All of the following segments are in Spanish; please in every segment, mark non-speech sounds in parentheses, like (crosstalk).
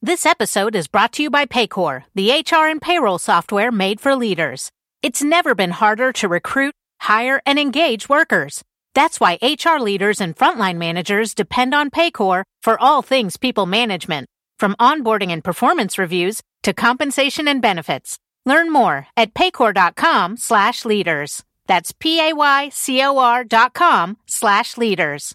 This episode is brought to you by Paycor, the HR and payroll software made for leaders. It's never been harder to recruit, hire, and engage workers. That's why HR leaders and frontline managers depend on Paycor for all things people management, from onboarding and performance reviews to compensation and benefits. Learn more at paycor.com slash leaders. That's p a y c o r.com slash leaders.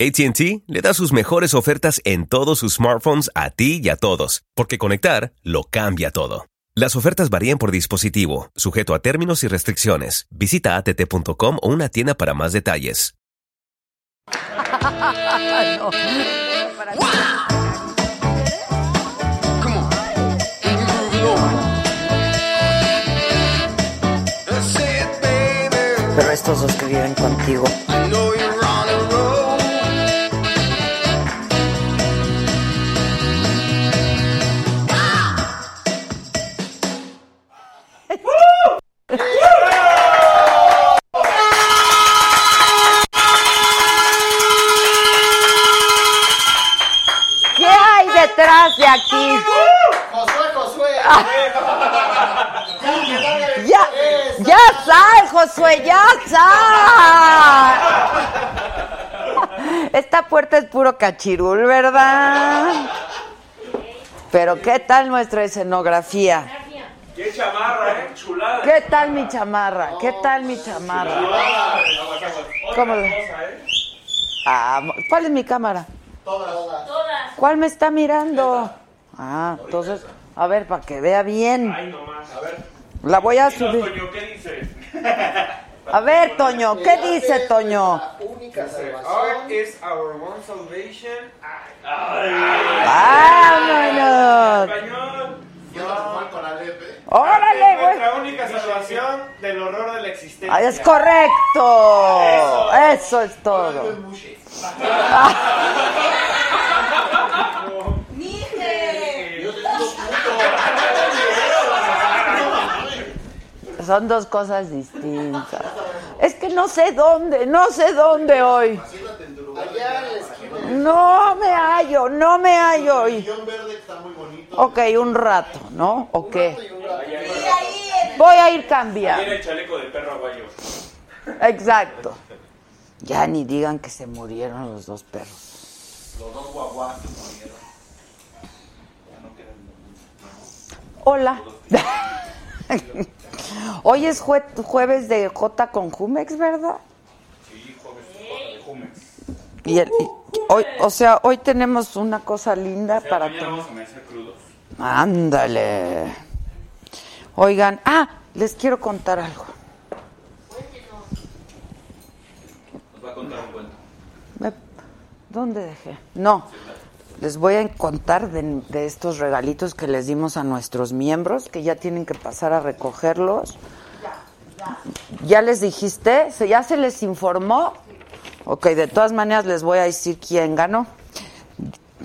ATT le da sus mejores ofertas en todos sus smartphones a ti y a todos, porque conectar lo cambia todo. Las ofertas varían por dispositivo, sujeto a términos y restricciones. Visita att.com o una tienda para más detalles. Pero estos dos que viven contigo. Detrás de aquí? Josué, Josué. (laughs) Ya, ya sal, Josué, ya sal. (laughs) Esta puerta es puro cachirul, ¿verdad? Pero ¿qué tal nuestra escenografía? ¡Qué chamarra, eh! ¡Chulada! ¿Qué tal mi chamarra? ¿Qué tal mi chamarra? ¿Cómo lo- Ah, ¿Cuál es mi cámara? ¿Cuál me está mirando? Ah, entonces, a ver, para que vea bien. Ay, nomás. A ver. La voy a subir. Toño, ¿qué dice? (laughs) A ver, Toño, ¿qué dice Toño? Única salvación. Art is our one salvation. Ay. ¡Órale, güey! Nuestra única salvación del horror de la existencia. Ah, Es correcto. Eso es todo. Son dos cosas distintas. Es que no sé dónde, no sé dónde hoy. No me hallo, no me hallo hoy. Guión verde que está muy bonito. Ok, un rato, ¿no? ¿O qué? Voy a ir cambiando. el chaleco del perro aguayo. Exacto. Ya ni digan que se murieron los dos perros. Los dos guaguas murieron. Hola. (laughs) Hoy es jue- jueves de J con Jumex, ¿verdad? Sí, jueves de Jumex. Y, el- y- hoy, o sea, hoy tenemos una cosa linda para Mañana tomar. vamos a amanecer crudos. Ándale. Oigan, ah, les quiero contar algo. Nos va a ¿Dónde dejé? No. Les voy a contar de, estos regalitos que les dimos a nuestros miembros, que ya tienen que pasar a recogerlos. ¿Ya les dijiste? ¿Se- ¿Ya se les informó? Ok, de todas maneras les voy a decir quién ganó.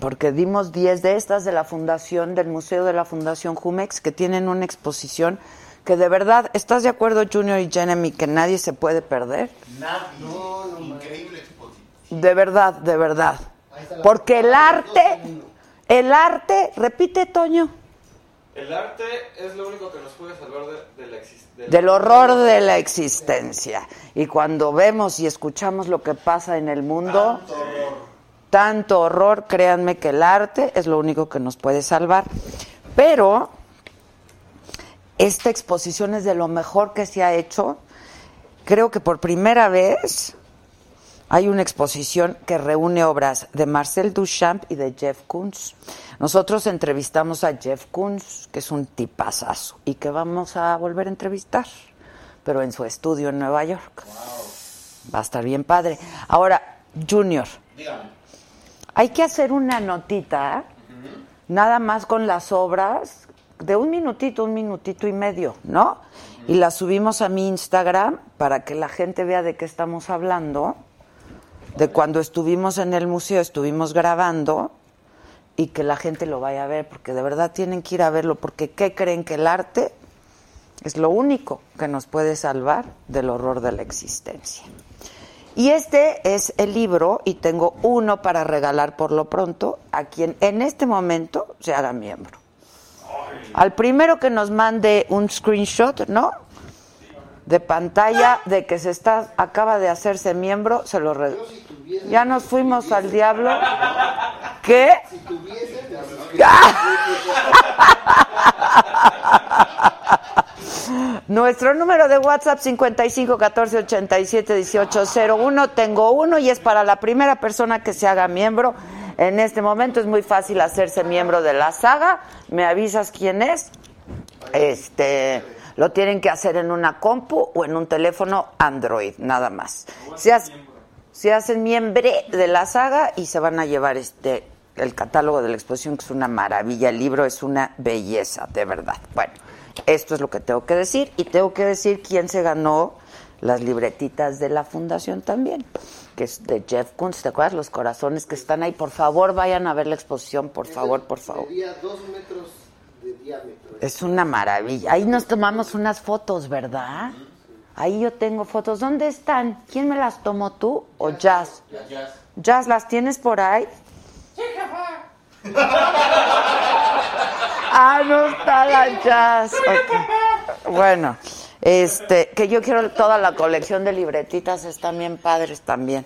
Porque dimos 10 de estas de la fundación, del Museo de la Fundación Jumex, que tienen una exposición que de verdad, ¿estás de acuerdo, Junior y Jeremy, que nadie se puede perder? No, no, increíble exposición. De verdad, de verdad. Porque el arte, el arte, repite, Toño, El arte es lo único que nos puede salvar de, de la existencia. del horror de la existencia. Y cuando vemos y escuchamos lo que pasa en el mundo, tanto horror, créanme que el arte es lo único que nos puede salvar. Pero esta exposición es de lo mejor que se ha hecho. Creo que por primera vez hay una exposición que reúne obras de Marcel Duchamp y de Jeff Koons. Nosotros entrevistamos a Jeff Koons, que es un tipazazo, y que vamos a volver a entrevistar, pero en su estudio en Nueva York. Va a estar bien padre. Ahora, Junior, Dígame. hay que hacer una notita, nada más con las obras de un minutito, un minutito y medio, ¿no? Y la subimos a mi Instagram para que la gente vea de qué estamos hablando, de cuando estuvimos en el museo, estuvimos grabando y que la gente lo vaya a ver, porque de verdad tienen que ir a verlo, porque ¿qué creen que el arte es lo único que nos puede salvar del horror de la existencia? Y este es el libro, y tengo uno para regalar por lo pronto a quien en este momento se haga miembro. Al primero que nos mande un screenshot, ¿no? De pantalla de que se está acaba de hacerse miembro, se lo regalo. Ya nos fuimos al diablo. (laughs) ¿Qué? (laughs) Nuestro número de WhatsApp 55 14 87 18 01. Tengo uno y es para la primera persona que se haga miembro. En este momento es muy fácil hacerse miembro de la saga. ¿Me avisas quién es? Este, lo tienen que hacer en una compu o en un teléfono Android, nada más. Se, se hacen miembro de la saga y se van a llevar este el catálogo de la exposición que es una maravilla, el libro es una belleza, de verdad. Bueno, esto es lo que tengo que decir y tengo que decir quién se ganó las libretitas de la fundación también, que es de Jeff Koons, ¿te acuerdas? Los corazones que están ahí, por favor, vayan a ver la exposición, por favor, por favor. Medía dos metros de diámetro. Es una maravilla. Ahí nos tomamos unas fotos, ¿verdad? Ahí yo tengo fotos. ¿Dónde están? ¿Quién me las tomó tú o Jazz? Jazz, ¿las tienes por ahí? (laughs) Ah, no está la (laughs) Jazz. Ok. Bueno, este, que yo quiero toda la colección de libretitas, están bien padres también.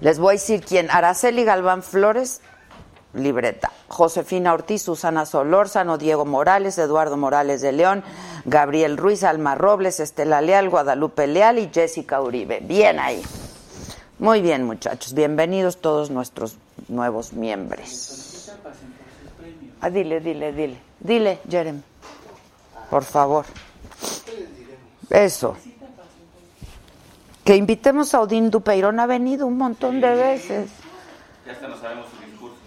Les voy a decir quién. Araceli Galván Flores, libreta. Josefina Ortiz, Susana Solórzano, Diego Morales, Eduardo Morales de León, Gabriel Ruiz, Alma Robles, Estela Leal, Guadalupe Leal y Jessica Uribe. Bien ahí. Muy bien, muchachos. Bienvenidos todos nuestros nuevos miembros. Ah, dile, dile, dile. Dile, Jerem. Por favor. Eso. Que invitemos a Odín Dupeirón. Ha venido un montón de veces. Ya hasta no sabemos sus discursos.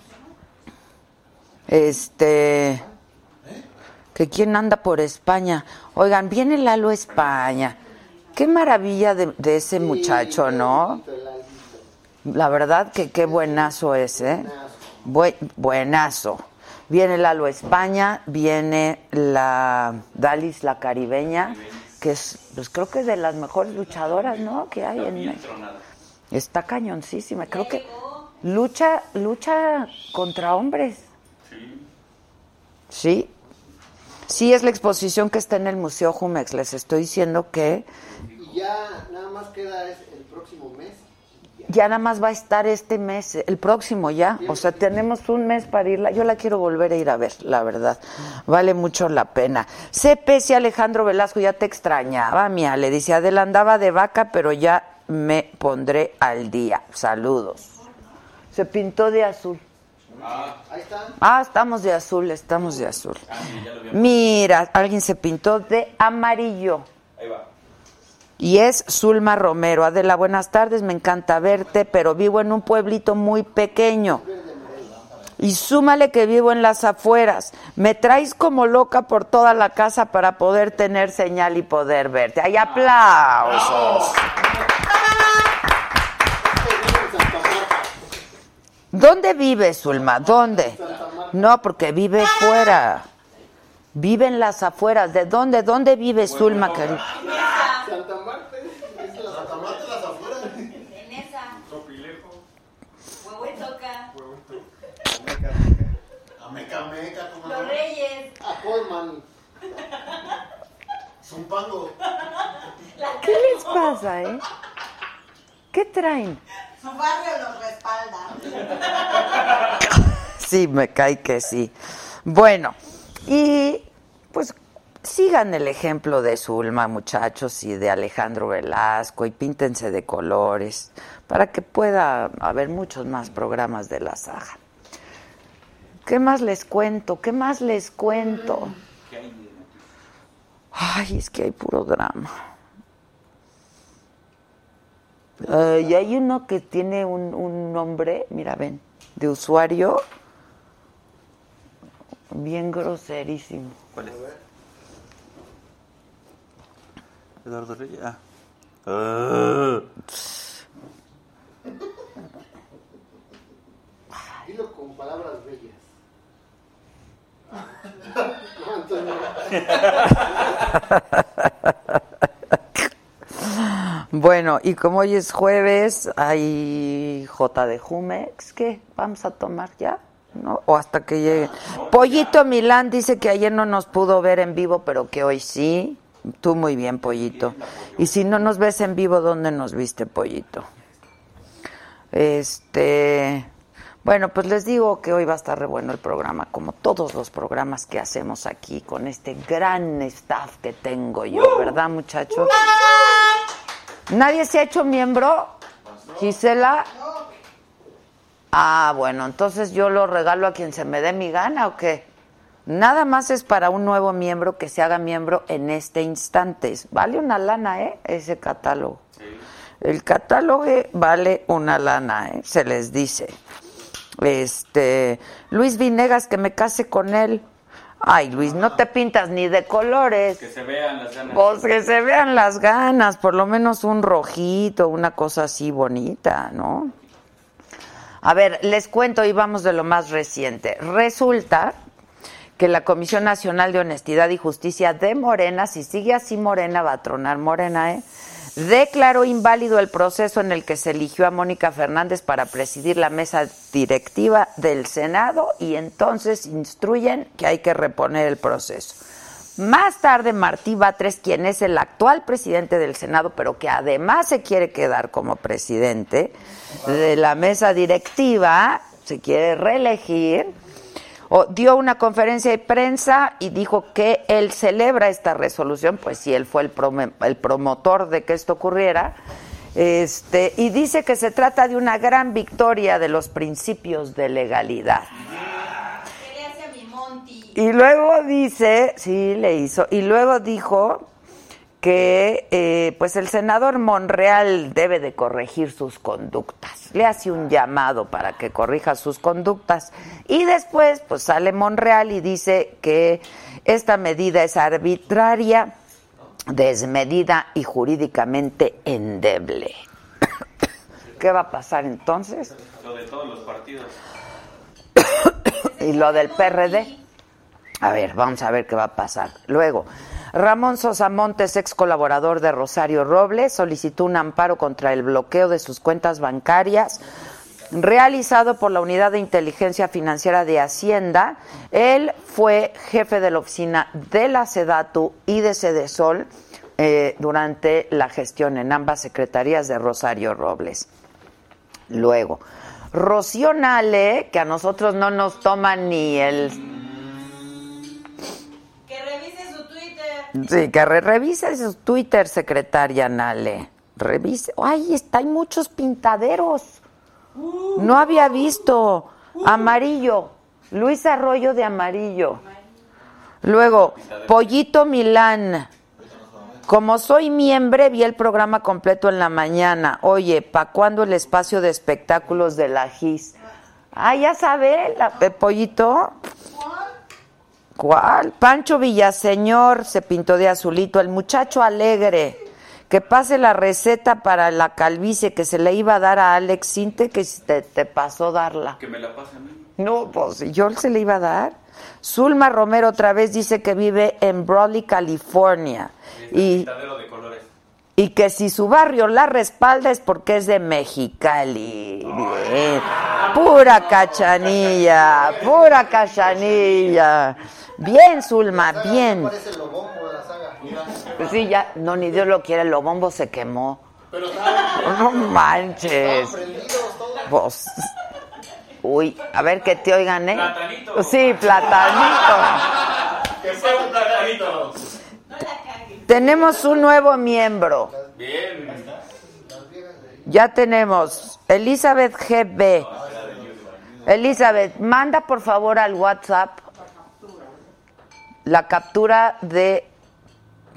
Este. Que quién anda por España. Oigan, viene Lalo a España. Qué maravilla de, de ese muchacho, ¿no? La verdad que qué buenazo es, ¿eh? Buen- buenazo. Viene Lalo a España, viene la Dalis, la caribeña, que es, pues creo que es de las mejores luchadoras, ¿no? Que hay en México. Está cañoncísima. Creo que lucha, lucha contra hombres. Sí. Sí, es la exposición que está en el Museo Jumex. Les estoy diciendo que Y ya nada más queda es el próximo mes. Ya nada más va a estar este mes, el próximo ya. O sea, tenemos un mes para irla. Yo la quiero volver a ir a ver, la verdad. Vale mucho la pena. CP, si Alejandro Velasco ya te extrañaba, mía. Le dice, Adela andaba de vaca, pero ya me pondré al día. Saludos. Se pintó de azul. Ahí está. Ah, estamos de azul, estamos de azul. Mira, alguien se pintó de amarillo. Ahí va. Y es Zulma Romero. Adela, buenas tardes, me encanta verte, pero vivo en un pueblito muy pequeño. Y súmale que vivo en las afueras. Me traes como loca por toda la casa para poder tener señal y poder verte. ¡Hay aplausos! ¿Dónde vive Zulma? ¿Dónde? No, porque vive fuera. Vive en las afueras. ¿De dónde? ¿Dónde vive Zulma? Santa Marta es la Santa Marta las afueras. En esa. Huehuetoca. Como Los Reyes. A Colman. (laughs) Zumpango. ¿Qué les pasa, eh? ¿Qué traen? Su barrio los respalda. Sí, me cae que sí. Bueno, y pues sigan el ejemplo de Zulma, muchachos, y de Alejandro Velasco, y píntense de colores, para que pueda haber muchos más programas de la saga. ¿Qué más les cuento? ¿Qué más les cuento? Ay, es que hay puro drama. Y hay uno que tiene un, un nombre, mira, ven, de usuario. bien groserísimo. ¿Cuál es? Eduardo Reyes. Ah. Ah. Dilo con palabras bellas. (laughs) Bueno, y como hoy es jueves, hay J de Jumex, ¿qué? ¿Vamos a tomar ya? ¿No? O hasta que llegue. Pollito Milán dice que ayer no nos pudo ver en vivo, pero que hoy sí. Tú muy bien, Pollito. Y si no nos ves en vivo, ¿dónde nos viste, Pollito? Este, bueno, pues les digo que hoy va a estar re bueno el programa, como todos los programas que hacemos aquí con este gran staff que tengo yo, ¿verdad, muchachos? ¿Nadie se ha hecho miembro? Gisela. Ah, bueno, entonces yo lo regalo a quien se me dé mi gana o qué? Nada más es para un nuevo miembro que se haga miembro en este instante. Vale una lana, ¿eh? Ese catálogo. El catálogo vale una lana, ¿eh? Se les dice. Este, Luis Vinegas, que me case con él. Ay, Luis, no te pintas ni de colores. Que se vean las ganas. Pues que se vean las ganas, por lo menos un rojito, una cosa así bonita, ¿no? A ver, les cuento y vamos de lo más reciente. Resulta que la Comisión Nacional de Honestidad y Justicia de Morena, si sigue así Morena, va a tronar Morena, ¿eh? Declaró inválido el proceso en el que se eligió a Mónica Fernández para presidir la mesa directiva del Senado y entonces instruyen que hay que reponer el proceso. Más tarde, Martí Batres, quien es el actual presidente del Senado, pero que además se quiere quedar como presidente de la mesa directiva, se quiere reelegir, o dio una conferencia de prensa y dijo que él celebra esta resolución, pues si él fue el, prome- el promotor de que esto ocurriera, este, y dice que se trata de una gran victoria de los principios de legalidad. Y luego dice, sí, le hizo, y luego dijo que eh, pues el senador Monreal debe de corregir sus conductas. Le hace un llamado para que corrija sus conductas. Y después pues sale Monreal y dice que esta medida es arbitraria, desmedida y jurídicamente endeble. (coughs) ¿Qué va a pasar entonces? Lo de todos los partidos. (coughs) y lo del PRD. A ver, vamos a ver qué va a pasar. Luego, Ramón Sosa Montes, ex colaborador de Rosario Robles, solicitó un amparo contra el bloqueo de sus cuentas bancarias realizado por la Unidad de Inteligencia Financiera de Hacienda. Él fue jefe de la oficina de la SEDATU y de Sedesol eh, durante la gestión en ambas secretarías de Rosario Robles. Luego, Rocío Nale, que a nosotros no nos toma ni el... Sí, que re- revise su Twitter, secretaria Nale. Revise. Ay, está, hay muchos pintaderos. No había visto. Amarillo. Luis Arroyo de amarillo. Luego, Pollito Milán. Como soy miembro, vi el programa completo en la mañana. Oye, ¿pa' cuándo el espacio de espectáculos de la GIS? Ah, ya sabe, la, el Pollito. ¿Cuál? Pancho Villaseñor se pintó de azulito. El muchacho alegre. Que pase la receta para la calvicie que se le iba a dar a Alex Sinte, que te, te pasó darla. Que me la pase a mí. No, pues yo se le iba a dar. Zulma Romero otra vez dice que vive en Brawley, California. Y, Pintadero de colores. y que si su barrio la respalda es porque es de Mexicali. Bien. Pura cachanilla, pura cachanilla. Bien, Zulma, bien. Parece el lobombo de la saga. Pues sí, ya, no, ni Dios lo quiere, el lobombo se quemó. Pero No manches. todos. Pues, uy, a ver que te oigan, ¿eh? Platanito. Sí, platanito. Que sea un platanito. Tenemos un nuevo miembro. Bien. Ya tenemos Elizabeth GB. Elizabeth, manda por favor al WhatsApp la captura de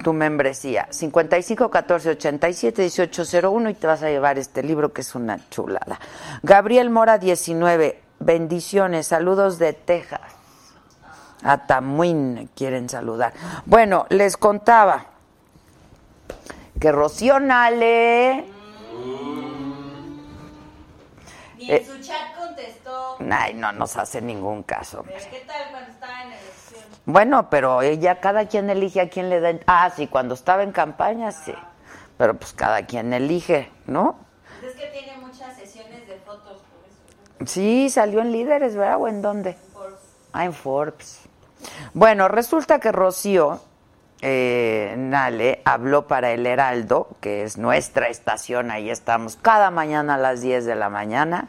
tu membresía 55 14 87 18 01 y te vas a llevar este libro que es una chulada. Gabriel Mora 19, bendiciones, saludos de Texas. A Tamuín quieren saludar. Bueno, les contaba que Rocío Nale. Ni en su chat contestó. Ay, no nos hace ningún caso. ¿qué tal cuando? Bueno, pero ella, cada quien elige a quién le da. Ah, sí, cuando estaba en campaña, sí. Pero pues cada quien elige, ¿no? Es que tiene muchas sesiones de fotos, por eso. Sí, salió en Líderes, ¿verdad? ¿O en dónde? Por- Ah, en Forbes. Bueno, resulta que Rocío eh, Nale habló para El Heraldo, que es nuestra estación, ahí estamos cada mañana a las 10 de la mañana.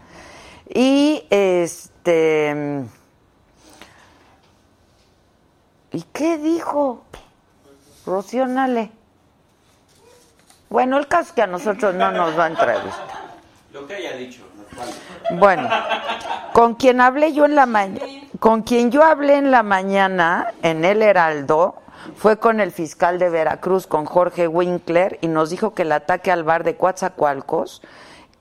Y este. ¿Y qué dijo Rocío Nale? Bueno, el caso es que a nosotros no nos va a entrevistar. Lo que haya dicho. Bueno, con quien hablé yo en la mañana, con quien yo hablé en la mañana en El Heraldo fue con el fiscal de Veracruz, con Jorge Winkler, y nos dijo que el ataque al bar de Coatzacoalcos,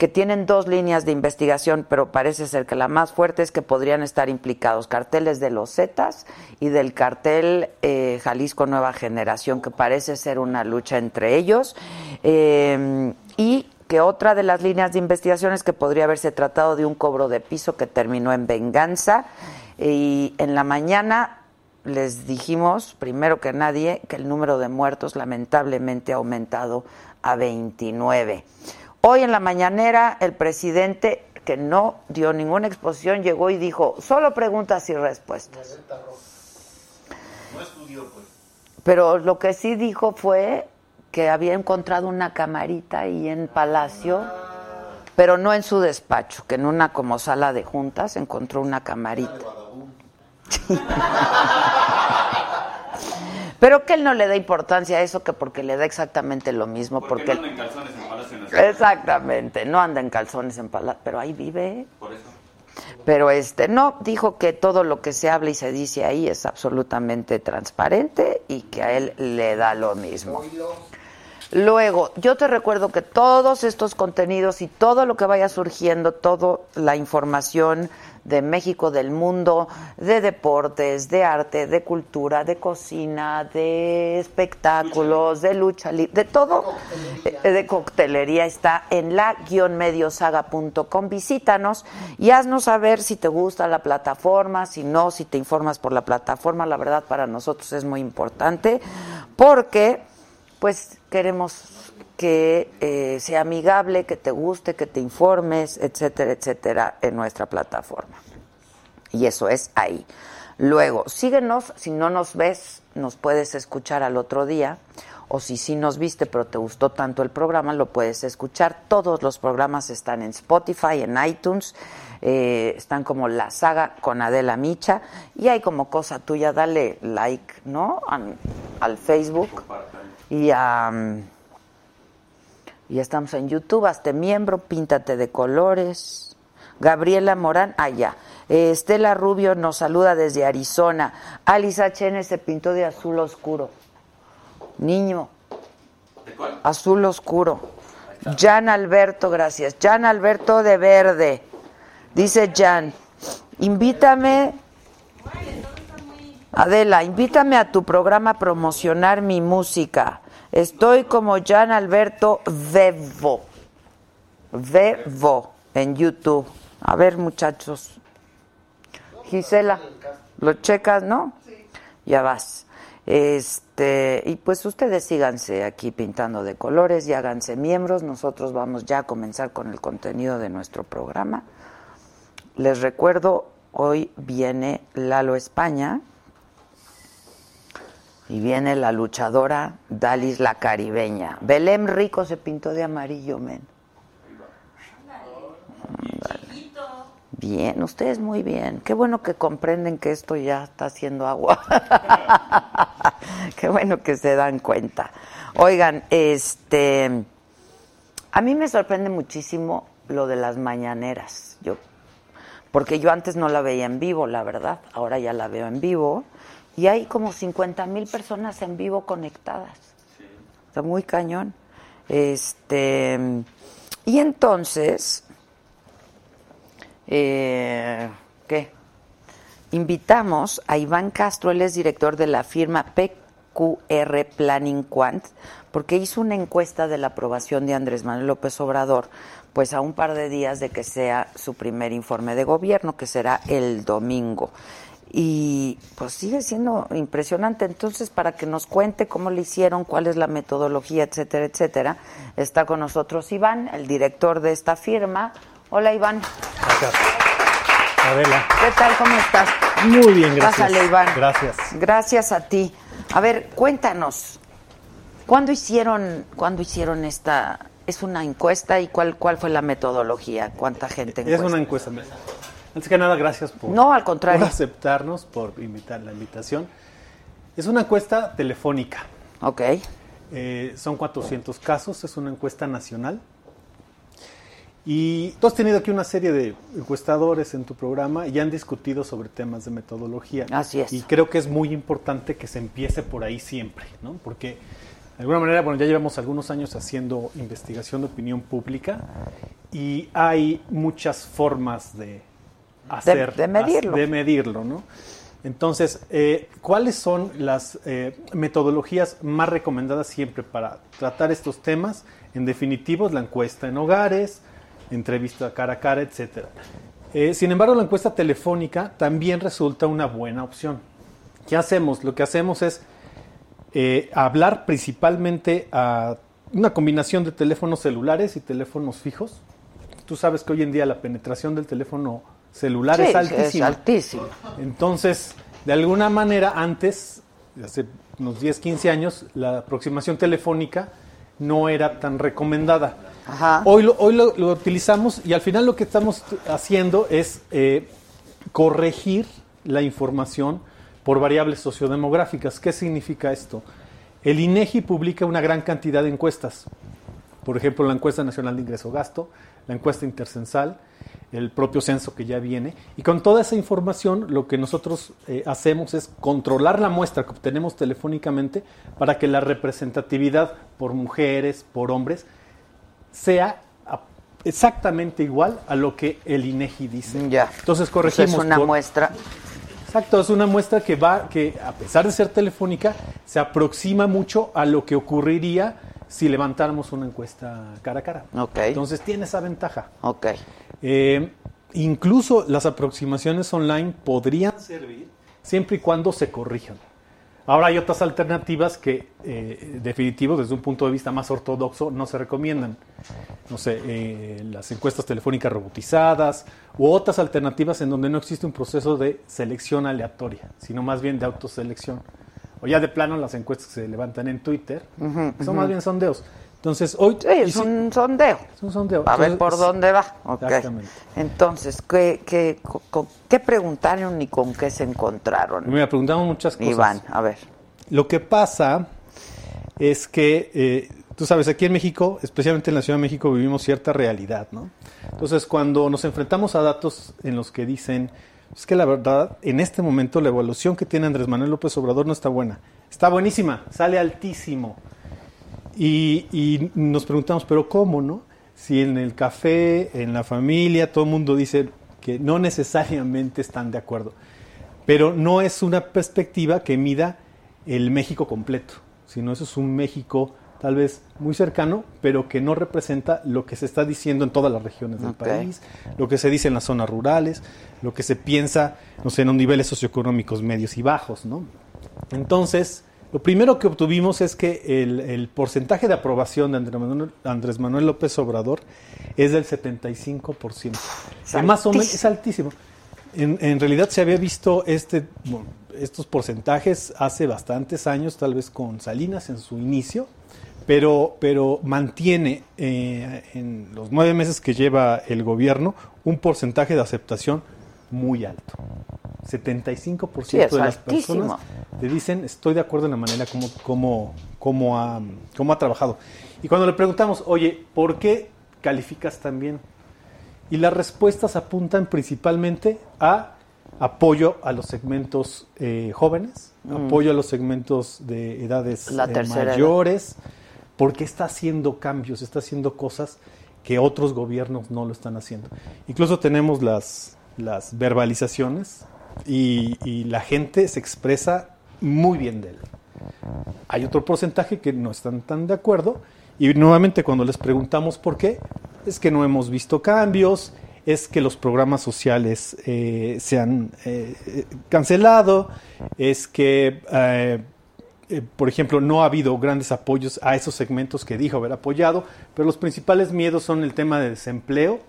que tienen dos líneas de investigación, pero parece ser que la más fuerte es que podrían estar implicados carteles de los Zetas y del cartel eh, Jalisco Nueva Generación, que parece ser una lucha entre ellos. Eh, y que otra de las líneas de investigación es que podría haberse tratado de un cobro de piso que terminó en venganza. Y en la mañana les dijimos, primero que nadie, que el número de muertos lamentablemente ha aumentado a 29. Hoy en la mañanera el presidente, que no dio ninguna exposición, llegó y dijo, solo preguntas y respuestas. No estudió, pues. Pero lo que sí dijo fue que había encontrado una camarita ahí en Palacio, pero no en su despacho, que en una como sala de juntas encontró una camarita. (laughs) (laughs) Pero que él no le da importancia a eso, que porque le da exactamente lo mismo, Porque porque... no anda en calzones en Palacio Nacional. Exactamente, no anda en calzones en Palacio, pero ahí vive. Por eso. Pero este no dijo que todo lo que se habla y se dice ahí es absolutamente transparente y que a él le da lo mismo. Luego, yo te recuerdo que todos estos contenidos y todo lo que vaya surgiendo, toda la información de México, del mundo, de deportes, de arte, de cultura, de cocina, de espectáculos, de lucha de todo, eh, de coctelería, está en la-mediosaga.com. Visítanos y haznos saber si te gusta la plataforma, si no, si te informas por la plataforma. La verdad, para nosotros es muy importante porque pues queremos que eh, sea amigable, que te guste, que te informes, etcétera, etcétera, en nuestra plataforma. Y eso es ahí. Luego, síguenos, si no nos ves, nos puedes escuchar al otro día, o si sí nos viste pero te gustó tanto el programa, lo puedes escuchar. Todos los programas están en Spotify, en iTunes, eh, están como La Saga con Adela Micha, y hay como cosa tuya, dale like, ¿no? Al, al Facebook y mm, y estamos en YouTube, hazte miembro, píntate de colores. Gabriela Morán, allá. Estela Rubio nos saluda desde Arizona. Alice HN se pintó de azul oscuro. Niño, ¿De cuál? azul oscuro. Jan Alberto, gracias. Jan Alberto de verde. Dice Jan, invítame. Adela, invítame a tu programa a promocionar mi música. Estoy como Jan Alberto Vevo. Vevo en YouTube. A ver, muchachos. Gisela, ¿lo checas, no? Ya vas. Este, y pues ustedes síganse aquí pintando de colores y háganse miembros. Nosotros vamos ya a comenzar con el contenido de nuestro programa. Les recuerdo, hoy viene Lalo España y viene la luchadora Dalis la caribeña. Belém Rico se pintó de amarillo, men. Bien, ustedes muy bien. Qué bueno que comprenden que esto ya está haciendo agua. (laughs) Qué bueno que se dan cuenta. Oigan, este, a mí me sorprende muchísimo lo de las mañaneras. Yo, porque yo antes no la veía en vivo, la verdad. Ahora ya la veo en vivo y hay como 50 mil personas en vivo conectadas. Está muy cañón. Este, y entonces, eh, ¿qué? invitamos a Iván Castro, él es director de la firma PQR Planning Quant, porque hizo una encuesta de la aprobación de Andrés Manuel López Obrador, pues a un par de días de que sea su primer informe de gobierno, que será el domingo. Y pues sigue siendo impresionante. Entonces, para que nos cuente cómo le hicieron, cuál es la metodología, etcétera, etcétera, está con nosotros Iván, el director de esta firma. Hola, Iván. Gracias. Adela. ¿Qué tal? ¿Cómo estás? Muy bien, gracias. Pásale, Iván. Gracias. Gracias a ti. A ver, cuéntanos. ¿Cuándo hicieron, ¿cuándo hicieron esta? ¿Es una encuesta y cuál, cuál fue la metodología? ¿Cuánta gente Es una encuesta. Antes que nada, gracias por, No, al contrario. por aceptarnos, por invitar la invitación. Es una encuesta telefónica. Ok. Eh, son 400 casos, es una encuesta nacional. Y tú has tenido aquí una serie de encuestadores en tu programa y han discutido sobre temas de metodología. Así es. Y creo que es muy importante que se empiece por ahí siempre, ¿no? Porque de alguna manera, bueno, ya llevamos algunos años haciendo investigación de opinión pública y hay muchas formas de hacer, de medirlo. de medirlo, ¿no? Entonces, eh, ¿cuáles son las eh, metodologías más recomendadas siempre para tratar estos temas? En definitivo, la encuesta en hogares, entrevista cara a cara, etcétera. Eh, sin embargo, la encuesta telefónica también resulta una buena opción. ¿Qué hacemos? Lo que hacemos es hablar principalmente a una combinación de teléfonos celulares y teléfonos fijos. Tú sabes que hoy en día la penetración del teléfono celular Sí, es altísimo. Entonces, de alguna manera, antes, hace unos 10, 15 años, la aproximación telefónica no era tan recomendada. Ajá. Hoy, lo, hoy lo, lo utilizamos y al final lo que estamos haciendo es eh, corregir la información por variables sociodemográficas. ¿Qué significa esto? El INEGI publica una gran cantidad de encuestas. Por ejemplo, la encuesta nacional de ingreso-gasto, la encuesta intercensal, el propio censo que ya viene. Y con toda esa información, lo que nosotros eh, hacemos es controlar la muestra que obtenemos telefónicamente para que la representatividad por mujeres, por hombres, sea exactamente igual a lo que el INEGI dice. Ya. Entonces Pues corregimos. es una por- muestra. Exacto, es una muestra que va, que a pesar de ser telefónica, se aproxima mucho a lo que ocurriría si levantáramos una encuesta cara a cara. Entonces tiene esa ventaja. Eh, incluso las aproximaciones online podrían servir siempre y cuando se corrijan. Ahora hay otras alternativas que, eh, definitivo, desde un punto de vista más ortodoxo, no se recomiendan. No sé, eh, las encuestas telefónicas robotizadas u otras alternativas en donde no existe un proceso de selección aleatoria, sino más bien de autoselección. O ya de plano las encuestas que se levantan en Twitter, que son más bien sondeos. Entonces, hoy... Sí, es un sondeo. es un sondeo. A ver por dónde va. Exactamente. Entonces, ¿qué, qué, co- co- ¿qué preguntaron y con qué se encontraron? Me preguntamos muchas cosas. Iván, a ver. Lo que pasa es que, eh, tú sabes, aquí en México, especialmente en la Ciudad de México, vivimos cierta realidad, ¿no? Entonces, cuando nos enfrentamos a datos en los que dicen, es que la verdad, en este momento la evaluación que tiene Andrés Manuel López Obrador no está buena. Está buenísima, sale altísimo. Y, y nos preguntamos, ¿pero cómo, no? Si en el café, en la familia, todo el mundo dice que no necesariamente están de acuerdo. Pero no es una perspectiva que mida el México completo, sino eso es un México tal vez muy cercano, pero que no representa lo que se está diciendo en todas las regiones del país, lo que se dice en las zonas rurales, lo que se piensa, no sé, en los niveles socioeconómicos medios y bajos, ¿no? Entonces, lo primero que obtuvimos es que el, el porcentaje de aprobación de Andrés Manuel, Andrés Manuel López Obrador es del 75%. Es más o menos es altísimo. altísimo. En, en realidad se había visto este, bueno, estos porcentajes hace bastantes años, tal vez con Salinas en su inicio, pero, pero mantiene eh, en los nueve meses que lleva el gobierno un porcentaje de aceptación muy alto. 75% Sí, de las personas le dicen estoy de acuerdo en la manera como, como, como, ha, como ha trabajado. Y cuando le preguntamos, oye, ¿por qué calificas tan bien? Y las respuestas apuntan principalmente a apoyo a los segmentos eh, jóvenes, apoyo a los segmentos de edades Mm. Eh, edad. Porque está haciendo cambios, está haciendo cosas que otros gobiernos no lo están haciendo. Incluso tenemos las, verbalizaciones y, la gente se expresa muy bien de él. Hay otro porcentaje que no están tan de acuerdo y nuevamente cuando les preguntamos por qué, es que no hemos visto cambios, es que los programas sociales eh, se han eh, eh, cancelado, es que, eh, por ejemplo, no ha habido grandes apoyos a esos segmentos que dijo haber apoyado, pero los principales miedos son el tema de desempleo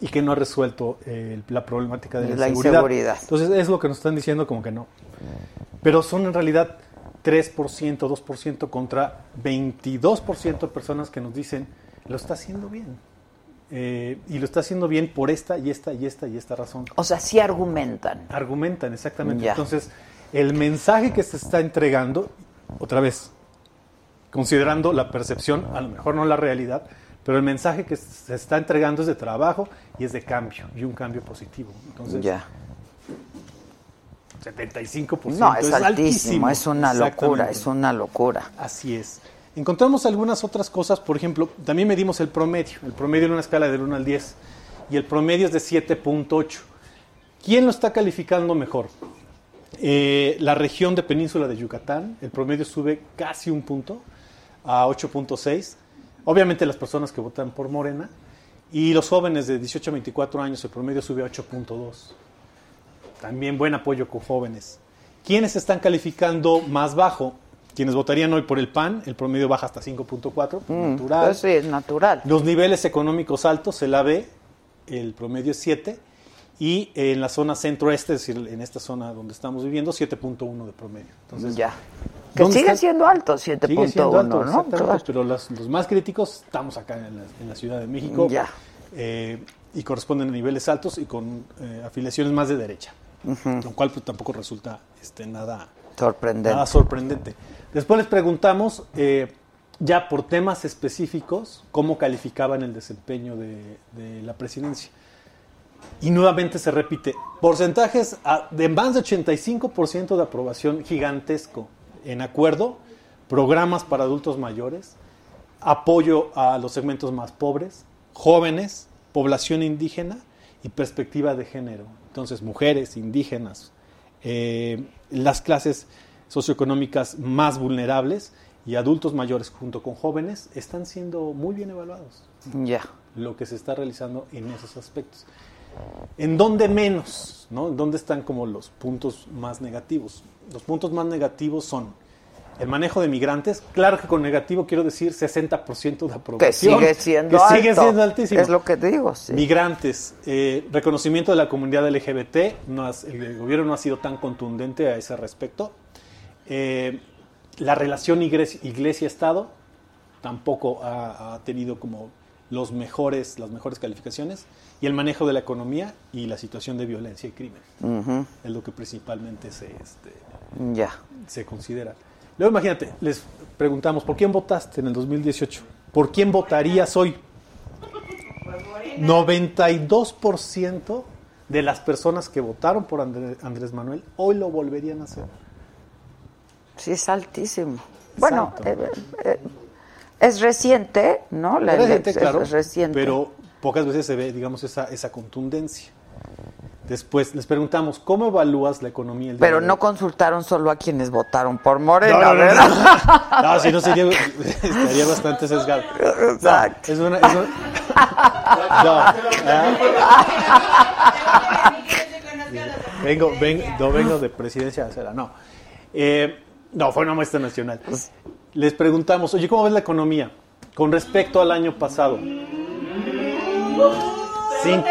y que no ha resuelto eh, la problemática de la, La inseguridad. inseguridad. Entonces es lo que nos están diciendo como que no. Pero son en realidad 3%, 2% contra 22% de personas que nos dicen lo está haciendo bien. Eh, y lo está haciendo bien por esta y esta y esta y esta razón. O sea, sí argumentan. Argumentan, exactamente. Ya. Entonces, el mensaje que se está entregando, otra vez, considerando la percepción, a lo mejor no la realidad, pero el mensaje que se está entregando es de trabajo y es de cambio, y un cambio positivo. Entonces, Ya. 75%. No, es, altísimo, es una locura, es una locura. Así es. Encontramos algunas otras cosas, por ejemplo, también medimos el promedio, el promedio en una escala del 1 al 10, y el promedio es de 7.8. ¿Quién lo está calificando mejor? Eh, la región de península de Yucatán, el promedio sube casi un punto, a 8.6. Obviamente las personas que votan por Morena, y los jóvenes de 18 a 24 años, el promedio sube a 8.2. También buen apoyo con jóvenes. ¿Quiénes están calificando más bajo? Quienes votarían hoy por el PAN, el promedio baja hasta 5.4, natural. Pues sí, es natural. Los niveles económicos altos, el AB, el promedio es 7, y en la zona centro-este, es decir, en esta zona donde estamos viviendo, 7.1 de promedio. Entonces, Ya. Que ¿dónde sigue está? siendo alto, Sigue siendo 7.1, alto, ¿no? Claro. pero los más críticos estamos acá en la, en la Ciudad de México Ya. eh, y corresponden a niveles altos y con eh, afiliaciones más de derecha, lo cual pues, tampoco resulta este, nada, Sorprendente. nada sorprendente. Después les preguntamos, eh, ya por temas específicos, cómo calificaban el desempeño de, de la presidencia. Y nuevamente se repite, porcentajes a- de más de 85% de aprobación gigantesco en acuerdo, programas para adultos mayores, apoyo a los segmentos más pobres, jóvenes, población indígena y perspectiva de género. Entonces, mujeres, indígenas, eh, las clases socioeconómicas más vulnerables y adultos mayores junto con jóvenes están siendo muy bien evaluados Ya. lo que se está realizando en esos aspectos. ¿En dónde menos? ¿no? ¿En dónde están como los puntos más negativos? Los puntos más negativos son el manejo de migrantes. Claro que con negativo quiero decir 60% de aprobación. Que sigue siendo que alto. sigue siendo altísimo. Es lo que digo, sí. Migrantes, eh, reconocimiento de la comunidad LGBT, no has- el gobierno no ha sido tan contundente a ese respecto. Eh, la relación iglesia- iglesia-estado tampoco ha, ha tenido como los mejores, las mejores calificaciones. Y el manejo de la economía y la situación de violencia y crimen. Es lo que principalmente se, este, Ya. se considera. Luego imagínate, les preguntamos, ¿por quién votaste en el 2018? ¿Por quién votarías hoy? 92% de las personas que votaron por André- Andrés Manuel hoy lo volverían a hacer. Sí, es altísimo. Bueno, eh, eh, es reciente, ¿no? La Es reciente, claro, es reciente. pero pocas veces se ve, digamos, esa, esa contundencia. Después les preguntamos, ¿cómo evalúas la economía? el día Pero de no hoy? contaron solo a quienes votaron por Morena, No, no, no, ¿verdad? (laughs) no. Si no sería, (laughs) estaría bastante sesgado. No, Exacto. es una, es una- no, ¿eh? vengo, vengo, no vengo de presidencia de acera, no. Eh, no, fue una muestra nacional. Les preguntamos, oye, ¿cómo ves la economía con respecto al año pasado? Cin-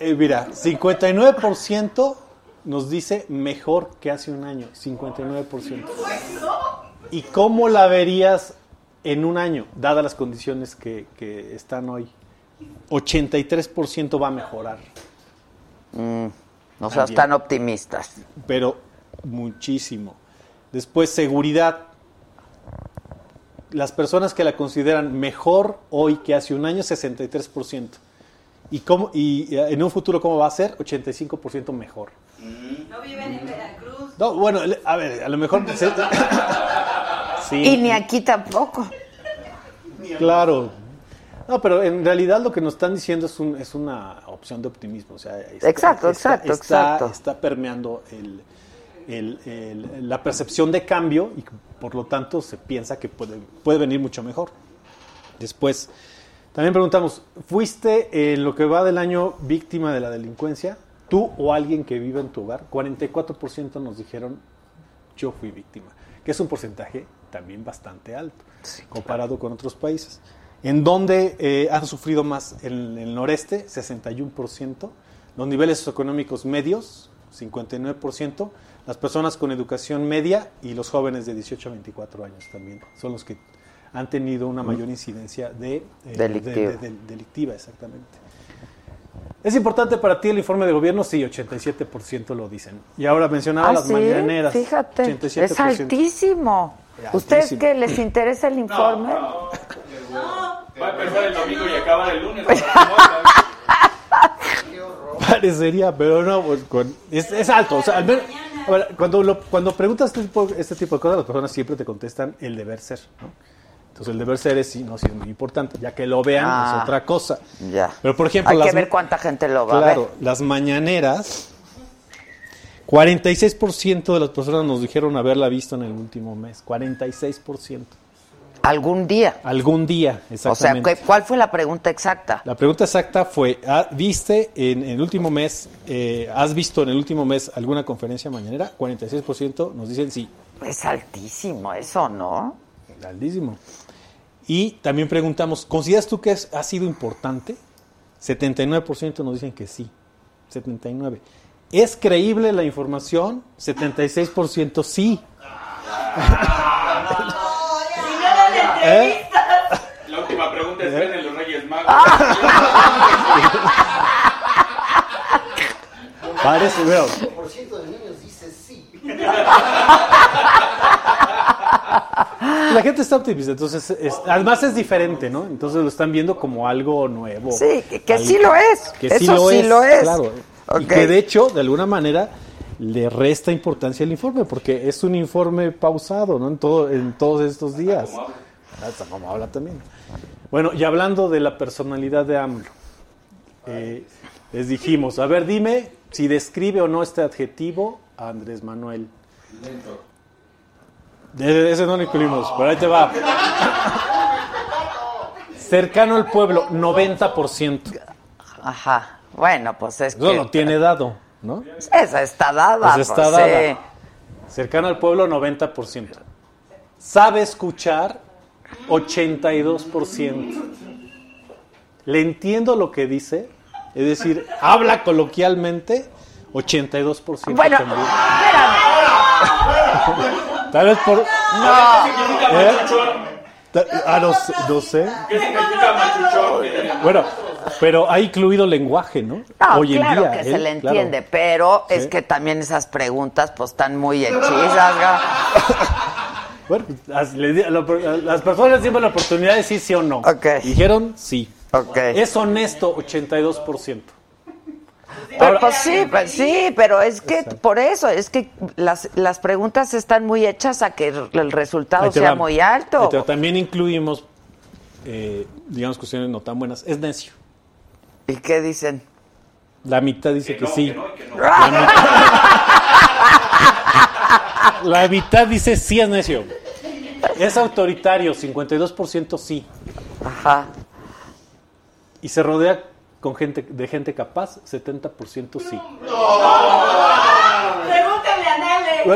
eh, mira, 59% nos dice mejor que hace un año, 59%. ¿Y cómo la verías en un año, dadas las condiciones que, que están hoy? 83% va a mejorar, O sea, También. están optimistas. pero muchísimo. Después, seguridad. Las personas que la consideran mejor hoy que hace un año, 63%. ¿Y, cómo, y eh, en un futuro cómo va a ser? 85% mejor. No viven en Veracruz. No, bueno, a ver, a lo mejor... (laughs) sí. Y ni aquí tampoco. Claro. No, pero en realidad lo que nos están diciendo es, un, es una opción de optimismo. O sea, está- Exacto, está- exacto, está- exacto. Está permeando el, el- el- la percepción de cambio y por lo tanto se piensa que puede, puede venir mucho mejor. Después, también preguntamos, ¿fuiste en lo que va del año víctima de la delincuencia? ¿Tú o alguien que vive en tu hogar? 44% nos dijeron, yo fui víctima, que es un porcentaje también bastante alto comparado con otros países. ¿En dónde eh, han sufrido más? En el noreste, 61%, los niveles socioeconómicos medios, 59%, las personas con educación media y los jóvenes de 18 a 24 años también son los que han tenido una mayor incidencia de, eh, Delictiva. de- de- de- delictiva, exactamente. ¿Es importante para ti el informe de gobierno? Sí, 87% lo dicen. Y ahora mencionaba Ah, las sí, mañaneras. fíjate, 87%. es altísimo. Altísimo. ¿Ustedes qué les interesa el informe? Va a empezar el domingo y acabar el lunes. (laughs) Parecería, pero no, pues, con- es, es alto. O sea, al menos- a ver, cuando, lo- cuando preguntas este tipo, este tipo de cosas, las personas siempre te contestan el deber ser. ¿no? Entonces, el deber ser es, sí, no, sí, es muy importante. Ya que lo vean, Ah. es otra cosa. Ya. Pero, por ejemplo, Hay que ver cuánta gente lo va a Claro, ver. las mañaneras, 46% de las personas nos dijeron haberla visto en el último mes. 46%. Algún día. Algún día, O sea, exactamente. ¿qué- ¿cuál fue la pregunta exacta? La pregunta exacta fue, ¿ah, ¿viste en, en el último mes, eh, has visto en el último mes alguna conferencia mañanera? 46% nos dicen sí, Es altísimo eso, ¿no? altísimo. Y también preguntamos, ¿consideras tú que es- ha sido importante? 79% nos dicen que sí, 79. ¿Es creíble la información? 76% sí. (laughs) ¿Eh? La última pregunta es: ¿creen en los Reyes Magos? Parece, veo. por ciento de niños dice sí. La gente está optimista, entonces, es- además es diferente, ¿no? Entonces lo están viendo como algo nuevo. Sí, que, que Algo- sí lo es. Que eso sí lo sí es, lo es. claro. Y que de hecho, de alguna manera, le resta importancia al informe, porque es un informe pausado, ¿no? En, todo, en todos estos días. Hasta como habla también. Bueno, y hablando de la personalidad de AMLO, eh, les dijimos, a ver, dime si describe o no este adjetivo a Andrés Manuel. De- ese no lo incluimos, pero ahí te va. Cercano al pueblo, 90%. Ajá. Bueno, pues es Eso que... lo tiene dado, ¿no? Esa está dada. Pues está pues, dada. sí. Cercano al pueblo, 90%. Sabe escuchar, 82%. Le entiendo lo que dice, es decir, habla coloquialmente, 82% Bueno, también. espérame. Tal vez por... No. ¿Eh? Ah, no, sé- no sé. ¿Qué significa machuchón? Bueno, pero ha incluido lenguaje, ¿no? No, Hoy en claro día. que ¿eh? se le Claro. entiende, pero es Sí. que también esas preguntas pues están muy hechizas. (laughs) ¿no? Bueno, las, las personas tienen la oportunidad de decir sí o no. Dijeron sí. Es honesto, 82%. Pero, Ahora- pues sí, pues sí, pero es que por eso, es que las, las preguntas están muy hechas a que el- resultado sea va. muy alto. Te. También incluimos, eh, digamos, cuestiones no tan buenas. Es necio. ¿Y qué dicen? La mitad dice que, no, sí. que no, que no. La, mitad, (laughs) la mitad dice sí es necio. Es autoritario, 52% sí. Ajá. Y se rodea con gente de gente capaz, 70% sí. Pregúntale a Nale. (laughs)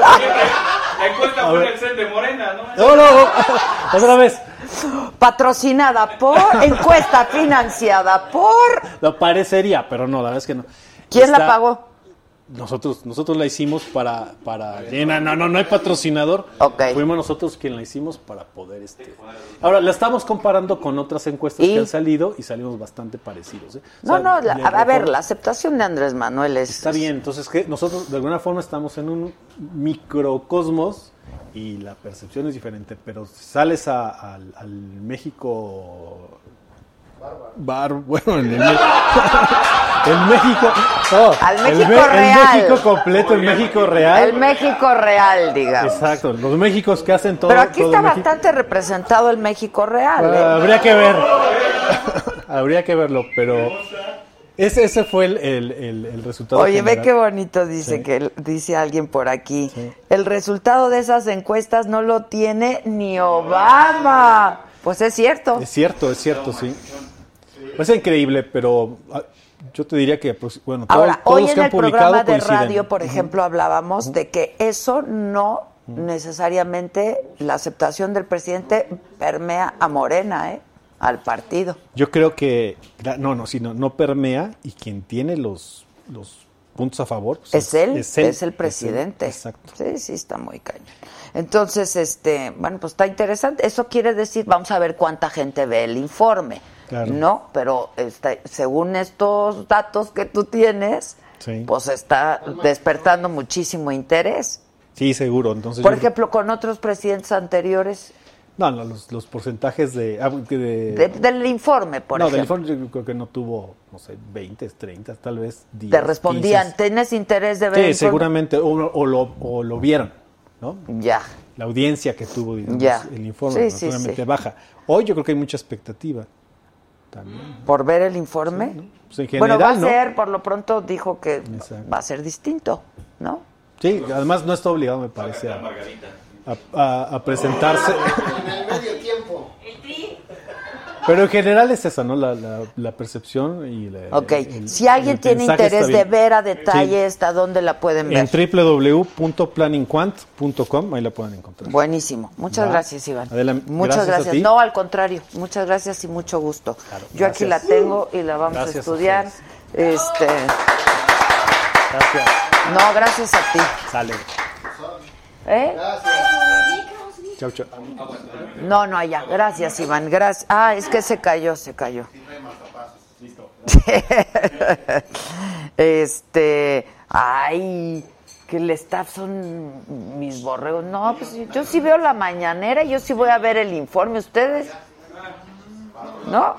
La encuesta fue en el set de Morena, ¿no? No, no, no. (laughs) Otra vez. Patrocinada por, encuesta financiada por. Lo parecería, pero no, la verdad es que no. ¿Quién la pagó? Nosotros, nosotros la hicimos para, para, no, no, no, no hay patrocinador. Ok. Fuimos nosotros quien la hicimos para poder, este. Ahora la estamos comparando con otras encuestas ¿Y? que han salido y salimos bastante parecidos. ¿eh? O No, sea, no, la- a, ver, la aceptación de Andrés Manuel es. Está bien, entonces que nosotros de alguna forma estamos en un microcosmos y la percepción es diferente, pero si sales a- al, al México Bar, bueno, en, el, México. (laughs) no, Al el México el real. México completo, el México real. El México real, digamos. Exacto, los Méxicos que hacen todo. Pero aquí todo está México. bastante representado el México real. ¿eh? Ah, habría que ver. (laughs) habría que verlo, pero ese, ese fue el, el- el- el resultado. Oye, ve qué bonito dice Sí. que dice alguien por aquí. El resultado de esas encuestas no lo tiene ni Obama. Pues es cierto. Es cierto, es cierto, sí. Es increíble, pero ah, yo te diría que, pues, bueno, todos, Ahora, todos hoy los en que han el programa de coinciden. radio, por ejemplo, hablábamos de que eso no necesariamente la aceptación del presidente permea a Morena, ¿eh? Al partido. Yo creo que, no, no, sí, no, no permea y quien tiene los, los puntos a favor pues, Es él, es, el presidente. exacto. Sí, sí, está muy cañón. Entonces, este, bueno, pues está interesante. Eso quiere decir, vamos a ver cuánta gente ve el informe, Claro. ¿no? Pero este, según estos datos que tú tienes, Sí. pues está despertando muchísimo interés. Sí, seguro. Entonces, Por yo- ejemplo, con otros presidentes anteriores, no, no, los, los porcentajes de, ah, de- de- del informe, por no, del ejemplo. informe yo creo que no tuvo, no sé, 20, 30, tal vez 10. te respondían, 15. ¿tienes interés de ver Sí, el seguramente, o, o lo, o lo vieron, ¿no? Ya. La audiencia que tuvo, digamos, Ya. el informe, Sí, sí, naturalmente sí. baja. Hoy yo creo que hay mucha expectativa también. por ver el informe. Pues en bueno, va a general, ¿no? ser, por lo pronto dijo que Exacto. va a ser distinto, ¿no? Sí, además no está obligado, me parece, a, a- a- a presentarse. En el (laughs) medio tiempo. El tri. Pero en general es esa, ¿no? La, la, la percepción y la, Ok, el- si alguien tiene interés de ver a detalle esta, ¿dónde la pueden ver? en www.planningquant.com, ahí la pueden encontrar. Buenísimo. Muchas Va. gracias, Iván. Adela, muchas gracias a gracias. ti. No, al contrario. Muchas gracias y mucho gusto. Yo aquí la tengo y la vamos Gracias a a estudiar. este, Gracias. no, gracias a ti. Sale. ¿Eh? Chau, chau. No, no, allá. Gracias, Iván. Gracias. Ah, es que se cayó, se cayó. (laughs) este, ay, que el staff son mis borregos. No, pues yo sí veo la mañanera, yo sí voy a ver el informe. ¿Ustedes? ¿No?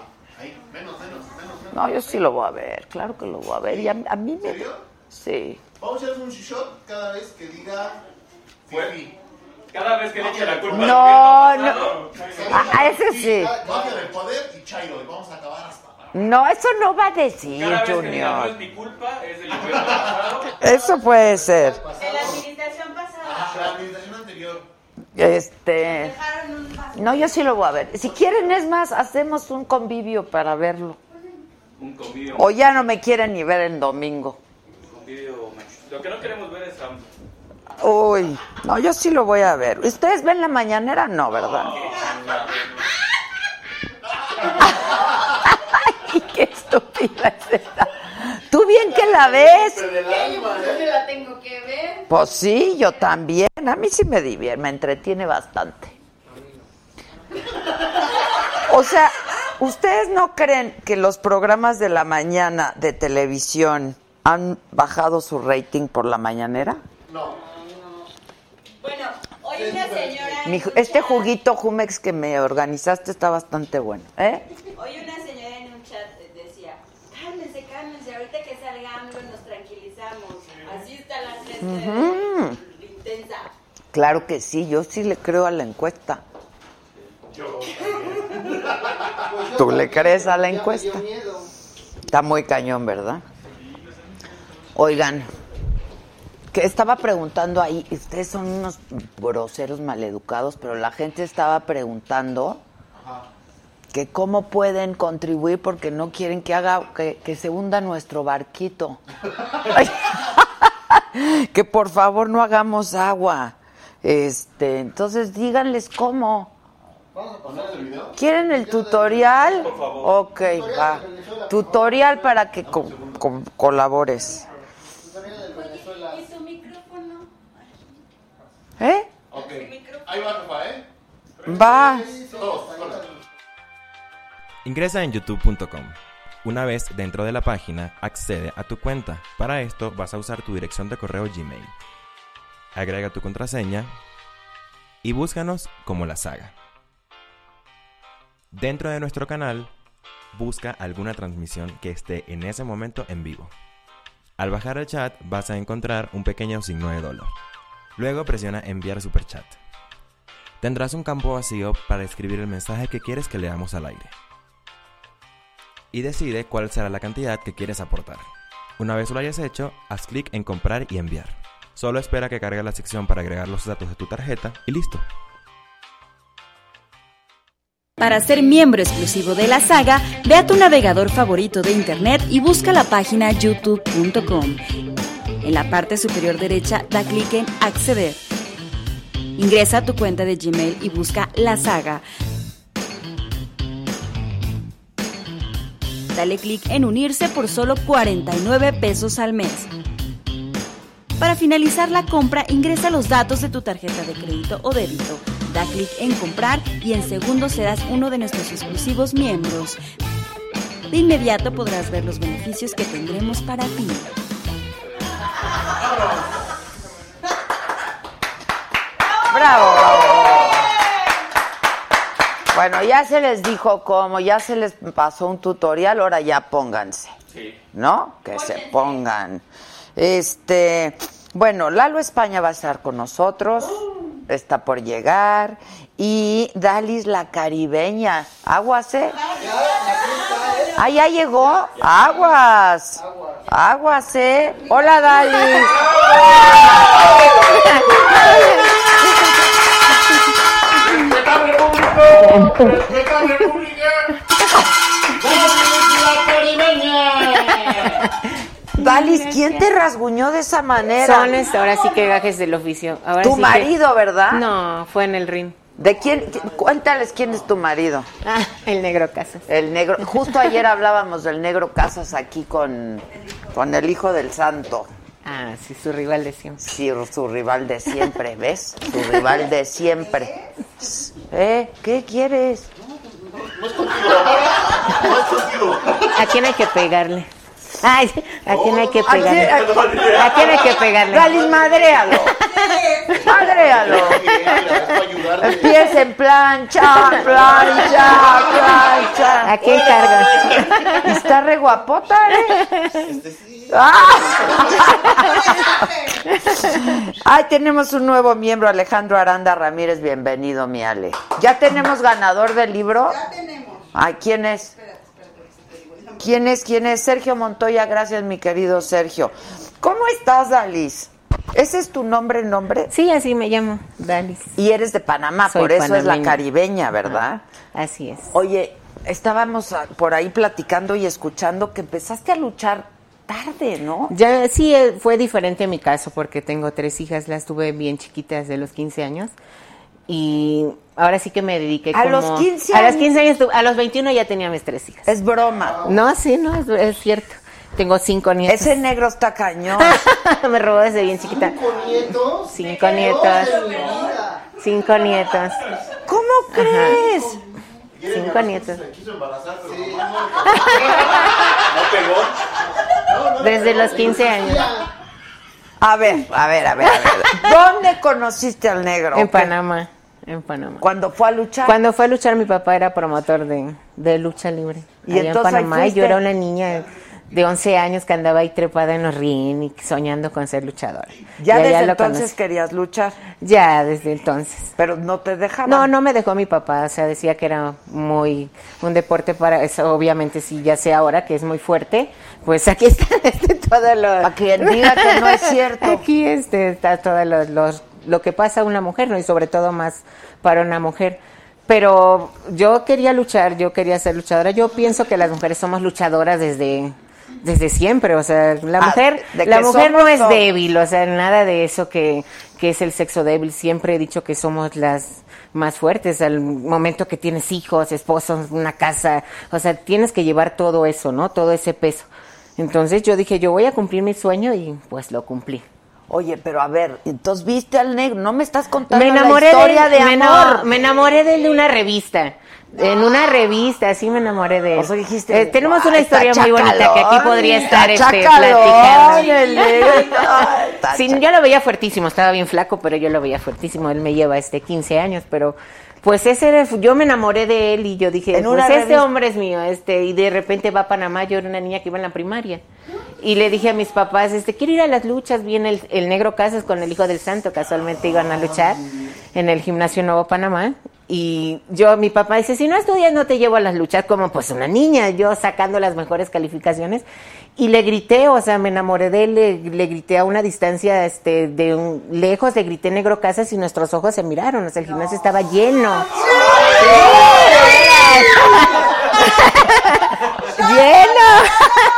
No, yo sí lo voy a ver, claro que lo voy a ver. Y a, a mí me... Sí. Vamos a hacer un shot cada vez que diga Fifi. Cada vez que le eche la culpa al No, no. pasado, A, a ese sí. Mafia del poder y Chairo. Y vamos a acabar hasta. No, eso no va a decir, Cada vez que diga no es Junior. mi culpa, es del pasado. Eso puede ser. De la administración pasada. La administración anterior. Este. Un. No, yo sí lo voy a ver. Si quieren, es más, hacemos un convivio para verlo. Un convivio, O ya no me quieren ni ver el domingo. convivio macho. Lo que no queremos ver es a Uy, no, yo sí lo voy a ver. ¿Ustedes ven la mañanera? No, ¿verdad? (laughs) Ay, qué estúpida es esta. ¿Tú bien que la ves? Yo la tengo que ver. Pues sí, yo también. A mí sí me divierte, me entretiene bastante. O sea, ¿ustedes no creen que los programas de la mañana de televisión han bajado su rating por la mañanera? Bueno, hoy una señora. Mi este chat- juguito Jumex que me organizaste está bastante bueno, ¿eh? Hoy una señora en un chat decía: Cálmense, cálmense, ahorita que salga AMLO nos tranquilizamos. Así está la gente intensa. Claro que sí, yo sí le creo a la encuesta. (laughs) ¿Tú le crees a la encuesta? Está muy cañón, ¿verdad? Oigan, que estaba preguntando ahí, ustedes son unos groseros maleducados, pero la gente estaba preguntando que cómo pueden contribuir porque no quieren que haga que, que se hunda nuestro barquito. (laughs) Que por favor no hagamos agua. Este, entonces díganles cómo. ¿Quieren el tutorial? Ok, va. Tutorial para que co- co- colabores. ¿Y su micrófono? ¿Eh? Ok. Ahí va, Rafa, ¿eh? Va. Ingresa en youtube.com. Una vez dentro de la página, accede a tu cuenta. Para esto vas a usar tu dirección de correo Gmail. Agrega tu contraseña y búscanos como La Saga. Dentro de nuestro canal, busca alguna transmisión que esté en ese momento en vivo. Al bajar el chat vas a encontrar un pequeño signo de dólar. Luego presiona enviar superchat. Tendrás un campo vacío para escribir el mensaje que quieres que leamos al aire. Y decide cuál será la cantidad que quieres aportar. Una vez lo hayas hecho, haz clic en comprar y enviar. Solo espera que cargue la sección para agregar los datos de tu tarjeta y listo. Para ser miembro exclusivo de la saga, ve a tu navegador favorito de internet y busca la página youtube.com. En la parte superior derecha da clic en Acceder. Ingresa a tu cuenta de Gmail y busca la saga. Dale clic en unirse por solo 49 pesos al mes. Para finalizar la compra, ingresa los datos de tu tarjeta de crédito o débito. Da clic en comprar y en segundos serás uno de nuestros exclusivos miembros. De inmediato podrás ver los beneficios que tendremos para ti. ¡Bravo! Bueno, ya se les dijo cómo, ya se les pasó un tutorial, ahora ya pónganse. ¿No? Que se pongan. Este, bueno, Lalo España va a estar con nosotros, está por llegar. Y Dalis la caribeña. Aguas, ¿eh? Ah, ya llegó. Aguas. Aguas, ¿eh? Hola, Dalis. ¡Respetable público! ¡Respetable público! ¡Vamos, la caribeña! Dalis, ¿quién te rasguñó de esa manera? Son este, ahora sí que gajes del oficio. Ahora tu sí que- marido, ¿verdad? No, fue en el ring. ¿De quién? Cuéntales quién es tu marido. Ah, el negro Casas. El negro. Justo ayer hablábamos del negro Casas aquí con, con el hijo del santo. Ah, sí, su rival de siempre. Sí, su rival de siempre, ¿ves? Su rival de siempre. ¿Eh? ¿Qué quieres? No es contigo, no es contigo. ¿A quién hay que pegarle? Ay, ¿a quién hay que ¿A quién- pegarle? a- ¿A quién hay que pegarle? Dalis, madréalo. Madréalo. Empieza en plancha, plancha, plancha. ¿A quién cargas? Está re guapota, ¿eh? ¡Ah! Ay, tenemos un nuevo miembro, Alejandro Aranda Ramírez. Bienvenido, mi Ale. ¿Ya tenemos ganador del libro? Ya tenemos. Ay, ¿quién es? ¿Quién es? ¿Quién es? Sergio Montoya. Gracias, mi querido Sergio. ¿Cómo estás, Dalis? ¿Ese es tu nombre, nombre? Sí, así me llamo, Dalis. Y eres de Panamá, Soy por eso es la caribeña, ¿verdad? Así es. Oye, estábamos ah, por ahí platicando y escuchando que empezaste a luchar tarde, ¿no? Ya sí eh, fue diferente mi caso porque tengo tres hijas, las tuve bien chiquitas de los 15 años y ahora sí que me dediqué ¿A como- los 15 a los años? 15 años, a los 21 ya tenía mis tres hijas. Es broma. No, sí, no, es, es cierto. Tengo cinco nietos. Ese negro está cañón. (laughs) me robó desde bien chiquita. ¿Cinco nietos? Cinco nietos. Cinco nietos. ¿Cómo crees? Cinco nietos. Se quiso embarazar, pero (laughs) ¿No pegó? Desde los 15 años. A ver, a ver, a ver, a ver. (laughs) ¿Dónde conociste al negro? En ¿Qué? Panamá. En Panamá. Cuando fue a luchar. Cuando fue a luchar, mi papá era promotor de, de lucha libre. Y allá entonces en Panamá. Y yo era una niña de 11 años que andaba ahí trepada en los ring y soñando con ser luchadora. Ya Y desde entonces conocí. querías luchar, Ya, desde entonces. pero no te dejaban. No, no me dejó mi papá, o sea, decía que era muy un deporte para eso, obviamente sí, ya sé ahora que es muy fuerte, pues aquí (laughs) está este, todo lo A quien diga que no es cierto. (laughs) Aquí este está todo lo, los- lo que pasa a una mujer, ¿no? Y sobre todo más para una mujer. Pero yo quería luchar, yo quería ser luchadora. Yo pienso que las mujeres somos luchadoras desde desde siempre, o sea, la Ah, mujer la mujer no es débil, o sea, nada de eso que, que es el sexo débil. Siempre he dicho que somos las más fuertes al momento que tienes hijos, esposos, una casa, o sea, tienes que llevar todo eso, ¿no? Todo ese peso. Entonces yo dije, yo voy a cumplir mi sueño y pues lo cumplí. Oye, pero a ver, entonces viste al negro, no me estás contando Me enamoré la historia de, me amor. me enamoré de él de una revista. En una revista, sí me enamoré de él. O sea, dijiste, Eh, tenemos una "Guau, está historia muy bonita que aquí podría estar este, platicando. está (laughs) Sí, yo lo veía fuertísimo, estaba bien flaco, pero yo lo veía fuertísimo. Él me lleva este 15 años, pero Pues ese era, yo me enamoré de él y yo dije, pues este hombre es mío, este, y de repente va a Panamá, yo era una niña que iba en la primaria. Y le dije a mis papás, este, quiero ir a las luchas, viene el, el negro Casas con el hijo del santo, casualmente iban a luchar en el gimnasio Nuevo Panamá. Y yo, mi papá dice, si no estudias no te llevo a las luchas como pues una niña, yo sacando las mejores calificaciones. Y le grité, o sea, me enamoré de él, le, le grité a una distancia, este, de un, lejos, le grité negro casas y nuestros ojos se miraron, o sea, el gimnasio estaba lleno. (laughs) lleno. (laughs)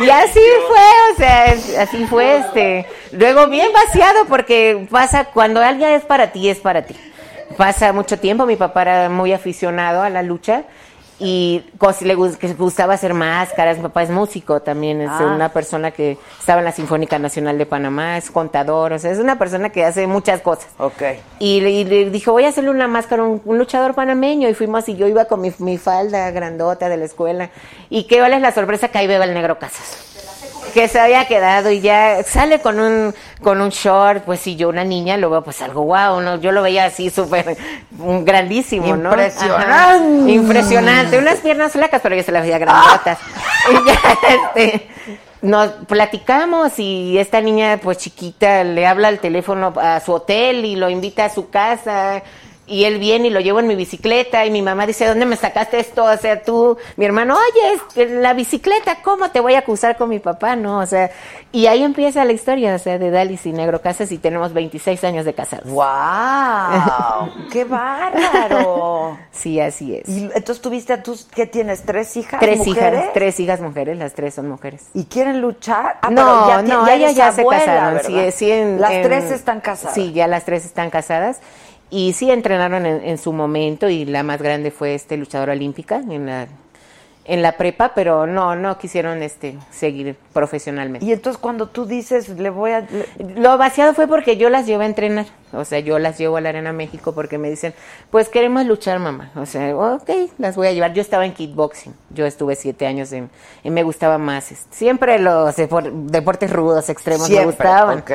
Y así fue, o sea, así fue este. Luego bien vaciado porque pasa cuando alguien es para ti, es para ti. Pasa mucho tiempo, mi papá era muy aficionado a la lucha y cos- le gustaba hacer máscaras, mi papá es músico también, es Ah. una persona que estaba en la Sinfónica Nacional de Panamá, es contador, o sea, es una persona que hace muchas cosas. Ok. Y le, y le dijo, voy a hacerle una máscara a un, un luchador panameño. Y fuimos y yo iba con mi, mi falda grandota de la escuela. Y qué vale la sorpresa que ahí veo al negro Casas. Que se había quedado y ya sale con un, con un short, pues si yo una niña lo veo pues algo guau, ¿no? Yo lo veía así súper un grandísimo, ¿no? Impresionante. Impresionante. Unas piernas flacas, pero yo se las veía grandotas. (laughs) Y ya, este, nos platicamos y esta niña pues chiquita le habla al teléfono a su hotel y lo invita a su casa y él viene y lo llevo en mi bicicleta y mi mamá dice, ¿dónde me sacaste esto? O sea, tú, mi hermano, oye, es- la bicicleta, ¿cómo te voy a acusar con mi papá? No, o sea, y ahí empieza la historia, o sea, de Dalis y Negro Casas y tenemos 26 años de casados. ¡Wow! (laughs) ¡Qué bárbaro! Sí, así es. Y entonces tuviste a tus, ¿qué tienes? ¿Tres hijas? Tres mujeres? hijas, tres hijas mujeres, las tres son mujeres. ¿Y quieren luchar? Ah, no, ya no, ellas ya se abuela, casaron. Sí, sí, en- Las en- tres están casadas. Sí, ya las tres están casadas. Y sí entrenaron en, en su momento y la más grande fue este luchadora olímpica en la, en la prepa, pero no, no quisieron este seguir profesionalmente. Y entonces cuando tú dices, le voy a... le- Lo vaciado fue porque yo las llevo a entrenar. O sea, yo las llevo a la Arena México porque me dicen, pues queremos luchar, mamá. O sea, ok, las voy a llevar. Yo estaba en kickboxing. Yo estuve siete años en, y me gustaba más. este, Siempre los depor- deportes rudos, extremos me gustaban. ok.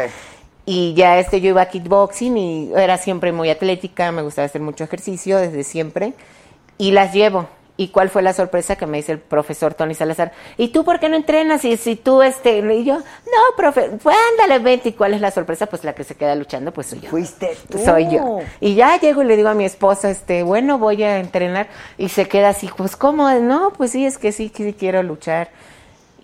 Y ya este yo iba a kickboxing y era siempre muy atlética, me gustaba hacer mucho ejercicio desde siempre. Y las llevo. ¿Y cuál fue la sorpresa que me dice el profesor Tony Salazar? ¿Y tú por qué no entrenas? Y si tú, este, y yo, no, profe, pues ándale, vente. ¿Y cuál es la sorpresa? Pues la que se queda luchando, pues soy yo. Fuiste tú. Soy yo. Y ya llego y le digo a mi esposa, este, bueno, voy a entrenar. Y se queda así, pues, ¿cómo? No, pues sí, es que sí, que sí quiero luchar.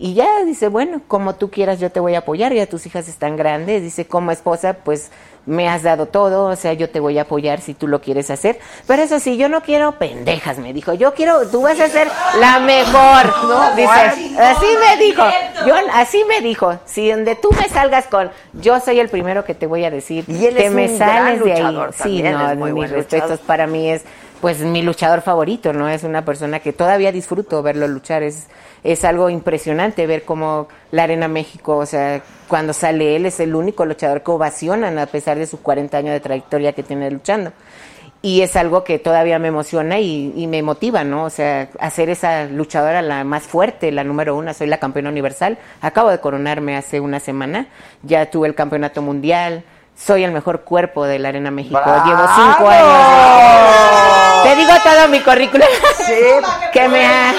Y ya dice, bueno, como tú quieras, yo te voy a apoyar, ya tus hijas están grandes. Dice, como esposa, pues me has dado todo, o sea, yo te voy a apoyar si tú lo quieres hacer. Pero eso sí, yo no quiero pendejas, me dijo. Yo quiero, tú vas a ser la mejor, ¿no? Dice, así me dijo. Yo, así me dijo. Si donde tú me salgas con, yo soy el primero que te voy a decir, Y él que es me un gran sales de ahí. luchador Sí, también, no, mis respetos para mí es pues mi luchador favorito, ¿no? Es una persona que todavía disfruto verlo luchar, es, es algo impresionante ver cómo la Arena México, o sea, cuando sale él es el único luchador que ovacionan a pesar de sus 40 años de trayectoria que tiene luchando. Y es algo que todavía me emociona y, y me motiva, ¿no? O sea, hacer esa luchadora la más fuerte, la número uno, soy la campeona universal. Acabo de coronarme hace una semana, ya tuve el campeonato mundial, soy el mejor cuerpo de la Arena México, llevo cinco años. Te digo todo mi currículum. (laughs) que me ha...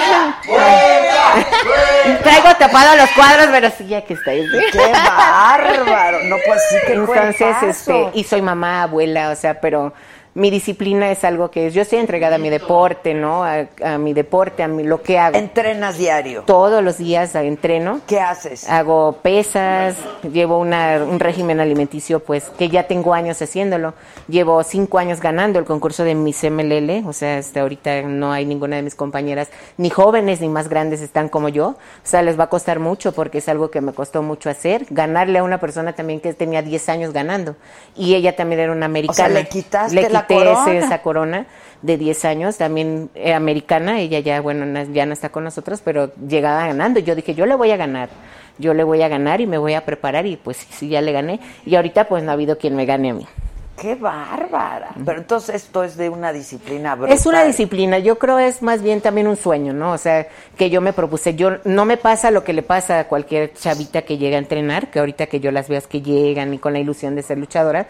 Traigo tapado los cuadros, pero sí, ya que estoy. ¡Qué bárbaro! No, pues sí, qué Entonces, este, y soy mamá, abuela, o sea, pero mi disciplina es algo que yo estoy entregada a mi deporte, ¿no? A, a mi deporte, a mi, lo que hago. ¿Entrenas diario? Todos los días entreno. ¿Qué haces? Hago pesas, llevo una, un régimen alimenticio, pues, que ya tengo años haciéndolo. Llevo cinco años ganando el concurso de Miss MLL, o sea, hasta ahorita no hay ninguna de mis compañeras, ni jóvenes ni más grandes están como yo. O sea, les va a costar mucho porque es algo que me costó mucho hacer. Ganarle a una persona también que tenía 10 años ganando. Y ella también era una americana. le quitaste Le la ese- corona. esa corona de 10 años, también eh, americana, ella ya, bueno, na- ya no está con nosotros, pero llegaba ganando. Yo dije, yo le voy a ganar, yo le voy a ganar y me voy a preparar y pues (laughs) sí, ya le gané. Y ahorita pues no ha habido quien me gane a mí. ¡Qué bárbara! Pero entonces esto es de una disciplina brutal. Es una disciplina, yo creo es más bien también un sueño, ¿no? O sea, que yo me propuse, yo no me pasa lo que le pasa a cualquier chavita que llega a entrenar, que ahorita que yo las veo es que llegan y con la ilusión de ser luchadora,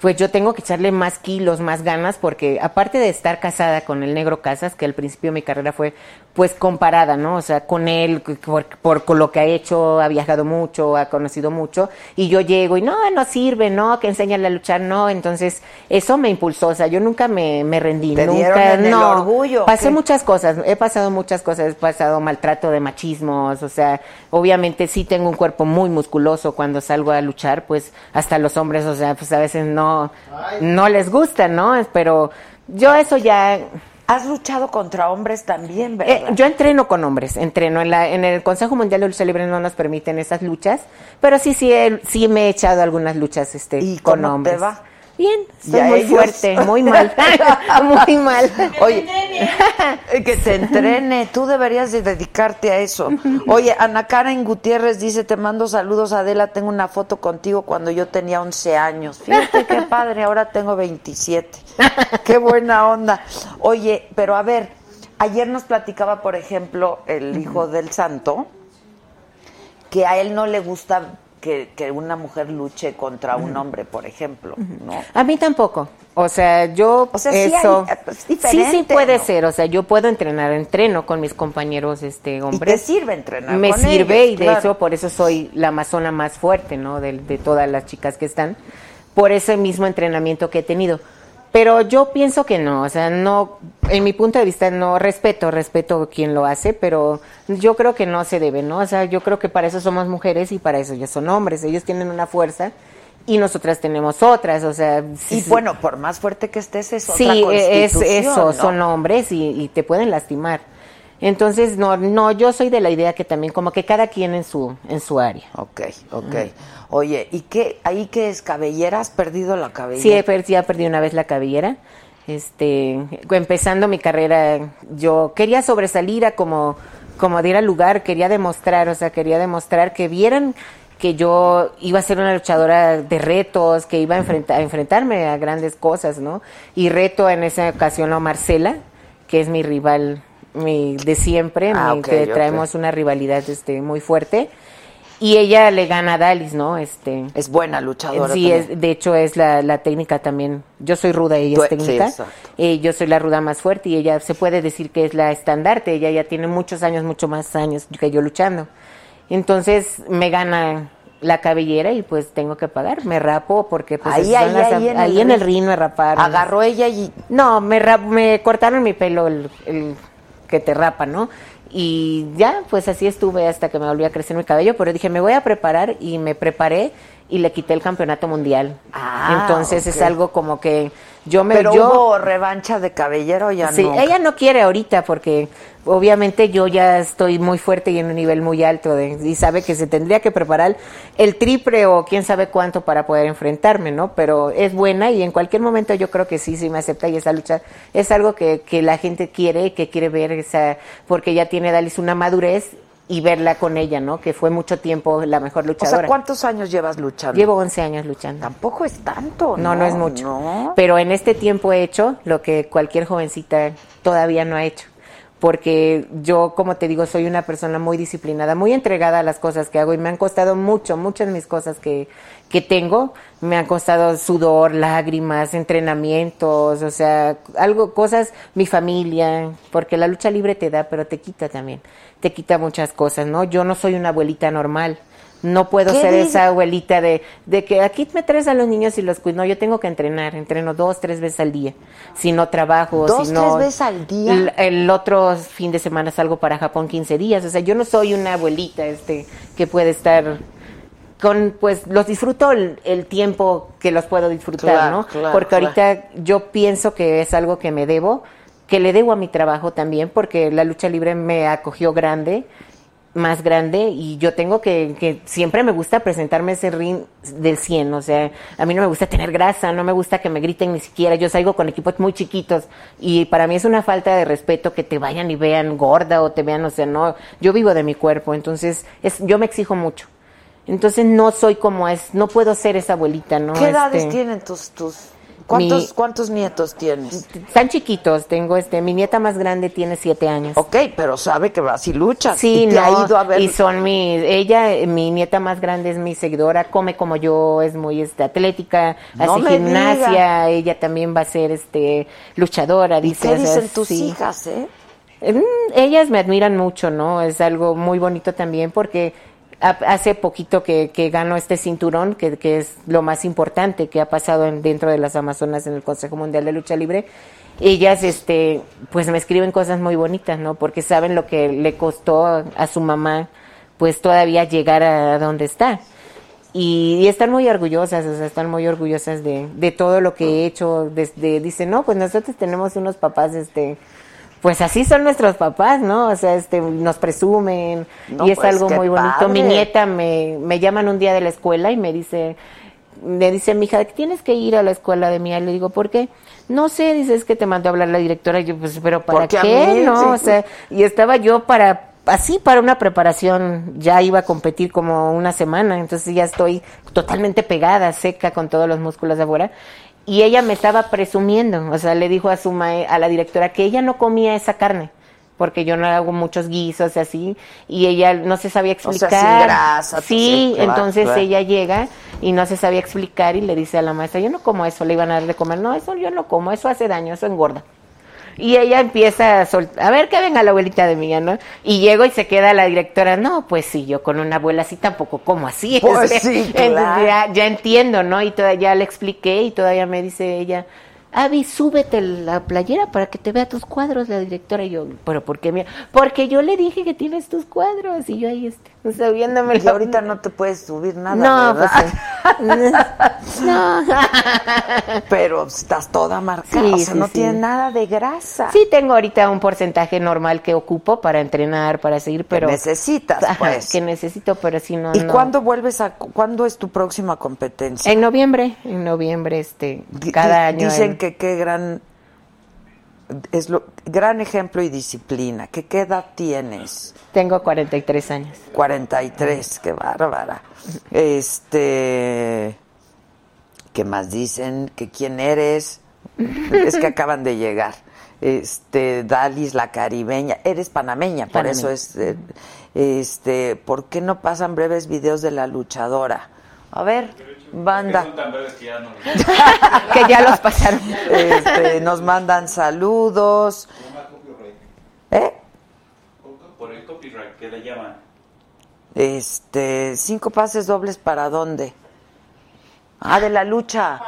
pues yo tengo que echarle más kilos, más ganas, porque aparte de estar casada con el negro Casas, que al principio mi carrera fue pues comparada, ¿no? O sea, con él, por, por, con lo que ha hecho, ha viajado mucho, ha conocido mucho, y yo llego y no, no sirve, no, que enséñale a luchar, no, entonces eso me impulsó, o sea, yo nunca me, me rendí, ¿Te nunca, en el no, orgullo, o pasé qué? muchas cosas, he pasado muchas cosas, he pasado maltrato de machismos, o sea, obviamente sí tengo un cuerpo muy musculoso cuando salgo a luchar, pues hasta los hombres, o sea, pues a veces no, no les gusta, ¿no? Pero yo eso ya... Has luchado contra hombres también, Eh, ¿verdad? yo entreno con hombres, entreno en, la, en el Consejo Mundial de Lucha Libre no nos permiten esas luchas, pero sí sí sí me he echado algunas luchas este ¿Y con cómo te hombres. va? Bien, ¿Y soy a muy ellos? fuerte, muy mal, (laughs) (laughs) muy mal. Oye, (laughs) que te entrene, tú deberías de dedicarte a eso. Oye, Ana Karen Gutiérrez dice, te mando saludos Adela, tengo una foto contigo cuando yo tenía 11 años. Fíjate qué padre, ahora tengo 27. Qué buena onda. Oye, pero a ver, ayer nos platicaba, por ejemplo, el hijo del santo, que a él no le gusta que, que una mujer luche contra un hombre, por ejemplo, ¿no? A mí tampoco. O sea, yo O sea, sí hay- eso es sí diferente, sí puede ¿no? ser, o sea, yo puedo entrenar, entreno con mis compañeros este Y hombres. te sirve entrenar Me con sirve ellos, y de eso por eso soy la amazona más fuerte, ¿no? De, de todas las chicas que están por ese mismo entrenamiento que he tenido. Pero yo pienso que no, o sea, no, en mi punto de vista no respeto, respeto quien lo hace, pero yo creo que no se debe, ¿no? O sea, yo creo que para eso somos mujeres y para eso ya son hombres, ellos tienen una fuerza y nosotras tenemos otras, o sea, Y sí- bueno, por más fuerte que estés, es otra Sí, es constitución, eso, ¿no? son hombres y, y te pueden lastimar. Entonces, no, no, yo soy de la idea que también como que cada quien en su, en su área. Ok, ok. Oye, ¿y qué? ¿Ahí qué es? ¿Cabellera? ¿Has perdido la cabellera? Sí, he per- ya perdí una vez la cabellera. Este, empezando mi carrera, yo quería sobresalir a como, como diera lugar, quería demostrar, o sea, quería demostrar que vieran que yo iba a ser una luchadora de retos, que iba a, enfrenta- a enfrentarme a grandes cosas, ¿no? Y reto en esa ocasión a Marcela, que es mi rival mi, de siempre, Ah, mi- que traemos una rivalidad este, muy fuerte. Y ella le gana a Dalis, ¿no? Este, Es buena luchadora. Sí, también. es, de hecho es la, la técnica también. Yo soy ruda, ella Tú- es sí, técnica. exacto. Eh, yo soy la ruda más fuerte y ella se puede decir que es la estandarte. Ella ya tiene muchos años, mucho más años que yo luchando. Entonces me gana la cabellera y pues tengo que pagar. Me rapo porque pues Ahí, ahí, las- ahí en el ahí en el ring me raparon. Agarró ella y... No, me, rap- me cortaron mi pelo, el, el que te rapa, ¿no? Y ya, pues así estuve hasta que me volví a crecer mi cabello, pero dije, me voy a preparar y me preparé y le quité el campeonato mundial. Ah, Entonces es algo como que yo me... Pero yo, hubo revancha de cabellero ya Sí, no. ella no quiere ahorita porque obviamente yo ya estoy muy fuerte y en un nivel muy alto de, y sabe que se tendría que preparar el triple o quién sabe cuánto para poder enfrentarme, ¿no? Pero es buena y en cualquier momento yo creo que sí, sí me acepta y esa lucha es algo que, que la gente quiere, que quiere ver esa, porque ya tiene Dalis una madurez y verla con ella, ¿no? Que fue mucho tiempo la mejor O luchadora. sea, ¿cuántos años llevas luchando? Llevo 11 años luchando. Tampoco es tanto, ¿no? No, no es mucho. No. Pero en este tiempo he hecho lo que cualquier jovencita todavía no ha hecho. Porque yo, como te digo, soy una persona muy disciplinada, muy entregada a las cosas que hago y me han costado mucho, muchas de mis cosas que, que tengo. Me han costado sudor, lágrimas, entrenamientos, o sea, algo, cosas, mi familia, porque la lucha libre te da, pero te quita también. Te quita muchas cosas, ¿no? Yo no soy una abuelita normal. No puedo ¿Qué ser esa abuelita de, de que aquí me traes a los niños y los cuido. No, yo tengo que entrenar, entreno dos, tres veces al día. Si no trabajo, ¿Dos, si no... tres veces al día? El, el otro fin de semana salgo para Japón 15 días. O sea, yo no soy una abuelita este que puede estar con, pues, los disfruto el, el tiempo que los puedo disfrutar, Claro, ¿no? claro, porque claro. ahorita yo pienso que es algo que me debo, que le debo a mi trabajo también, porque la lucha libre me acogió grande más grande y yo tengo que, que siempre me gusta presentarme ese ring del 100, o sea, a mí no me gusta tener grasa, no me gusta que me griten ni siquiera, yo salgo con equipos muy chiquitos y para mí es una falta de respeto que te vayan y vean gorda o te vean, o sea, no, yo vivo de mi cuerpo, entonces es, yo me exijo mucho. Entonces no soy como es, no puedo ser esa abuelita, ¿no? ¿Qué edades Este, tienen tus, tus ¿Cuántos, Mi- ¿Cuántos nietos tienes? Están chiquitos, tengo este, mi nieta más grande tiene siete años. Ok, pero sabe que vas y luchas. Sí, y te no, ha ido a ver. y son mi, ella, mi nieta más grande es mi seguidora, come como yo, es muy este, atlética, No hace gimnasia, diga. ella también va a ser este luchadora, ¿Y dice. qué o sea, dicen tus sí. hijas, eh? Mm, Ellas me admiran mucho, ¿no? Es algo muy bonito también porque hace poquito que, que gano este cinturón, que, que es lo más importante que ha pasado en- dentro de las Amazonas en el Consejo Mundial de Lucha Libre. Ellas, este, pues me escriben cosas muy bonitas, ¿no? Porque saben lo que le costó a su mamá, pues todavía llegar a donde está. Y, y están muy orgullosas, o sea, están muy orgullosas de, de todo lo que he hecho. Desde, dicen, no, pues nosotros tenemos unos papás, este, pues así son nuestros papás, ¿no? O sea, este, nos presumen No, y es pues, algo muy bonito. Mi nieta me, me llaman un día de la escuela y me dice, me dice, mija, tienes que ir a la escuela de mía. Le digo, ¿por qué? No sé, dice, es que te mandó a hablar la directora. Y yo, pues, ¿pero para qué? mí, no, sí. o sea, y estaba yo para, así para una preparación, ya iba a competir como una semana, entonces ya estoy totalmente pegada, seca, con todos los músculos de afuera. Y ella me estaba presumiendo, o sea, le dijo a su mae- a la directora que ella no comía esa carne, porque yo no hago muchos guisos y así, y ella no se sabía O sea, explicar. sin grasa, Sí, sí, claro, entonces claro. ella llega y no se sabía explicar y le dice a la maestra, yo no como eso, le iban a dar de comer, no, eso yo no como, eso hace daño, eso engorda. Y ella empieza a soltar, a ver que venga la abuelita de mía, ¿no? Y llego y se queda la directora, no, pues sí, yo con una abuela así tampoco como así. (laughs) Pues sí, entonces claro. ya, ya entiendo, ¿no? Y todavía ya le expliqué y todavía me dice ella, Avi, súbete la playera para que te vea tus cuadros, la directora. Y yo, ¿pero por qué? mira? Porque yo le dije que tienes tus cuadros. Y yo ahí, este, viéndome. Y ahorita no te puedes subir nada, No, ¿verdad? pues, (laughs) no. Pero estás toda marcada, Sí, o sea, sí, no sí. tiene nada de grasa. Sí, tengo ahorita un porcentaje normal que ocupo para entrenar, para seguir, pero... necesitas, Ajá, pues. Que necesito, pero si no, ¿Y no. cuándo vuelves a, cuándo es tu próxima competencia? En noviembre, en noviembre, este, cada año. Dicen en- que qué gran es lo gran ejemplo y disciplina. ¿Que qué edad tienes? Tengo 43 años. 43, qué bárbara. Este ¿qué más dicen? que quién eres? es que acaban de llegar. Este, Dalis la caribeña, eres panameña, por Panameña. eso es eh, este, ¿por qué no pasan breves videos de la luchadora? A ver, banda. Son tan breves que ya no. (laughs) que ya los pasaron. Este, nos mandan saludos. ¿Eh? Por el copyright que le llaman. Este, cinco pases dobles para dónde? Ah, de la lucha.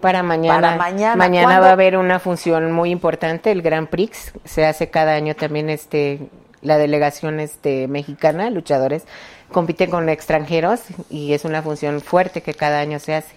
Para mañana. Para mañana. Mañana ¿Cuándo? va a haber una función muy importante, el Grand Prix. Se hace cada año también este la delegación este mexicana, luchadores, compite con extranjeros y es una función fuerte que cada año se hace.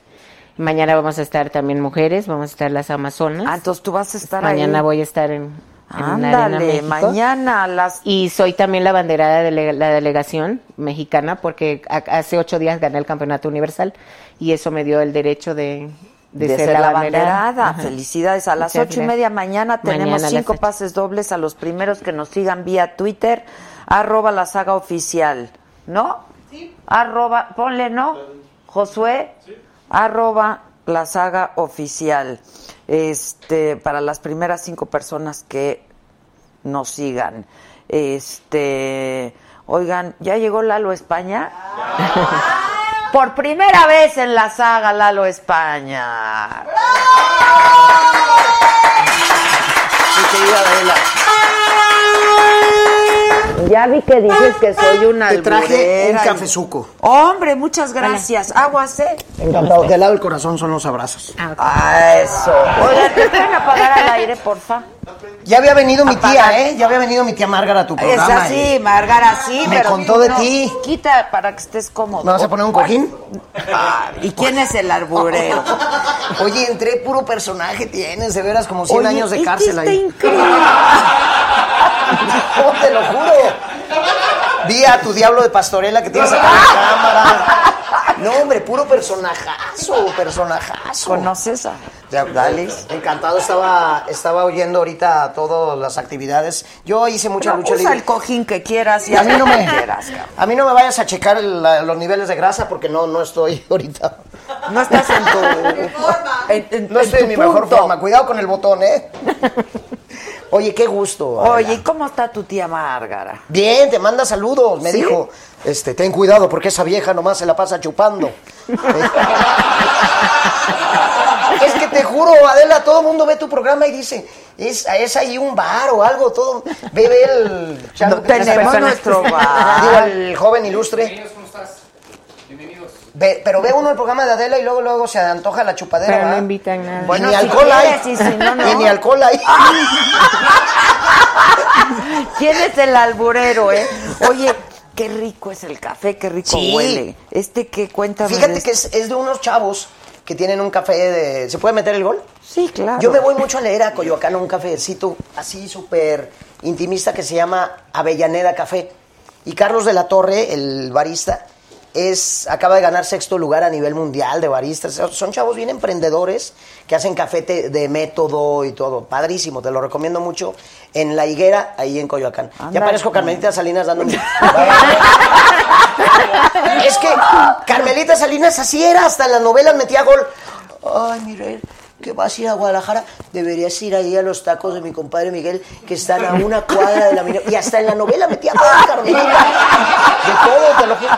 Mañana vamos a estar también mujeres, vamos a estar las Amazonas. Ah, entonces tú vas a estar Mañana ahí. voy a estar en, Ándale, mañana a las Y soy también la banderada de la delegación mexicana porque hace ocho días gané el campeonato universal y eso me dio el derecho de, de, de, ser, la banderada. Felicidades. A las Muchas ocho y media mañana tenemos Mañana cinco pases dobles a los primeros que nos sigan vía Twitter, arroba la saga oficial, ¿no? Sí. Arroba, ponle, ¿no? Josué, arroba la saga oficial. Este, para las primeras cinco personas que nos sigan. Este, oigan, ¿ya llegó Lalo España? Por primera vez en la saga Lalo España. Mi querida Adela. Ya vi que dices que soy una Te traje un cafezuco. Hombre, muchas gracias. Aguas, ¿eh? Encantado. Del lado del corazón son los abrazos. Ah, eso. Oigan, ¿me pueden apagar al aire, porfa? Ya había venido mi tía, ¿eh? Ya había venido mi tía Márgara a tu Es programa. así, y- Márgara, sí, Me pero... contó de no, ti. Quita para que estés cómodo. ¿Me vas a poner un cojín? Ah, ¿Y quién es el arburero? (laughs) Oye, entré puro personaje tienes, de veras, como 100 Oye, años de es cárcel ahí. increíble. (laughs) No, te lo juro. Vi a tu diablo de pastorela que tienes acá en la (laughs) cámara. No, hombre, puro personajazo, personajazo. ¿Conoces a Dalis? Encantado, estaba, estaba oyendo ahorita todas las actividades. Yo hice mucha Pero lucha usa libre. el cojín que quieras y a mí no me, quieras, cabrón. a mí no me vayas a checar el- la- los niveles de grasa porque no, no estoy (laughs) ahorita No estás en tu... (laughs) en- en- No en estoy tu en mi mejor forma. Cuidado con el botón, ¿eh? (laughs) Oye, qué gusto. Oye, Adela. ¿y cómo está tu tía Márgara? Bien, te manda saludos. Me ¿Sí? dijo, este, ten cuidado porque esa vieja nomás se la pasa chupando. (laughs) es que te juro, Adela, todo el mundo ve tu programa y dice, es, es ahí un bar o algo, todo. Ve el No, tenemos nuestro bar. (laughs) Digo, el joven ilustre. Pero ve uno el programa de Adela y luego luego se antoja la chupadera. Pero no ¿verdad? invitan nada. Bueno, ni si alcohol hay. y si no, no. Y ni alcohol hay. (laughs) ¿Quién es el alburero, eh? Oye, qué rico es el café, qué rico Sí. huele. Este que cuéntame. Fíjate de que es, es de unos chavos que tienen un café de... ¿Se puede meter el gol? Sí, claro. Yo me voy mucho a leer a Coyoacán un cafecito así súper intimista que se llama Avellaneda Café. Y Carlos de la Torre, el barista, es, acaba de ganar sexto lugar a nivel mundial de baristas. Son chavos bien emprendedores que hacen café te- de método y todo. Padrísimo, te lo recomiendo mucho. En La Higuera, ahí en Coyoacán. Ya parezco Carmelita Salinas dando... (laughs) (laughs) es que Carmelita Salinas así era, hasta en las novelas metía gol. Ay, mire, que vas a ir a Guadalajara, deberías ir ahí a los tacos de mi compadre Miguel, que están a una cuadra de la mina. Y hasta en la novela metía gol, (laughs) Carmelita. De todo, te lo juro.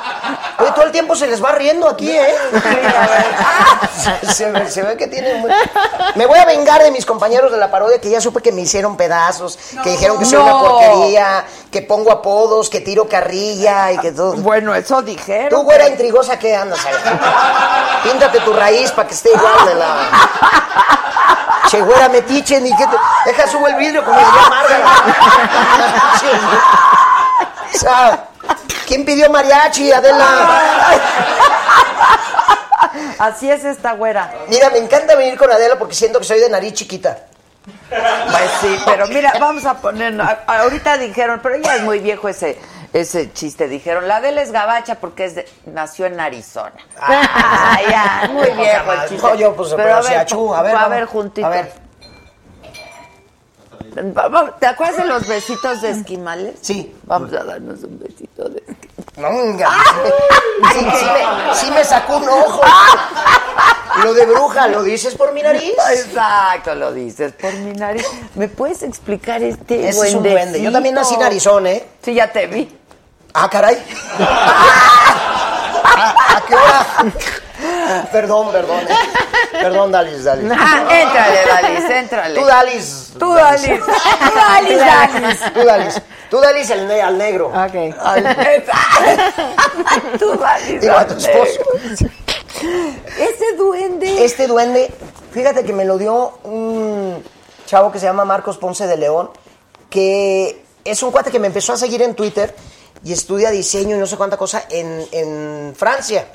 Oye, todo el tiempo se les va riendo aquí, ¿eh? (laughs) Se, ve- se ve que tienen... muy- Me voy a vengar de mis compañeros de la parodia que ya supe que me hicieron pedazos, que dijeron que soy una No. porquería, que pongo apodos, que tiro carrilla y que todo. Bueno, eso dijeron. Tú, güera intrigosa, ¿qué andas ahí? Píntate tu raíz para que esté igual de la... Che, güera metiche, ni que te... Deja, subo el vidrio como diría Márgara. o sea, ¿quién pidió mariachi, Adela? Así es esta güera. Mira, me encanta venir con Adela porque siento que soy de nariz chiquita. Pues sí, pero mira, vamos a poner. Ahorita dijeron, pero ya es muy viejo ese ese chiste. Dijeron, la Adela es gabacha porque es de- nació en Arizona. (laughs) Ah, ya, muy viejo el chiste. No, yo, pues, pero si achú, a ver, a ver, juntito. A ver. ¿Te acuerdas de los besitos de esquimales? Sí. Vamos a darnos un besito de esquimales. No. Sí, sí me, sí me sacó un ojo. (laughs) Lo de bruja, ¿lo dices por mi nariz? Exacto, lo dices por mi nariz. ¿Me puedes explicar este Ese es un duende. Yo también nací narizón, ¿eh? Sí, ya te vi. Ah, caray. ¿A, a qué hora? Perdón, perdón. Perdón, Dalis, Dalis. Ah, éntrale, Dalis, éntrale. Tú, Dalis. Tú, Dalis. Tú, Dalis, Dalis. Tú, Dalis. Tú, Dalis, el ne- al negro. Ok. Tú, Dalis. Digo, a tu esposo. Ese duende. Este duende, fíjate que me lo dio un chavo que se llama Marcos Ponce de León, que es un cuate que me empezó a seguir en Twitter y estudia diseño y no sé cuánta cosa en, en Francia.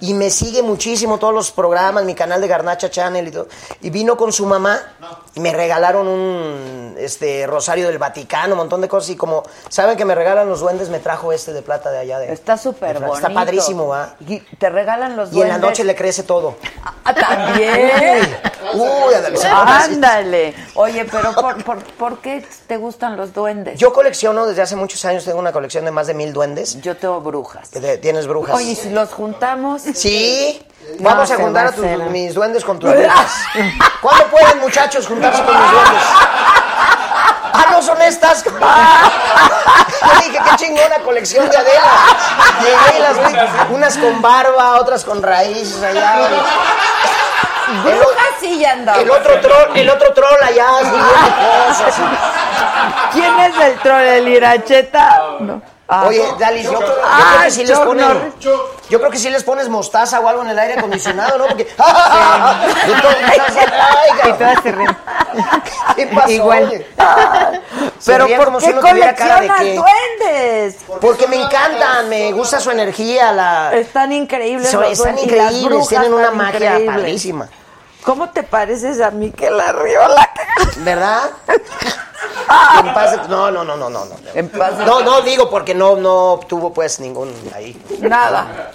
Y me sigue muchísimo todos los programas, mi canal de Garnacha Channel y todo. Y vino con su mamá y me regalaron un este rosario del Vaticano, un montón de cosas. Y como saben que me regalan los duendes, me trajo este de plata de allá de. Está súper bonito. Está padrísimo, ¿va? Y te regalan los Y en la duendes. noche le crece todo. Ah, también. Uy, ándale. Ándale. Oye, pero por, por, ¿por qué te gustan los duendes? Yo colecciono desde hace muchos años, tengo una colección de más de mil duendes. Yo tengo brujas. Tienes brujas. Oye, ¿y si los juntamos? Sí, No, vamos a juntar a tus- mis duendes con tus brujas. (laughs) ¿Cuándo pueden, muchachos, juntarse con mis duendes? Ah, no son estas. (laughs) Yo dije, qué chingona colección de Adela. Llegué y las vi, unas con barba, otras con raíces allá. El, Brujas sí ya andamos. el otro troll, el otro troll allá, cosas. ¿Quién es el troll? ¿El Iracheta? No. Ah. Oye, Dalis, yo, creo- yo Ah, creo que sí les pones, Norris. yo creo que sí les pones mostaza o algo en el aire acondicionado, ¿no? Porque (laughs) todo, ay, Y todas se ríen. ¿Qué pasó? Igual. Se Pero ¿por como si qué uno tuviera cara de que- duendes? Porque me encantan, me gusta su energía, la Están increíbles Son- los están increíbles, tienen una magia increíbles. padrísima. ¿Cómo te pareces a Miquel Arriola? ¿Verdad? (laughs) En paz no, no, no, no, no, no. En paz No, no digo porque no, no tuvo pues ningún ahí. Nada.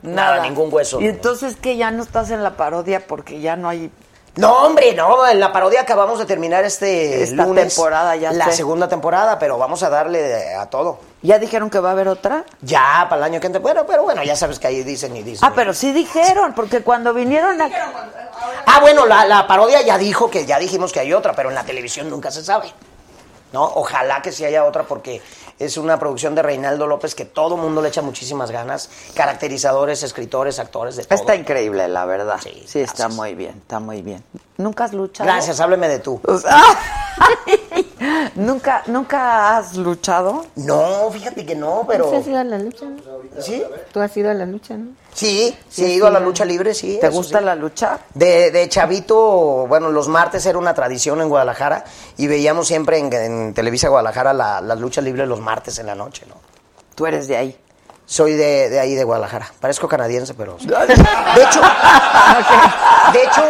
Nada, ningún hueso. Y entonces que ya no estás en la parodia porque ya no hay No, hombre, no, en la parodia acabamos de terminar este Esta lunes temporada, ya la sé. segunda temporada, pero vamos a darle a todo. ¿Ya dijeron que va a haber otra? Ya, para el año que entra. Bueno, pero bueno, ya sabes que ahí dicen y dicen. Ah, pero sí dijeron, porque cuando vinieron a... Ah, bueno, la, la parodia ya dijo que ya dijimos que hay otra, pero en la televisión nunca se sabe. ¿No? Ojalá que sí haya otra porque es una producción de Reinaldo López que todo mundo le echa muchísimas ganas. Caracterizadores, escritores, actores, de todo. Está increíble, la verdad. Sí, está muy bien, está muy bien. ¿Nunca has luchado? Gracias, hábleme de tú. (laughs) ¿Nunca, ¿Nunca has luchado? No, fíjate que no, pero... ¿Tú has ido a la lucha, no? ¿Sí? ¿Tú has ido a la lucha, no? Sí, sí, Sí, he ido a la lucha libre, sí. ¿Te gusta sí. la lucha? De, de chavito, bueno, los martes era una tradición en Guadalajara y veíamos siempre en, en Televisa Guadalajara la, las luchas libres los martes en la noche, ¿no? Tú eres de ahí. Soy de, de ahí, de Guadalajara. Parezco canadiense, pero... De hecho, de hecho...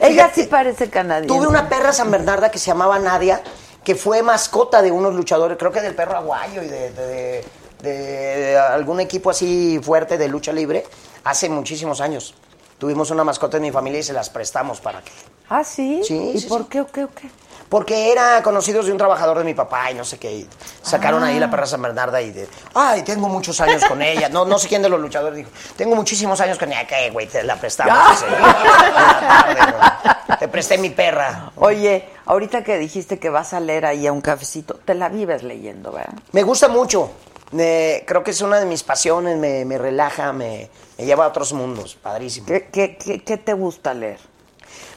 Ella fíjate, sí parece canadiense. Tuve una perra San Bernarda que se llamaba Nadia, que fue mascota de unos luchadores, creo que del perro aguayo y de, de- de- de algún equipo así fuerte de lucha libre, hace muchísimos años. Tuvimos una mascota en mi familia y se las prestamos para que... ¿Ah, sí? Sí, ¿Y sí, por sí. qué o qué o qué? Porque era conocidos de un trabajador de mi papá y no sé qué. y sacaron ahí Ah. la perra San Bernarda y de, ay, tengo muchos años con ella. No, no sé quién de los luchadores dijo, tengo muchísimos años con ella. ¿Qué, güey? Te la prestamos. (laughs) ese. En la tarde. Te presté mi perra. Oye, ahorita que dijiste que vas a leer ahí a un cafecito, te la vives leyendo, ¿verdad? Me gusta mucho. Creo que es una de mis pasiones. Me, me relaja, me, me lleva a otros mundos. Padrísimo. ¿Qué, qué, qué, qué te gusta leer?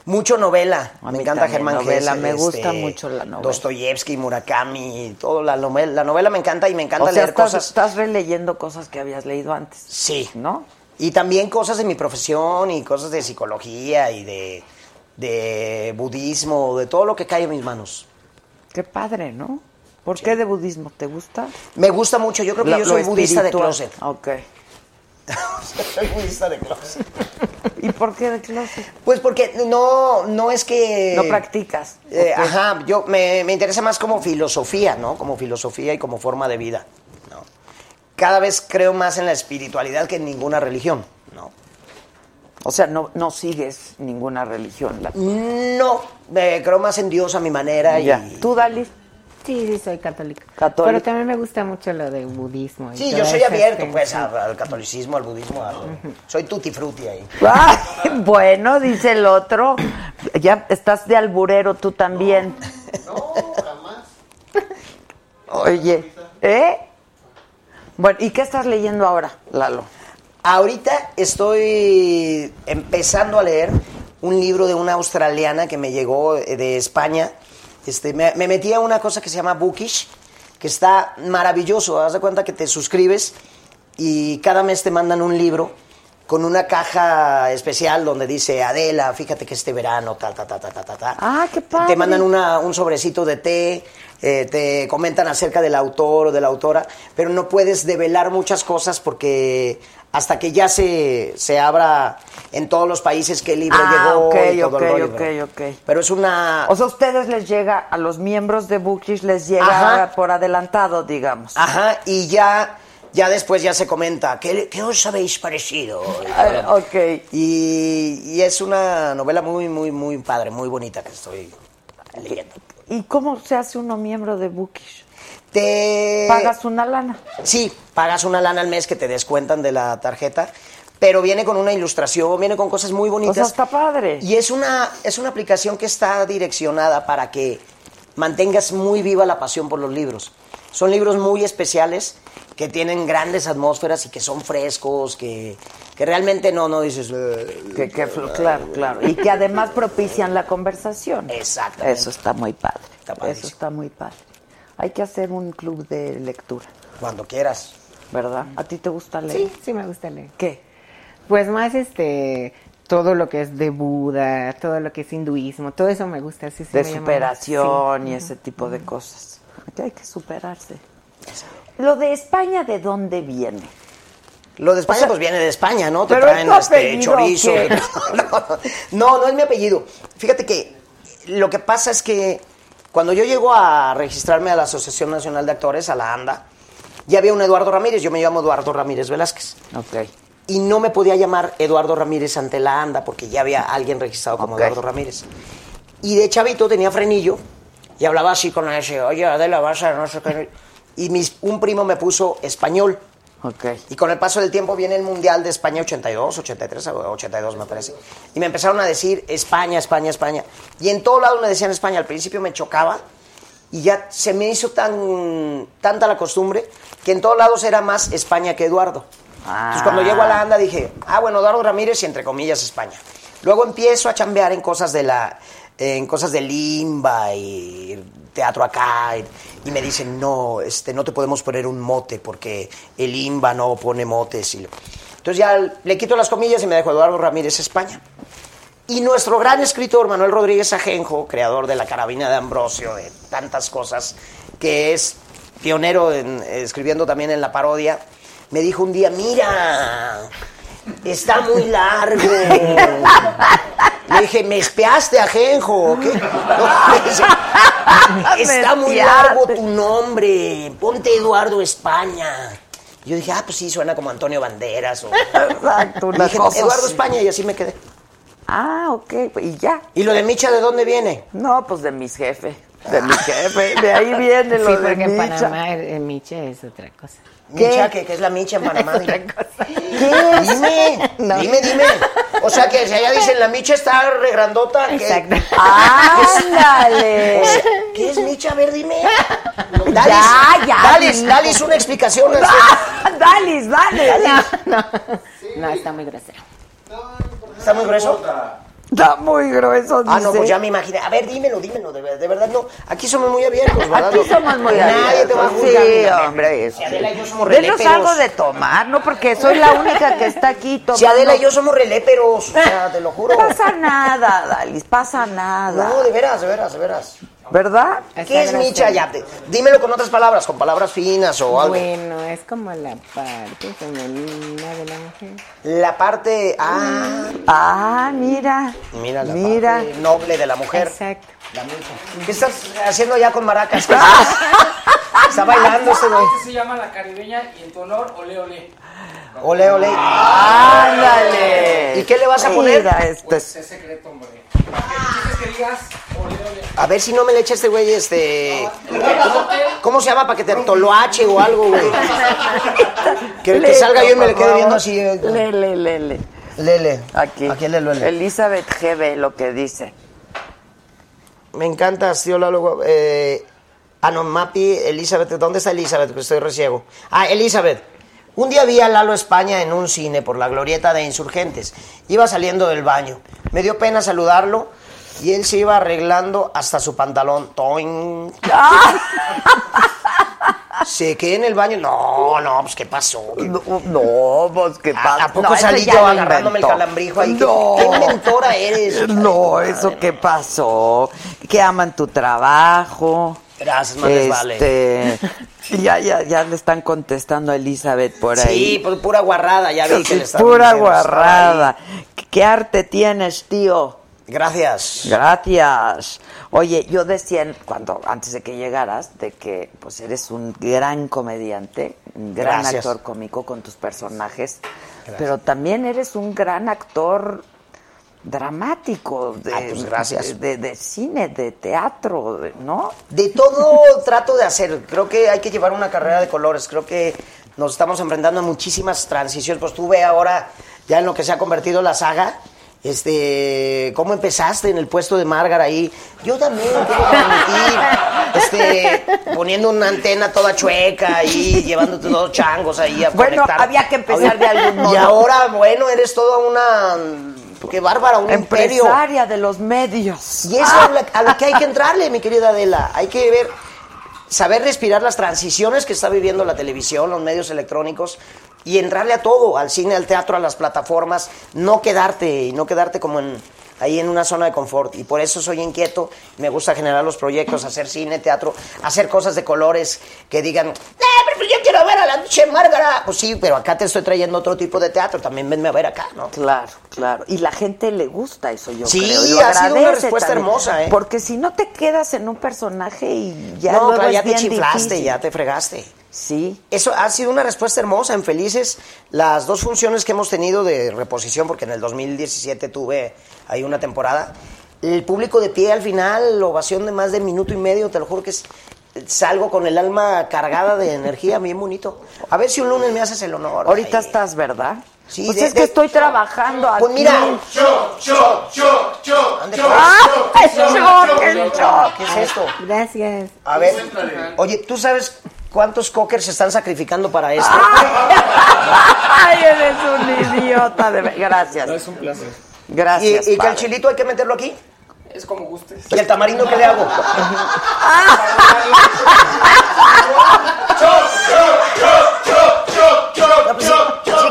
Mucho novela. A me mí encanta Germán novela, me gusta este, mucho la novela. Dostoyevsky, Murakami, todo la novela. La novela me encanta y me encanta o sea, leer estás, cosas. estás releyendo cosas que habías leído antes. Sí. ¿No? Y también cosas de mi profesión y cosas de psicología y de, de budismo, de todo lo que cae en mis manos. Qué padre, ¿no? ¿Por qué de budismo? ¿Te gusta? Me gusta mucho, yo creo que Lo- yo soy budista de closet. Ok. (laughs) soy budista de closet. ¿Y por qué de closet? Pues porque no, no es que... No practicas. Eh. Ajá, yo me, me interesa más como filosofía, ¿no? Como filosofía y como forma de vida, ¿no? Cada vez creo más en la espiritualidad que en ninguna religión. O sea, no, no sigues ninguna religión. la- No, eh, creo más en Dios a mi manera Ya. y... ¿Tú, Dali? Sí, sí, soy católica. Católica. Pero también me gusta mucho lo de budismo. y Sí, yo soy abierto, pues, al catolicismo, al budismo. a- Soy tutti frutti ahí. Ay, (laughs) bueno, dice el otro. Ya estás de alburero tú también. No, jamás. Oye, ¿eh? Bueno, ¿y qué estás leyendo ahora, Lalo? Ahorita estoy empezando a leer un libro de una australiana que me llegó eh, de España. Este, me, me metí a una cosa que se llama Bookish, que está maravilloso. Haz de cuenta que te suscribes y cada mes te mandan un libro con una caja especial donde dice Adela, fíjate que este verano, ta, ta, ta, ta, ta, ta, ta. Ah, qué padre. Te mandan una- un sobrecito de té, eh, te comentan acerca del autor o de la autora, pero no puedes develar muchas cosas porque hasta que ya se, se abra en todos los países que el libro Ah, llegó ok, y todo ok, el rollo. ok, pero, ok. pero es una... O sea, a ustedes les llega, a los miembros de Bookish les llega Ajá. por adelantado, digamos. Ajá, y ya, ya después ya se comenta, ¿qué, qué os habéis parecido? Ah, ok. Y, y es una novela muy, muy, muy padre, muy bonita que estoy leyendo. ¿Y cómo se hace uno miembro de Bookish? Te... ¿Pagas una lana? Sí, pagas una lana al mes que te descuentan de la tarjeta, pero viene con una ilustración, viene con cosas muy O bonitas. sea, está padre. Y es una, es una aplicación que está direccionada para que mantengas muy viva la pasión por los libros. Son libros muy especiales que tienen grandes atmósferas y que son frescos, que, que realmente no, no dices... "Eh, Que, que flu- claro, claro. Y que además propician la conversación. Exactamente. Eso está muy padre. Está. Eso está muy padre. Hay que hacer un club de lectura, Cuando quieras. ¿verdad? ¿A ti te gusta leer? Sí, sí me gusta leer. ¿Qué? Pues más este todo lo que es de Buda, todo lo que es hinduismo, todo eso me gusta. Sí, sí de me superación sí. y ese tipo de cosas. Que hay que superarse. Lo de España, ¿de dónde viene? Lo de España, O sea, pues viene de España, ¿no? Te ¿pero es traen tu este apellido chorizo. (laughs) no, no es mi apellido. Fíjate que lo que pasa es que cuando yo llego a registrarme a la Asociación Nacional de Actores, a la ANDA, ya había un Eduardo Ramírez, yo me llamo Eduardo Ramírez Velázquez. Ok. Y no me podía llamar Eduardo Ramírez ante la ANDA porque ya había alguien registrado como. Eduardo Ramírez. Y de chavito tenía frenillo y hablaba así con ese, oye Adela, vas a no sé qué. y mis, un primo me puso español. Ok. Y con el paso del tiempo viene el Mundial de España 82, 83, o 82 me parece. Y me empezaron a decir España, España, España. Y en todos lados me decían España. Al principio me chocaba y ya se me hizo tan tanta la costumbre que en todos lados era más España que Eduardo. Entonces cuando llego a la ANDA dije, ah, bueno, Eduardo Ramírez y entre comillas España. Luego empiezo a chambear en cosas de la en cosas de limba y teatro acá y, me dicen, "No, este no te podemos poner un mote porque el limba no pone motes." Y, entonces ya le quito las comillas y me dejo Eduardo Ramírez España. Y nuestro gran escritor Manuel Rodríguez Ajenjo, creador de La Carabina de Ambrosio, de tantas cosas, que es pionero en, escribiendo también en la parodia, me dijo un día, mira, está muy largo. (laughs) Le dije, ¿me espiaste, Ajenjo? o qué?" No, (laughs) me dice, está muy largo tu nombre, ponte Eduardo España. Y yo dije, ah, pues sí, suena como Antonio Banderas. O... (laughs) Exacto, dije, cosa Eduardo así. España, y así me quedé. Ah, ok, y ya. ¿Y lo de Micha de dónde viene? No, pues de mis jefes. De mi jefe. De ahí viene Sí, lo de porque en Micha. Panamá el, el miche es otra cosa. Micha, que, que es la Micha en (laughs) Panamá. Es dime. cosa. Dime, dime, dime. O sea, que si allá dicen la Micha está regrandota. ¿qué? Exacto. ¡Ándale! O (laughs) sea, ¿Qué es Micha? A ver, dime. Ya, ya. Dalis, Dalis, una explicación. así. (laughs) Dalis, dale. No, no, está muy grosero. ¿Está muy grueso? Está muy grueso, Ah, no, pues ya me imaginé. A ver, dímelo, dímelo, de, ver- de verdad no. Aquí somos muy abiertos, ¿verdad? Aquí somos muy Nadie te va a abiertos. juzgar. Sí, mira. hombre. Si Adela y yo somos Denos reléperos. algo de tomar, ¿no? Porque soy la única que está aquí tomando. Si Adela y yo somos reléperos, o sea, te lo juro. No pasa nada, Dalis, pasa nada. No, de veras, de veras, de veras. ¿Verdad? ¿Qué es Micha? Ya, te- dímelo con otras palabras, con palabras finas o algo. Bueno, es como la parte femenina de la mujer. La parte. Ah, Ah, mira. mira la Mira. parte noble de la mujer. Exacto. La. ¿Qué estás haciendo ya con maracas? (laughs) ¿Qué Está bailando este güey. Este se llama La Caribeña y en tu honor, ole, ole. Ole, ole. Ándale. ¿Y qué le vas a poner? Mira, este Pues es- secreto, hombre. Para que digas, ole, ole. A ver si no me le echa este güey este. ¿Cómo, cómo se llama para que te toloache o algo, güey? Que, que salga yo y me le quede viendo así. eh. Lee, lee, lee, lee. Lele. Aquí. Aquí le lele. Elizabeth GB, lo que dice. Me encanta, tío Lalo. Eh, ah, no, Mapi, Elizabeth. ¿Dónde está Elizabeth? Que estoy reciego. Ah, Elizabeth. Un día vi a Lalo España en un cine por la glorieta de Insurgentes. Iba saliendo del baño. Me dio pena saludarlo y él se iba arreglando hasta su pantalón. Toing. (laughs) Se quedé en el baño. No, no, pues ¿qué pasó? ¿Qué- No, no, pues qué ¿A, pasa. a poco No, salí yo agarrándome inventó. el calambrijo ahí? ¿Qué- No. ¿Qué, inventora eres? No, eso madre? qué pasó. Que aman tu trabajo. Gracias, más vale. Este, ya, ya, ya le están contestando a Elizabeth por ahí. Sí, pues pura guarrada, ya vi que le estaban pura guarrada. ¿Qué arte tienes, tío? Gracias. Gracias. Oye, yo decía cuando antes de que llegaras de que pues eres un gran comediante, un gran Gracias. actor cómico con tus personajes, pero también eres un gran actor dramático de, Ah, pues gracias. de, de cine, de teatro, ¿no? De todo (laughs) trato de hacer. Creo que hay que llevar una carrera de colores. Creo que nos estamos enfrentando a muchísimas transiciones. Pues tú ve ahora ya en lo que se ha convertido la saga. Este, ¿cómo empezaste en el puesto de Margar ahí? Yo también tengo que admitir, este, poniendo una antena toda chueca ahí, llevándote dos changos ahí a Bueno, conectar. había que empezar de algún modo. Y ahora, bueno, eres toda una, qué bárbara, un imperio. Empresaria de los medios. Y eso es a lo- a lo que hay que entrarle, mi querida Adela. Hay que ver, saber respirar las transiciones que está viviendo la televisión, los medios electrónicos y entrarle a todo, al cine, al teatro, a las plataformas, no quedarte y no quedarte como en ahí en una zona de confort y por eso soy inquieto, me gusta generar los proyectos, hacer cine, teatro, hacer cosas de colores que digan, "Eh, pero yo quiero ver a la Che Márgara. Pues sí, pero acá te estoy trayendo otro tipo de teatro, también venme a ver acá, ¿no? Claro, claro. Y la gente le gusta eso, yo Sí, creo. lo ha sido una respuesta también. hermosa, ¿eh? Porque si no te quedas en un personaje y ya no, luego claro, ya es te chiflaste, difícil. ya te fregaste. Sí. Eso ha sido una respuesta hermosa en Felices. Las dos funciones que hemos tenido de reposición, porque en el 2017 tuve ahí una temporada. El público de pie al final, ovación de más de minuto y medio, te lo juro que es salgo con el alma cargada de energía, bien bonito. A ver si un lunes me haces el honor. Ahorita estás, ¿verdad? Sí, Pues de- es que de- estoy trabajando aquí. Pues mira. Show, show, show, show, show, pues. ¡Ah! (laughs) show, ¡El show, shock, show, el show, shock! ¿Qué es esto? Gracias. A ver, oye, ¿tú sabes cuántos cockers se están sacrificando para esto? (laughs) (laughs) ¡Ay, eres un idiota! De... Gracias. No, es un placer. ¿Y, Gracias, y que padre. el chilito hay que meterlo aquí? Es como gustes. ¿Y el tamarindo qué le hago? No, pues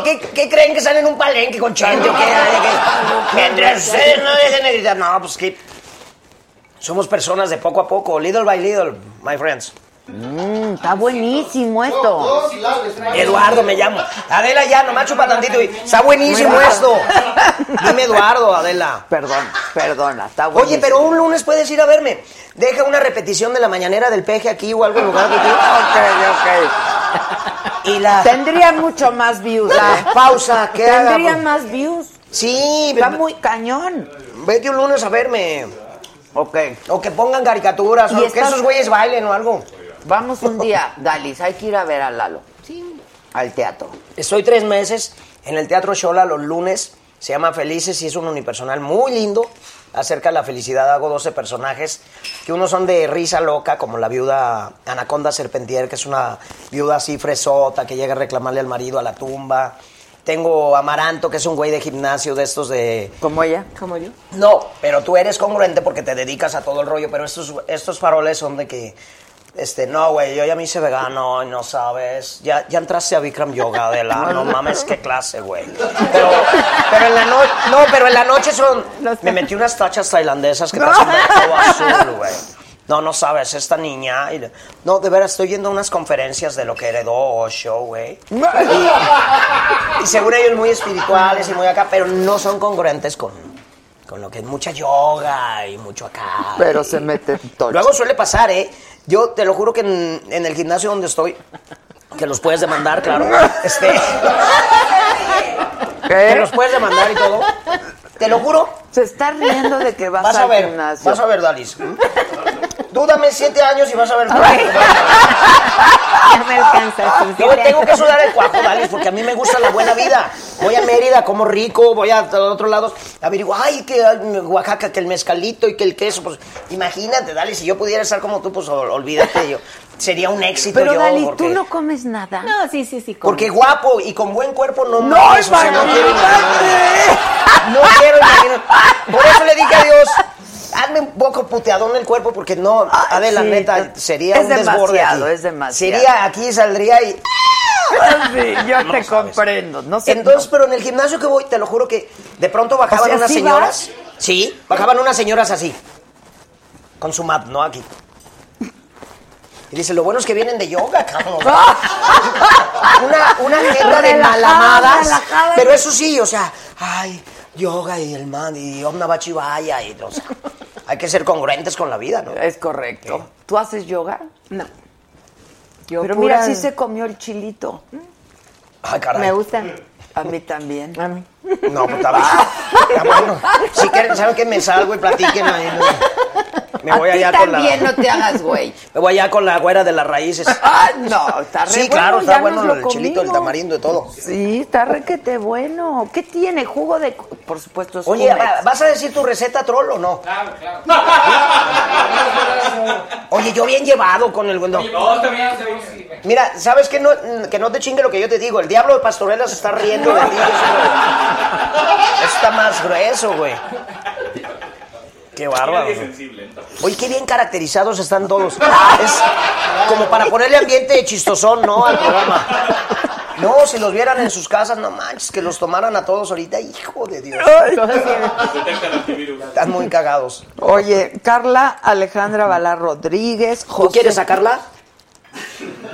¿qué, qué creen que salen en un palenque con chente o qué? ¿Qué- Mientras ustedes no dejen de gritar. No, pues que somos personas de poco a poco, little by little, my friends. Mm, está buenísimo esto. Eduardo me llamo. Adela ya, nomás chupa tantito y está buenísimo esto. Dime Eduardo, Adela. Perdón, perdona, está buenísimo. Oye, pero un lunes puedes ir a verme. Deja una repetición de la mañanera del peje aquí o algo en lugar de ti. Ok, Y la, ok. Tendría mucho más views. la ¿eh? pausa que haga. Tendría pues. más views. Sí, Está muy cañón. vete un lunes a verme. Ok. O que pongan caricaturas, o que esos güeyes bailen o algo. Vamos un día, Dalis, hay que ir a ver a Lalo. Sí. Al teatro. Estoy tres meses en el Teatro Shola los lunes. Se llama Felices y es un unipersonal muy lindo. Acerca de la felicidad hago 12 personajes que unos son de risa loca, como la viuda Anaconda Serpentier, que es una viuda así fresota que llega a reclamarle al marido a la tumba. Tengo Amaranto, que es un güey de gimnasio de estos de... ¿Como ella? Como yo. No, pero tú eres congruente porque te dedicas a todo el rollo, pero estos, estos faroles son de que, este, no, güey, yo ya me hice vegano y no sabes, ya, ya entraste a Bikram Yoga, de la, no (laughs) mames, qué clase, güey. Pero, pero en la noche, no, pero en la noche son, me metí unas tachas tailandesas que hacen ver todo (laughs) azul, güey. No, no sabes, esta niña. y- no, de veras, estoy yendo a unas conferencias de lo que heredó Osho, güey. (laughs) Y, y según ellos muy espirituales y muy acá, pero no son congruentes con, con lo que es mucha yoga y mucho acá. Pero se mete todo. Luego suele pasar, ¿eh? Yo te lo juro que en, en el gimnasio donde estoy, que los puedes demandar, claro. Este, (laughs) que los puedes demandar y todo. Te lo juro. Se está riendo de que vas, Vas a al ver, gimnasio. vas a ver, Dalis. Dúdame siete años y vas a ver. Ya me alcanzas. tus Yo tengo que sudar el cuajo, Dalis, porque a mí me gusta la buena vida. Voy a Mérida, como rico, voy a otros lados, averiguo, ay, que Oaxaca, que el mezcalito y que el queso, pues imagínate, Dalis, si yo pudiera estar como tú, pues ol- olvídate, yo sería un éxito Pero yo, Dali, porque, tú no comes nada. No, sí, sí, sí. como. porque guapo y con buen cuerpo no No, mames, o sea, no quiero imaginar. No quiero imaginar. Por eso le dije a Dios, hazme un poco puteadón el cuerpo, porque no, Adela, sí, neta, sería es un desborde demasiado, aquí. es demasiado. Sería, aquí saldría y... (laughs) Sí, yo No te comprendo. No sé. Entonces, pero en el gimnasio que voy, te lo juro que de pronto bajaban O sea, unas ¿sí señoras. Sí, bajaban unas señoras así. Con su mat, ¿no? Aquí. Y dice, lo bueno es que vienen de yoga, cabrón. (laughs) una, una agenda de Relajada, malamadas. relajada. Pero eso sí, o sea, ay, yoga y el man, y Om Namah Shivaya, y, o sea, hay que ser congruentes con la vida, ¿no? Es correcto. ¿Tú haces yoga? No. Yo Pero pura- mira, sí se comió el chilito. Ay, caray. Me gusta. A mí también. A mí. No, pues está bien. Está bueno. Si quieren, ¿saben qué? Me salgo y platiquen ahí. ¿no? Me voy a ti allá con la... también (laughs) no te hagas güey. Me voy allá con la güera de las raíces. Ah, no, está re Sí, bueno, claro, está ya bueno nos lo el chilito, el comimos. tamarindo y todo. Sí, está requete bueno. ¿Qué tiene? Jugo de... Por supuesto, es Oye, Jumex. ¿va- ¿vas a decir tu receta troll o no? Claro, claro. (laughs) Oye, yo bien llevado con el... No. Mira, ¿sabes qué? No, que no te chingue lo que yo te digo. El diablo de Pastorela se está riendo de ti. (laughs) Eso está más grueso, güey. Qué bárbaro. Oye, qué bien caracterizados están todos. Es como para ponerle ambiente chistosón, ¿no? Al programa. No, si los vieran en sus casas, no manches, que los tomaran a todos ahorita, hijo de Dios. (laughs) Antivirus. Están muy cagados. Oye, Carla Alejandra Valar Rodríguez. ¿Tú José- quieres sacarla?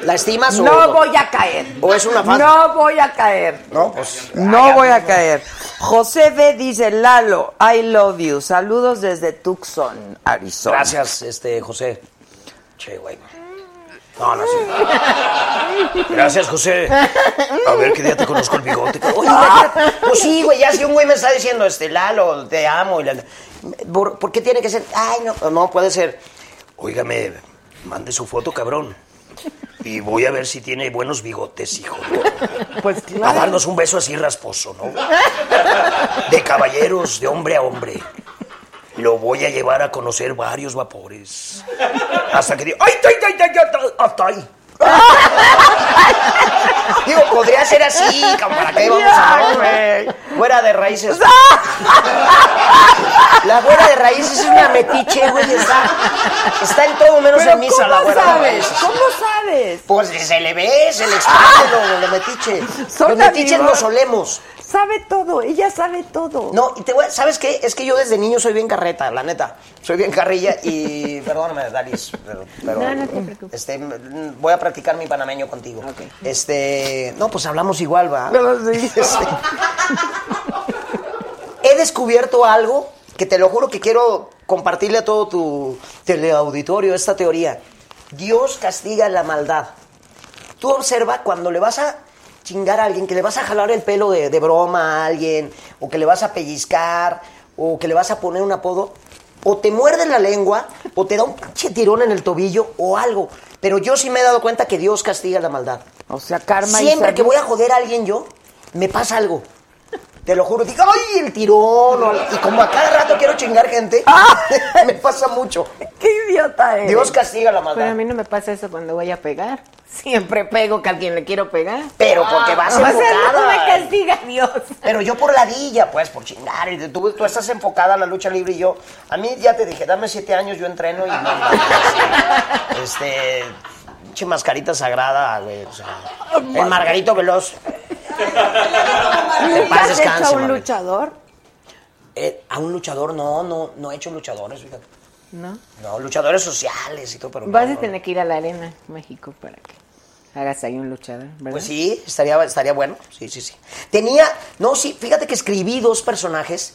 ¿La estimas o No voy a caer. ¿O es una fan? No voy a caer. No, pues. No voy a caer. José B dice, Lalo, I love you. Saludos desde Tucson, Arizona. Gracias, este, José. Che, güey. No, no, sí. Gracias, José. A ver qué día te conozco el bigote. Oye, imagínate. pues sí, güey, ya si un güey me está diciendo, este, Lalo, te amo. Y la- ¿Por, por qué tiene que ser? Ay, no, no puede ser. Óigame, Mande su foto, cabrón. Y voy a ver si tiene buenos bigotes, hijo. Pues A darnos un beso así rasposo, ¿no? De caballeros, de hombre a hombre. Lo voy a llevar a conocer varios vapores. Hasta que diga, ¡ay, ay, ay, ay, ay, hasta ahí! (laughs) Digo, podría ser así, cabrón, ¿para qué vamos a Fuera de raíces. (laughs) La güera de raíces es una metiche, güey. Está, está en todo menos en misa la ¿cómo güera de sabes? raíces. ¿Cómo sabes? Pues se le ve, se le expande lo, lo metiche. (laughs) Los metiches nos solemos. Sabe todo, ella sabe todo. No, y te voy a- ¿sabes qué? Es que yo desde niño soy bien carreta, la neta. Soy bien carrilla y. (laughs) Perdóname, Dalis. Pero, pero, No, no te preocupes. Este, mm, voy a practicar mi panameño contigo. Este. No, pues hablamos igual, va. (laughs) Este, he descubierto algo que te lo juro que quiero compartirle a todo tu teleauditorio, esta teoría. Dios castiga la maldad. Tú observa cuando le vas a chingar a alguien, que le vas a jalar el pelo de, de broma a alguien, o que le vas a pellizcar, o que le vas a poner un apodo, o te muerde la lengua, o te da un pinche tirón en el tobillo, o algo. Pero yo sí me he dado cuenta que Dios castiga la maldad. O sea, karma y Siempre que voy a joder a alguien yo, me pasa algo. Te lo juro, digo, ¡ay, el tirón! Y como a cada rato quiero chingar gente, (laughs) me pasa mucho. ¡Qué idiota eres! Dios castiga la Pero a maldad. mí no me pasa eso cuando voy a pegar. Siempre pego que a quien le quiero pegar. Pero porque vas O sea, no me enfocada. castiga Dios. Pero yo por ladilla, pues, por chingar. Tú, tú estás enfocada en la lucha libre y yo. A mí ya te dije, dame siete años, yo entreno y (laughs) este. Pinche mascarita sagrada, güey. O sea, el Margarito Veloz. Paz ¿Has hecho a un luchador? Eh, a un luchador, no, no, no he hecho luchadores, fíjate. ¿No? No, luchadores sociales y todo, pero. Vas no, a no. tener que ir a la arena, México, para que hagas ahí un luchador, ¿verdad? Pues sí, estaría, estaría bueno. Sí, sí, sí. Tenía, no, sí, fíjate que escribí dos personajes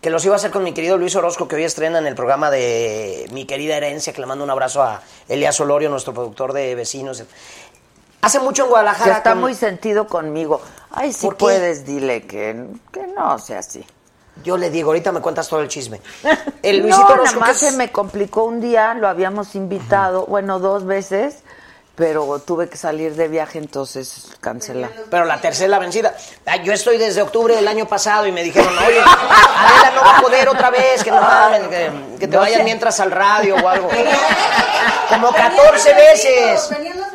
que los iba a hacer con mi querido Luis Orozco, que hoy estrena en el programa de Mi querida herencia, que le mando un abrazo a Elias Olorio, nuestro productor de vecinos. Hace mucho en Guadalajara. está con- muy sentido conmigo. Ay, si ¿Por qué? puedes, dile que, que no sea así. Yo le digo, ahorita me cuentas todo el chisme. (laughs) El Luisito no, nada más es- se me complicó un día, lo habíamos invitado, bueno, dos veces, pero tuve que salir de viaje, entonces cancelar. Pero la tercera vencida. Ay, yo estoy desde octubre del año pasado y me dijeron, oye, Adela no va a poder otra vez, que no (laughs) mames, que, que te No vayan sé. mientras al radio o algo. (laughs) Como 14 veces. Venían.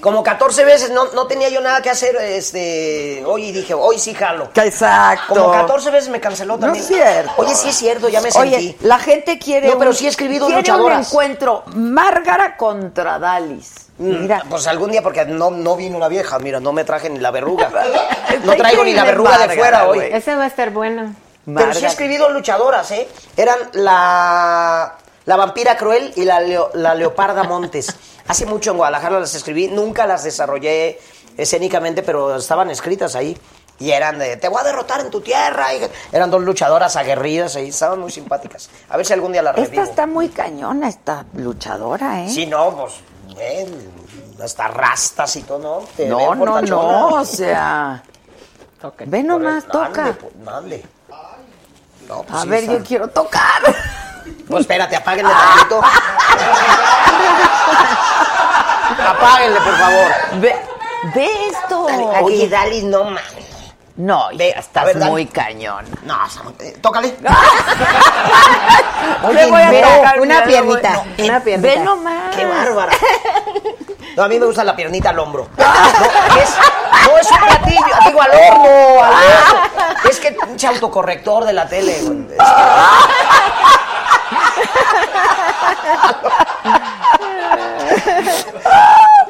Como 14 veces, no, no tenía yo nada que hacer, este, hoy y dije, hoy sí jalo. Exacto. Como 14 veces me canceló No también. es cierto. Oye, sí es cierto, ya me Oye, sentí. la gente quiere. No, pero un- sí he escribido quiere luchadoras. un encuentro. Márgara contra Dalis. Mira. Pues algún día, porque no, no vino la vieja, mira, no me traje ni la verruga. (laughs) No traigo ni la verruga de fuera hoy. Ese va a estar bueno. Pero sí he escribido luchadoras, ¿eh? Eran la, la vampira cruel y la, leo- la leoparda Montes. Hace mucho en Guadalajara las escribí, nunca las desarrollé escénicamente, pero estaban escritas ahí. Y eran de, te voy a derrotar en tu tierra. y eran dos luchadoras aguerridas ahí, estaban muy simpáticas. A ver si algún día las Esta revivo. está muy cañona, esta luchadora, ¿eh? Sí, no, pues, ven, hasta rastas y todo, ¿no? Te no, no, no, o sea. Ve nomás, toca. Ande, pues, ande. No, pues A sí ver, está. yo quiero tocar. Pues espérate, apáguenle tantito. (laughs) Apáguenle, por favor. Ve, ve esto. Oye, Dali, no mames. No, Ve, hija, a estás ver, dale. muy cañón. No, Sam, eh, tócale. (laughs) Le voy a no, sacar una piernita, güey. No, una piernita. Ve nomás. Qué bárbara. (laughs) No, a mí me gusta la piernita al hombro. (laughs) No, es, no es un platillo, digo al horno, al horno. Es que pinche autocorrector de la tele, güey. Es que-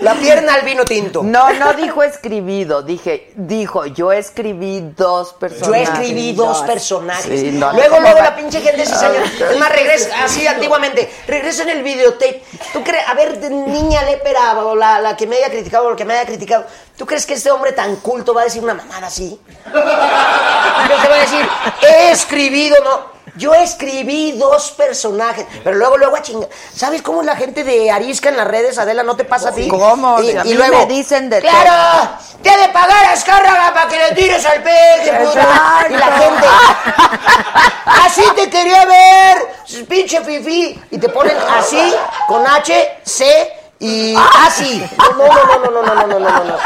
La pierna al vino tinto. No, no dijo escribido, dije, dijo, yo escribí dos Yo personajes. escribí dos personajes. Sí, no, luego, no, luego la pinche gente se salió. Es más, regresa, así antiguamente, regresa en el videotape. ¿Tú crees, a ver, niña lépera, o la, la que me haya criticado, o la que me haya criticado, ¿tú crees que este hombre tan culto va a decir una mamada así? (laughs) ¿Qué te va a decir? He escribido, no. Yo escribí dos personajes, pero luego, luego a chingar. ¿Sabes cómo es la gente de Arisca en las redes, Adela? ¿No te pasa a ti? ¿Cómo? Y, A y mí luego, me dicen de ¡Claro! te ha de pagar a Azcárraga para que le tires al peje, puta. Y la gente, (laughs) así te quería ver, pinche fifi. Y te ponen así, con H, C y así. No, no, no, no, no, no, no, no, no, no.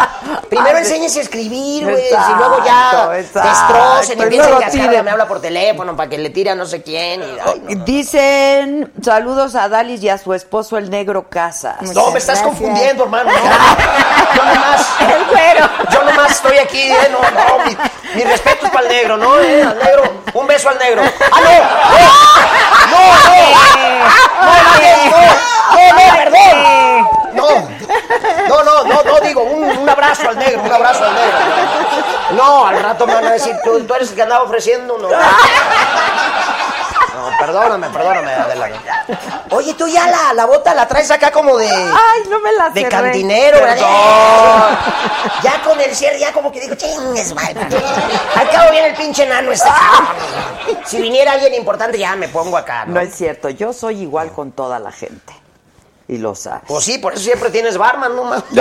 Primero enséñese a escribir, güey, y luego ya exacto. destrocen y Pues que Azcárraga tiren. me habla por teléfono para que le tire a no sé quién. Y, ay, no. Dicen saludos a Dalis y a su esposo el negro Casas. No, me estás confundiendo, hermano. no. Yo nomás. El. Yo nomás estoy aquí, eh, no, no. Mi, mi respeto es para el negro, ¿no? Eh, al negro. Un beso al negro. ¡Ah, no! ¡Eh! ¡No, no! ¡No, no, no! ¡No, no, perdón! No. No, no, no, no, digo, un, un abrazo al negro, un abrazo al negro. No, al rato me van a decir, tú, tú eres el que andaba ofreciendo, no. No, perdóname, perdóname, Adela. Oye, tú ya la, la bota la traes acá como de. Ay, no me la De cerré. cantinero. Ya con el cierre, ya como que digo, chingues, madre. Al cabo viene el pinche enano este. Si viniera alguien importante, ya me pongo acá, ¿no? No es cierto, yo soy igual con toda la gente. Y lo sabes. Pues sí, por eso siempre tienes barman, no más. (laughs)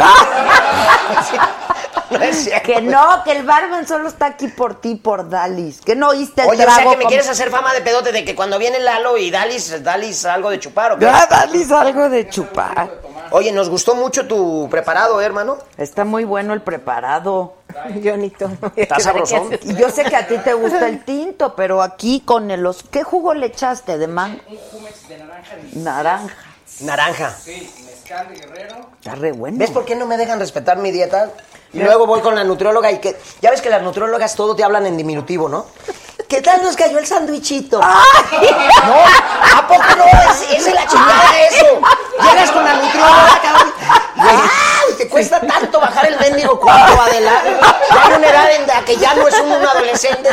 No es cierto. Que no, que el barman solo está aquí por ti, por Dalis. Que no oíste el Oye, o trago. sea que me como- quieres hacer fama de pedote de que cuando viene Lalo y Dalis, Dalis algo de chupar, ¿o qué? Ah, Dalis algo de chupar. Oye, nos gustó mucho tu preparado, ¿eh, hermano. Está muy bueno el preparado. Yo ni tomo. Está sabrosón. Y yo sé que a ti te gusta el tinto, pero aquí con el, los... ¿Qué jugo le echaste de mango? Un jumex de naranja. Naranja. Naranja. Sí, mezcal de guerrero. Está re bueno. ¿Ves por qué no me dejan respetar mi dieta? Y luego voy con la nutrióloga y que... Ya ves que las nutriólogas todo te hablan en diminutivo, ¿no? ¿Qué tal nos cayó el sándwichito? No, ¿a poco no? Es, es de la chingada eso. Llegas con la nutrióloga, cabrón. ¡Ay! Te cuesta tanto bajar el mendigo cuerpo, Adela. Ya hay una edad en la que ya no es un, un adolescente.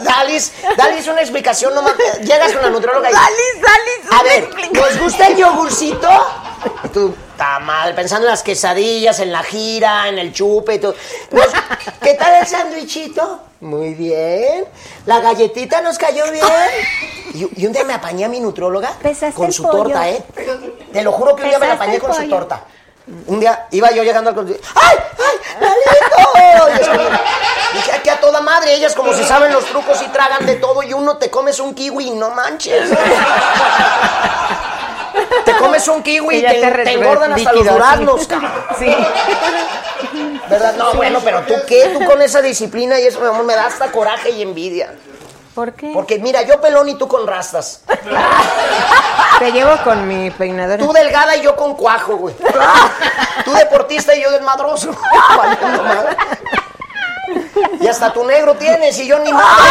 Dalis, Dalis, una explicación nomás. Llegas con la nutrióloga y... Dalis, Dalis, A ver. ¿nos gusta el yogurcito? (laughs) Tú, está mal, pensando en las quesadillas, en la gira, en el chupe y todo. Nos- ¿Qué tal el sándwichito? Muy bien. ¿La galletita nos cayó bien? Y, y un día me apañé a mi nutrióloga Pesaste con su pollo. torta, ¿eh? Te lo juro que un día me la apañé con su torta. Un día iba yo llegando al. ¡Ay, ay, Lalito! Y Dije, aquí a toda madre, ellas como si saben los trucos y tragan de todo y uno te comes un kiwi y no manches. Te comes un kiwi y te, te te engordan hasta los duraznos, sí. cabrón. (laughs) Sí. ¿Verdad? No, bueno, pero tú qué, tú con esa disciplina y eso, mi amor, me da hasta coraje y envidia. ¿Por qué? Porque mira, yo pelón y tú con rastas. Te llevo con mi peinadora. Tú delgada y yo con cuajo, güey. Tú deportista y yo desmadroso. (laughs) Y hasta tu negro tienes y yo ni madre.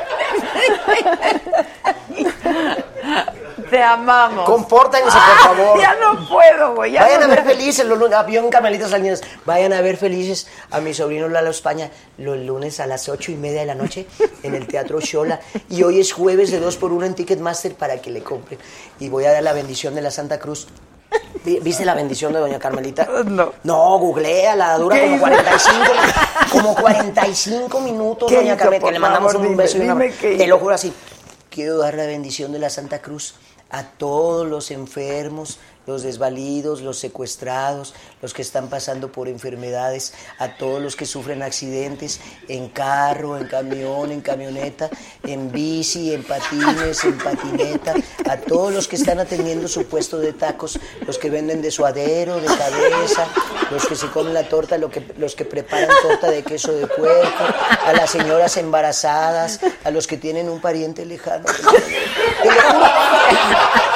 (laughs) Te amamos. Compórtense, por favor. Ya no puedo, güey. ya Vayan no a ver felices los lunes. Avión Carmelitas Salinas. Vayan a ver felices a mi sobrino Lalo España los lunes a las ocho y media de la noche en el Teatro Xola. Y hoy es jueves de dos por uno en Ticketmaster para que le compren. Y voy a dar la bendición de la Santa Cruz. Vi- ¿Viste la bendición de doña Carmelita? (laughs) No. No, googleala, dura ¿Qué como hizo? 45, (laughs) como 45 minutos, ¿Qué doña Carmelita, que le mandamos favor? un Dime, beso y un dime abrazo. qué Te lo juro así. Quiero dar la bendición de la Santa Cruz a todos los enfermos, los desvalidos, los secuestrados, los que están pasando por enfermedades, a todos los que sufren accidentes en carro, en camión, en camioneta, en bici, en patines, en patineta, a todos los que están atendiendo su puesto de tacos, los que venden de suadero, de cabeza, los que se comen la torta, lo que- los que preparan torta de queso de puerco, a las señoras embarazadas, a los que tienen un pariente lejano. (laughs)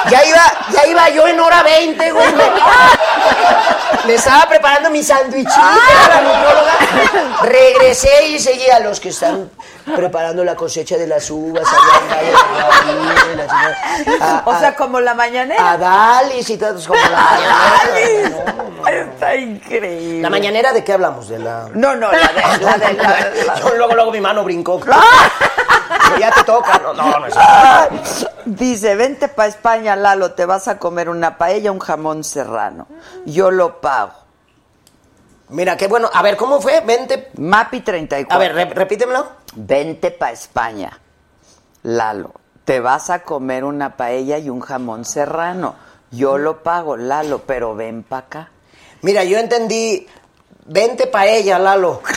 Ya iba, ya iba yo en hora 20, güey. Me, me estaba preparando mi sándwichito, la nutrióloga. Regresé y seguí a los que están preparando la cosecha de las uvas. allá en Valle de la O sea, como la mañanera. a Dalis y todos como la mañanera. Está increíble. ¿La mañanera de qué hablamos? De la... No, no, la de la. De, la, la- (laughs) Yo luego, luego mi mano brincó. (laughs) ya te toca. No, no, no es (laughs) Dice, vente para España, Lalo, te vas a comer una paella, un jamón serrano. Yo lo pago. Mira, qué bueno. A ver, ¿cómo fue? Vente. Mapi 34. A ver, re- repítemelo. Vente para España, Lalo. Te vas a comer una paella y un jamón serrano. Yo lo pago, Lalo, pero ven para acá. Mira, yo entendí, vente pa' ella, Lalo. (laughs)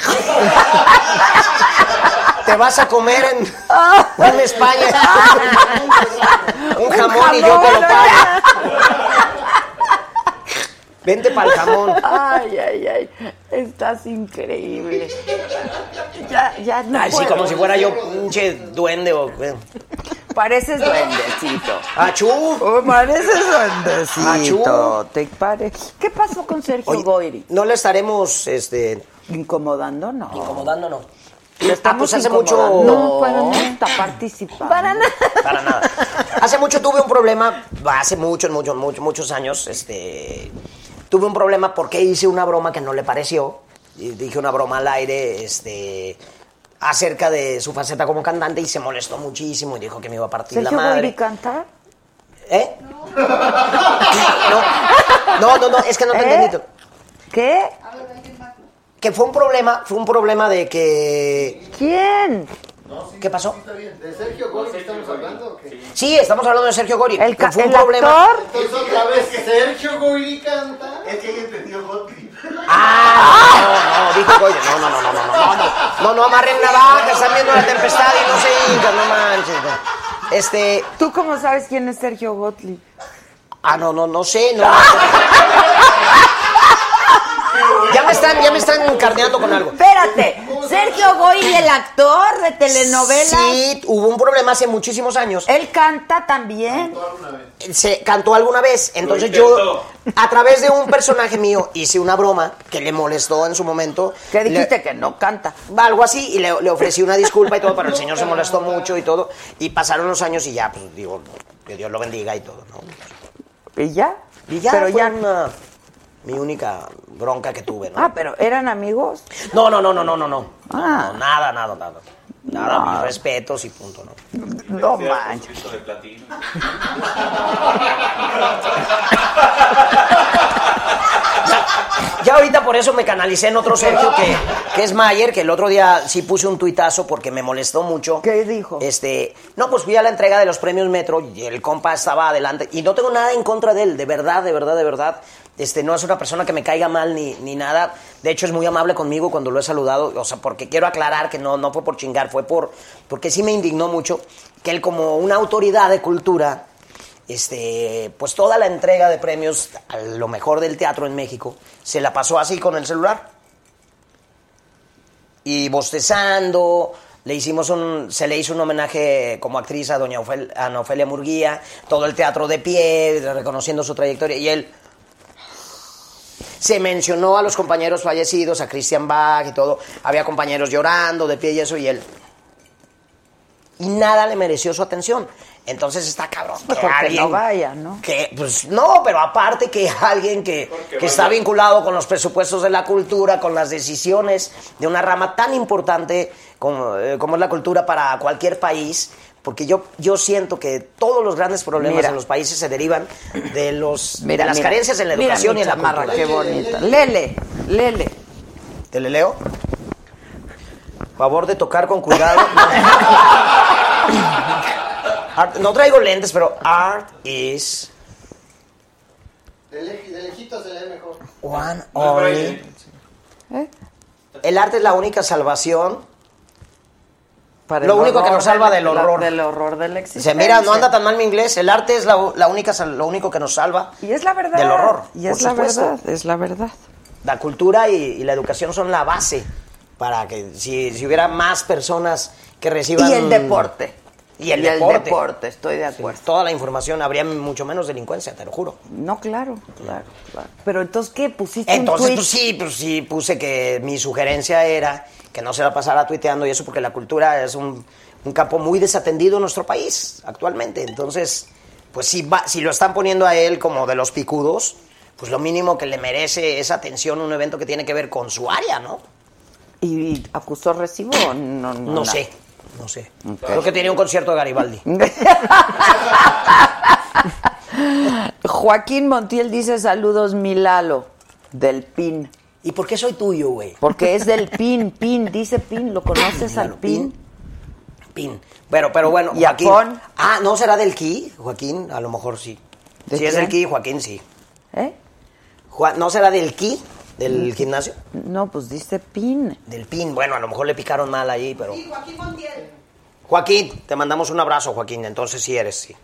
Te vas a comer en, en España un jamón y yo te lo pago. Vente para el jamón. Ay, ay, ay. Estás increíble. Ya, ya no Ay, sí, puedo. como si fuera yo pinche duende o... Pareces duendecito. ¡Achú! Oh, pareces duendecito. Achú. ¿Te pare... ¿Qué pasó con Sergio Oye, Goyri? No le estaremos, este... ¿Incomodando? No. Incomodando, no. Ah, estamos pues hace mucho... No, para nada. Está participando. Para nada. Para nada. Hace mucho tuve un problema, hace muchos, muchos, muchos, muchos años, este, tuve un problema porque hice una broma que no le pareció. Y dije una broma al aire, este, acerca de su faceta como cantante y se molestó muchísimo y dijo que me iba a partir ¿Sergio la madre. Goyri canta? ¿Eh? No, no, no, no, es que no te ¿Eh? entendí. ¿Qué? que fue un problema, fue un problema de que... ¿Quién? No, sí, ¿Qué pasó? ¿De Sergio Gori estamos hablando? ¿o qué? Sí, estamos hablando de Sergio Gori. ¿El, fue un el problema. actor? Entonces otra vez que Sergio Gori canta. Es que ella entendió Gotri. Ah, no, no, dijo Goyo. No, no, no, no, no, no, no. No, no amarren navajas, están viendo la tempestad y no se hincan, no manches. no. Este, ¿Tú cómo sabes quién es Sergio Gottlieb? ah, no, no, no sé, no. Ya me están, ya me están carneando con algo. Espérate, Sergio Goyri, el actor de telenovelas. Sí, hubo un problema hace muchísimos años. Él canta también. Se cantó alguna vez, entonces yo, a través de un personaje mío, hice una broma que le molestó en su momento. Que Le- dijiste que no canta. algo así y le, le ofrecí una disculpa y todo, pero el señor se molestó mucho y todo. Y pasaron los años y ya, pues digo, que Dios lo bendiga y todo, ¿no? ¿Y ya? Y ya Pero fue ya. una- mi única bronca que tuve, ¿no? Ah, pero ¿eran amigos? No, no, no, no, no, no, no. Ah. No, nada, nada, nada. Nada, No. mis respetos y punto, ¿no? No manches. Platino. Ya ahorita por eso me canalicé en otro Sergio que, que es Mayer, que el otro día sí puse un tuitazo porque me molestó mucho. ¿Qué dijo? Este, no, pues fui a la entrega de los premios Metro y el compa estaba adelante. Y no tengo nada en contra de él, de verdad, de verdad, de verdad. Este, no es una persona que me caiga mal ni, ni nada. De hecho, es muy amable conmigo cuando lo he saludado. O sea, porque quiero aclarar que no, no fue por chingar, fue por. Porque sí me indignó mucho que él, como una autoridad de cultura, este, pues toda la entrega de premios a lo mejor del teatro en México se la pasó así con el celular. Y bostezando, le hicimos un, se le hizo un homenaje como actriz a doña Ofel- a Ana Ofelia Murguía, todo el teatro de pie, reconociendo su trayectoria, y él se mencionó a los compañeros fallecidos, a Christian Bach y todo, había compañeros llorando de pie y eso, y él. Y nada le mereció su atención. Entonces está cabrón. que alguien- no vaya, ¿no? que, pues no, pero aparte que alguien que, que está vinculado con los presupuestos de la cultura, con las decisiones de una rama tan importante como, eh, como es la cultura para cualquier país, porque yo, yo siento que todos los grandes problemas Mira. en los países se derivan de, los, Mira, de las mira. carencias en la educación y en la cultura. Qué bonita. Lele, lele. ¿Te le leo? Favor de tocar con cuidado. (laughs) Art- no traigo lentes, pero art is De, lej- de lejito se lee mejor. one only. ¿Eh? El arte es la única salvación. Para Lo único que nos salva de- del horror. Del horror de la existencia. Dice, mira, no anda tan mal mi inglés. El arte es la, la única, lo único que nos salva Y es la verdad. del horror. Y es la supuesto. verdad, es la verdad. La cultura y, y la educación son la base para que si, si hubiera más personas que reciban... Y el deporte. Y el deporte. estoy de acuerdo. Toda la información, habría mucho menos delincuencia, te lo juro. No, claro, claro, claro. Pero entonces, ¿qué? ¿Pusiste Entonces, un tweet? pues sí, pues sí, puse que mi sugerencia era que no se la pasara tuiteando y eso porque la cultura es un, un campo muy desatendido en nuestro país actualmente. Entonces, pues si, va, si lo están poniendo a él como de los picudos, pues lo mínimo que le merece es atención un evento que tiene que ver con su área, ¿no? ¿Y acusó recibo o no? No, No nada? sé, no sé. Creo que tenía un concierto de Garibaldi. (laughs) Joaquín Montiel dice saludos Milalo del PIN. ¿Y por qué soy tuyo, güey? Porque es del PIN, PIN, dice PIN, ¿lo conoces al PIN? Pin. Pero, pero bueno, ¿Y Joaquín. Ah, ¿no será del Ki, Joaquín? A lo mejor sí. ¿De Si es del Ki, Joaquín sí. ¿Eh? ¿No será del Ki, del gimnasio? No, pues dice PIN. Del PIN, bueno, a lo mejor le picaron mal ahí, pero... Joaquín Montiel. Joaquín, te mandamos un abrazo, Joaquín, entonces sí eres, sí.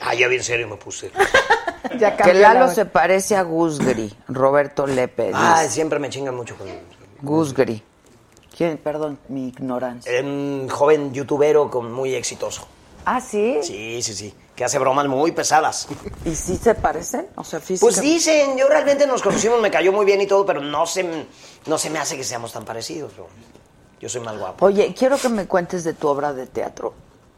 Ah, ya bien serio me puse. (laughs) que Lalo se parece a Gusgri, Roberto Lepe. Ah, siempre me chingan mucho con Gusgri. ¿Quién? Perdón, mi ignorancia. un joven youtubero con muy exitoso. Ah, ¿sí? Sí, sí, sí. Que hace bromas muy pesadas. ¿Y sí se parecen? O sea. Pues dicen, yo realmente nos conocimos, me cayó muy bien y todo, pero no se, no se me hace que seamos tan parecidos. Yo soy más guapo. Oye, quiero que me cuentes de tu obra de teatro.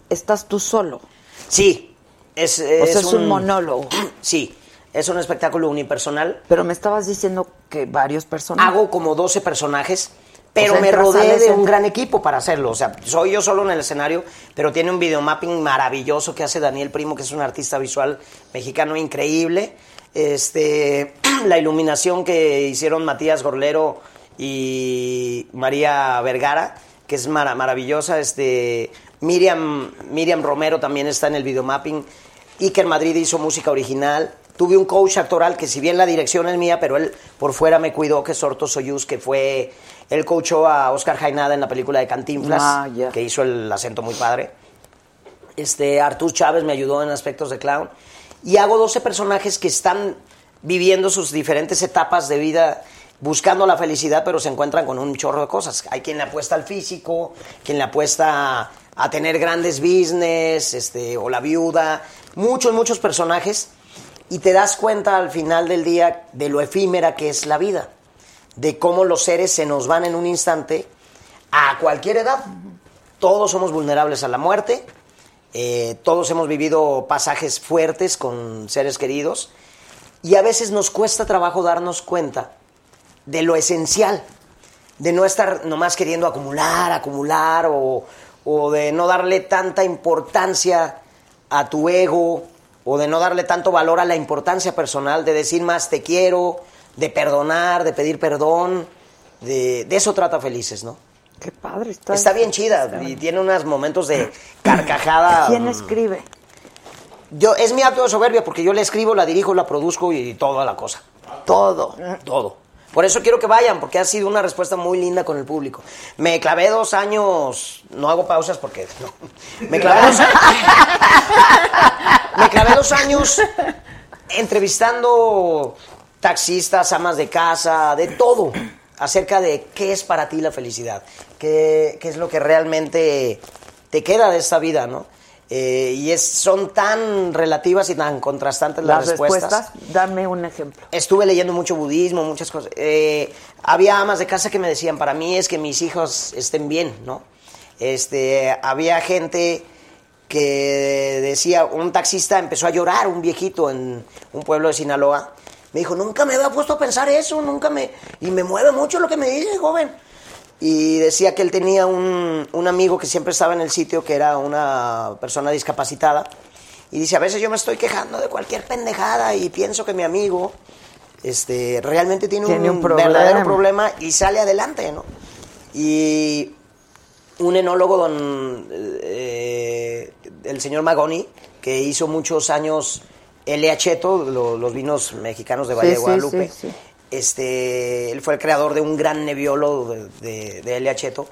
¿Estás tú solo? Sí, es, o sea, es es un, monólogo. (clears throat) Sí, es un espectáculo unipersonal. Pero me estabas diciendo que varios personajes. Hago como 12 personajes, pero O sea, me rodeé de un gran equipo para hacerlo. O sea, soy yo solo en el escenario, pero tiene un videomapping maravilloso que hace Daniel Primo, que es un artista visual mexicano increíble. Este, (clears throat) la iluminación que hicieron Matías Gorlero y María Vergara, que es mara- maravillosa. Este, Miriam, Miriam Romero también está en el videomapping. Iker Madrid hizo música original. Tuve un coach actoral que si bien la dirección es mía, pero él por fuera me cuidó, que es Sorto Soyuz, que fue... Él coachó a Oscar Jainada en la película de Cantinflas, Ah, que hizo el acento muy padre. Este, Artur Chávez me ayudó en aspectos de clown. Y hago 12 personajes que están viviendo sus diferentes etapas de vida, buscando la felicidad, pero se encuentran con un chorro de cosas. Hay quien le apuesta al físico, quien le apuesta a, a tener grandes business, este, o la viuda. Muchos, muchos personajes. Y te das cuenta al final del día de lo efímera que es la vida. De cómo los seres se nos van en un instante a cualquier edad. Todos somos vulnerables a la muerte. Eh, todos hemos vivido pasajes fuertes con seres queridos y a veces nos cuesta trabajo darnos cuenta de lo esencial, de no estar nomás queriendo acumular, acumular o, o de no darle tanta importancia a tu ego o de no darle tanto valor a la importancia personal, de decir más te quiero, de perdonar, de pedir perdón, de, de eso trata Felices, ¿no? Qué padre está. Está bien chida y tiene unos momentos de (clears throat) carcajada. ¿Quién mm, escribe? Yo, es mi acto de soberbia porque yo la escribo, la dirijo, la produzco y toda la cosa. Todo. Todo. Por eso quiero que vayan, porque ha sido una respuesta muy linda con el público. Me clavé dos años, no hago pausas porque (laughs) no. Me clavé dos, (laughs) me clavé dos años entrevistando taxistas, amas de casa, de todo, (clears throat) acerca de qué es para ti la felicidad, qué, qué es lo que realmente te queda de esta vida, ¿no? Eh, y es, son tan relativas y tan contrastantes las, Las respuestas, dame un ejemplo. Estuve leyendo mucho budismo, muchas cosas. Eh, había amas de casa que me decían, para mí es que mis hijos estén bien, ¿no? Este, había gente que decía, un taxista empezó a llorar, un viejito en un pueblo de Sinaloa. Me dijo, nunca me había puesto a pensar eso, nunca me... Y me mueve mucho lo que me dice, joven. Y decía que él tenía un, un amigo que siempre estaba en el sitio, que era una persona discapacitada. Y dice, a veces yo me estoy quejando de cualquier pendejada y pienso que mi amigo este, realmente tiene, Tiene un, un problema. verdadero problema y sale adelante, ¿no? Y un enólogo, don, eh, el señor Magoni, que hizo muchos años L.A. Cheto, lo- los vinos mexicanos de Valle de sí, Guadalupe. sí, sí. Este, él fue el creador de un gran nebiolo de, de, de L.A. Cheto.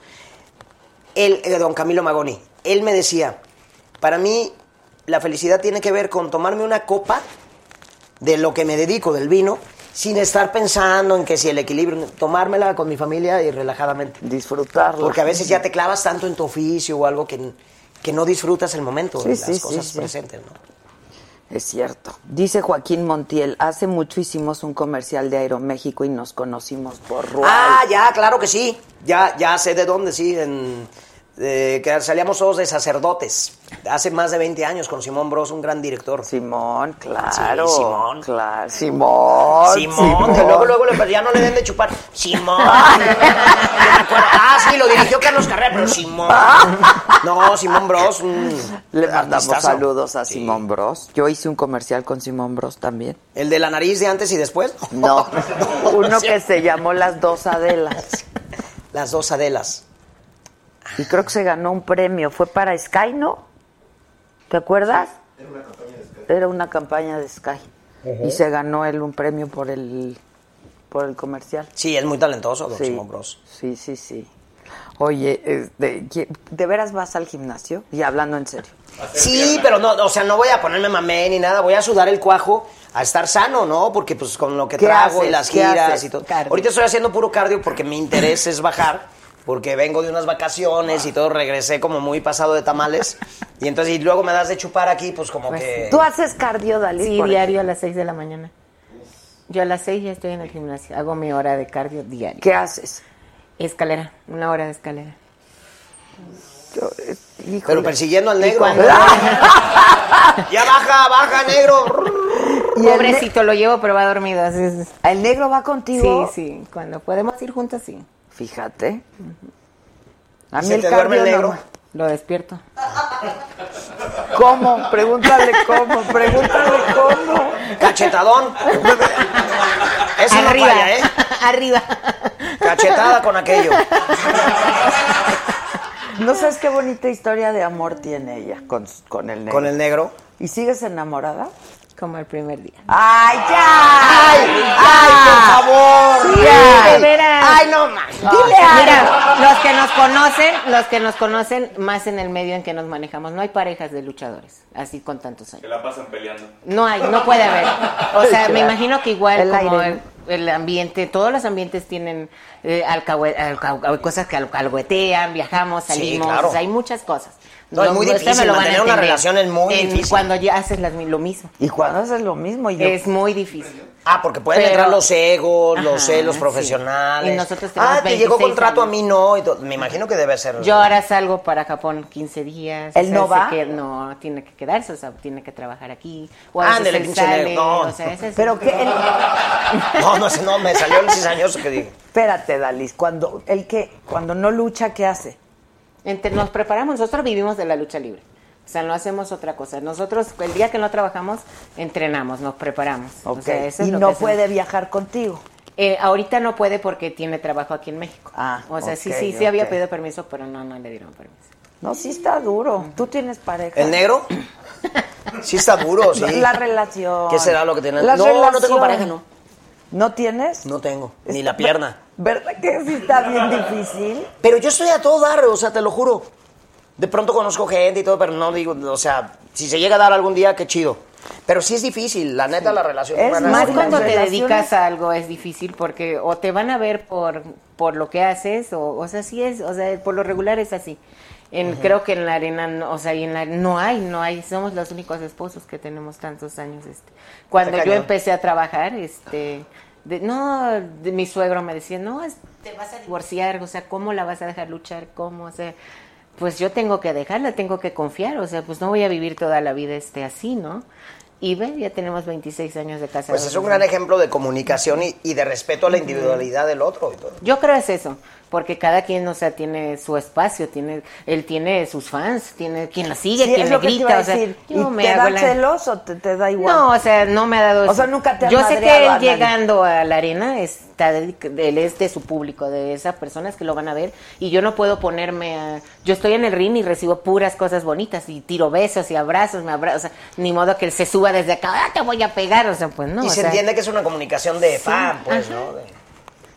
Él, eh, don Camilo Magoni, él me decía, para mí la felicidad tiene que ver con tomarme una copa de lo que me dedico, del vino, sin estar pensando en que si el equilibrio, tomármela con mi familia y relajadamente. Disfrutarla. Porque a veces ya te clavas tanto en tu oficio o algo que, que no disfrutas el momento, Sí, las sí, cosas sí. presentes, ¿no? Es cierto. Dice Joaquín Montiel, hace mucho hicimos un comercial de Aeroméxico y nos conocimos por Rual. Ah, ya, claro que sí. Ya, ya sé de dónde, sí. En, eh, que salíamos todos de sacerdotes. Hace más de 20 años con Simón Bros, un gran director. Simón, claro. Sí, Simón. Claro. Simón. Simón, que luego, luego le- ya no le den de chupar. Simón. Acuerdo. (laughs) Ah, sí, lo dirigió Carlos Carrera, pero Simón. No, Simón Bros. un Le mandamos artistazo. saludos a Simón Bros. Yo hice un comercial con Simón Bros también. ¿El de la nariz de antes y después? No, (laughs) uno que se llamó Las Dos Adelas. Las dos Adelas. Y creo que se ganó un premio. Fue para Sky, ¿no? ¿Te acuerdas? Era una campaña de Sky. era una campaña de Sky y se ganó él un premio por el por el comercial. Sí, es muy talentoso, Don Sí. Simón Bros. Sí, sí, sí. Oye, este, ¿qui- ¿de veras vas al gimnasio? Y hablando en serio. Sí, pero no, o sea, no voy a ponerme mamé ni nada, voy a sudar el cuajo a estar sano, ¿no? Porque pues con lo que ¿Qué trago y las ¿Qué giras y todo. Cardio. Ahorita estoy haciendo puro cardio porque mi interés es bajar, porque vengo de unas vacaciones y todo, regresé como muy pasado de tamales. (laughs) Y entonces, y luego me das de chupar aquí, pues como que... ¿Tú haces cardio, Dalí? Sí, diario a las 6 de la mañana. Yo a las 6 ya estoy en el gimnasio. Hago mi hora de cardio diario. ¿Qué haces? Escalera, una hora de escalera. Pero persiguiendo al Y negro. cuando- (laughs) ya baja, baja, negro. (laughs) Pobrecito, lo llevo, pero va dormido. así es. ¿El negro va contigo? Sí, sí. Cuando podemos ir juntos, sí. Fíjate. A mí ¿Se el te duerme el cardio negro? no. Lo despierto. (laughs) ¿Cómo? Pregúntale cómo, pregúntale cómo. Cachetadón. Eso no Arriba. falla, ¿eh? (laughs) Arriba. Cachetada con aquello. No sabes qué bonita historia de amor tiene ella con, con el negro. Con el negro. ¿Y sigues enamorada? Como el primer día. ¡Ay, ya! ¡Ay, ay, por favor! Sí, ya. de veras. ¡Ay, no más! Dile Mira, los que nos conocen, los que nos conocen más en el medio en que nos manejamos, no hay parejas de luchadores, así con tantos años. Se la pasan peleando. No hay, no puede haber. O sea, me imagino que igual El como aire, el, el ambiente, todos los ambientes tienen eh, cosas que al- alcahuetean, viajamos, Sí, salimos, claro. o sea, hay muchas cosas. No, es muy difícil, lo a mantener una relación es muy En- difícil. Cuando ya haces las- lo mismo. Y cuando haces lo mismo, yo... Es muy difícil. Ah, porque pueden Pero- entrar los egos, los Ajá, celos sí. profesionales. Y nosotros tenemos ah, te llegó 26 contrato a años. mí no. y. Me imagino que debe ser. Yo ahora salgo para Japón 15 días. ¿Él o sea, no va? que- no, tiene que quedarse, o sea, tiene que trabajar aquí. O a veces Ándele, él pinche sale, no. o sea, ese es- Pero que él... No, no no, me salió el cizañoso que dije. (laughs) Espérate, Dalis, cuando él que cuando no lucha, ¿qué hace? Entre- nos preparamos, nosotros vivimos de la lucha libre. O sea, no hacemos otra cosa. Nosotros, el día que no trabajamos, entrenamos, nos preparamos. O sea, eso es y lo no que hacemos. puede viajar contigo. Eh, ahorita no puede porque tiene trabajo aquí en México. Ah, o sea, sí, sí, sí había pedido permiso, pero no, no le dieron permiso. No, sí está duro. Tú tienes pareja. ¿El negro? (laughs) Sí está duro, sí. La relación. ¿Qué será lo que tiene? La No, no tengo pareja, no. ¿No tienes? No tengo. Ni la pierna. ¿Verdad que sí está bien (laughs) difícil? Pero yo estoy a todo dar, o sea, te lo juro. De pronto conozco gente y todo, pero no digo, o sea, si se llega a dar algún día, qué chido. Pero sí es difícil, la neta, la relación Es humana Más cuando te dedicas a algo es difícil porque o te van a ver por, por lo que haces o, o sea, sí es, o sea, por lo regular es así. En, Creo que en la arena, no, o sea, y en la, no hay, no hay, somos los únicos esposos que tenemos tantos años. Este. Cuando yo empecé a trabajar, este, de- no, de- mi suegro me decía, no, es- te vas a divorciar, o sea, ¿cómo la vas a dejar luchar? ¿Cómo? O sea, pues yo tengo que dejarla, tengo que confiar, o sea, pues no voy a vivir toda la vida este así, ¿no? Y ve, ya tenemos 26 años de casados. Pues es un gran ejemplo de comunicación y, y de respeto a la individualidad del otro. y todo. Yo creo es eso, porque cada quien, o sea, tiene su espacio, tiene, él tiene sus fans, tiene quien la sigue, Sí, quien le grita, a o sea, yo ¿Y me te da la- celos o te, te da igual? No, o sea, no me ha dado O sea, nunca te Yo sé que a él nadie. llegando a la arena está él es de su público, de esas personas que lo van a ver y yo no puedo ponerme a yo estoy en el ring y recibo puras cosas bonitas y tiro besos y abrazos, me abrazo, o sea, ni modo que él se suba desde acá, "Ah, te voy a pegar, o sea, pues no, y o se sea, entiende que es una comunicación de Sí, fan, pues, ajá. ¿no? De-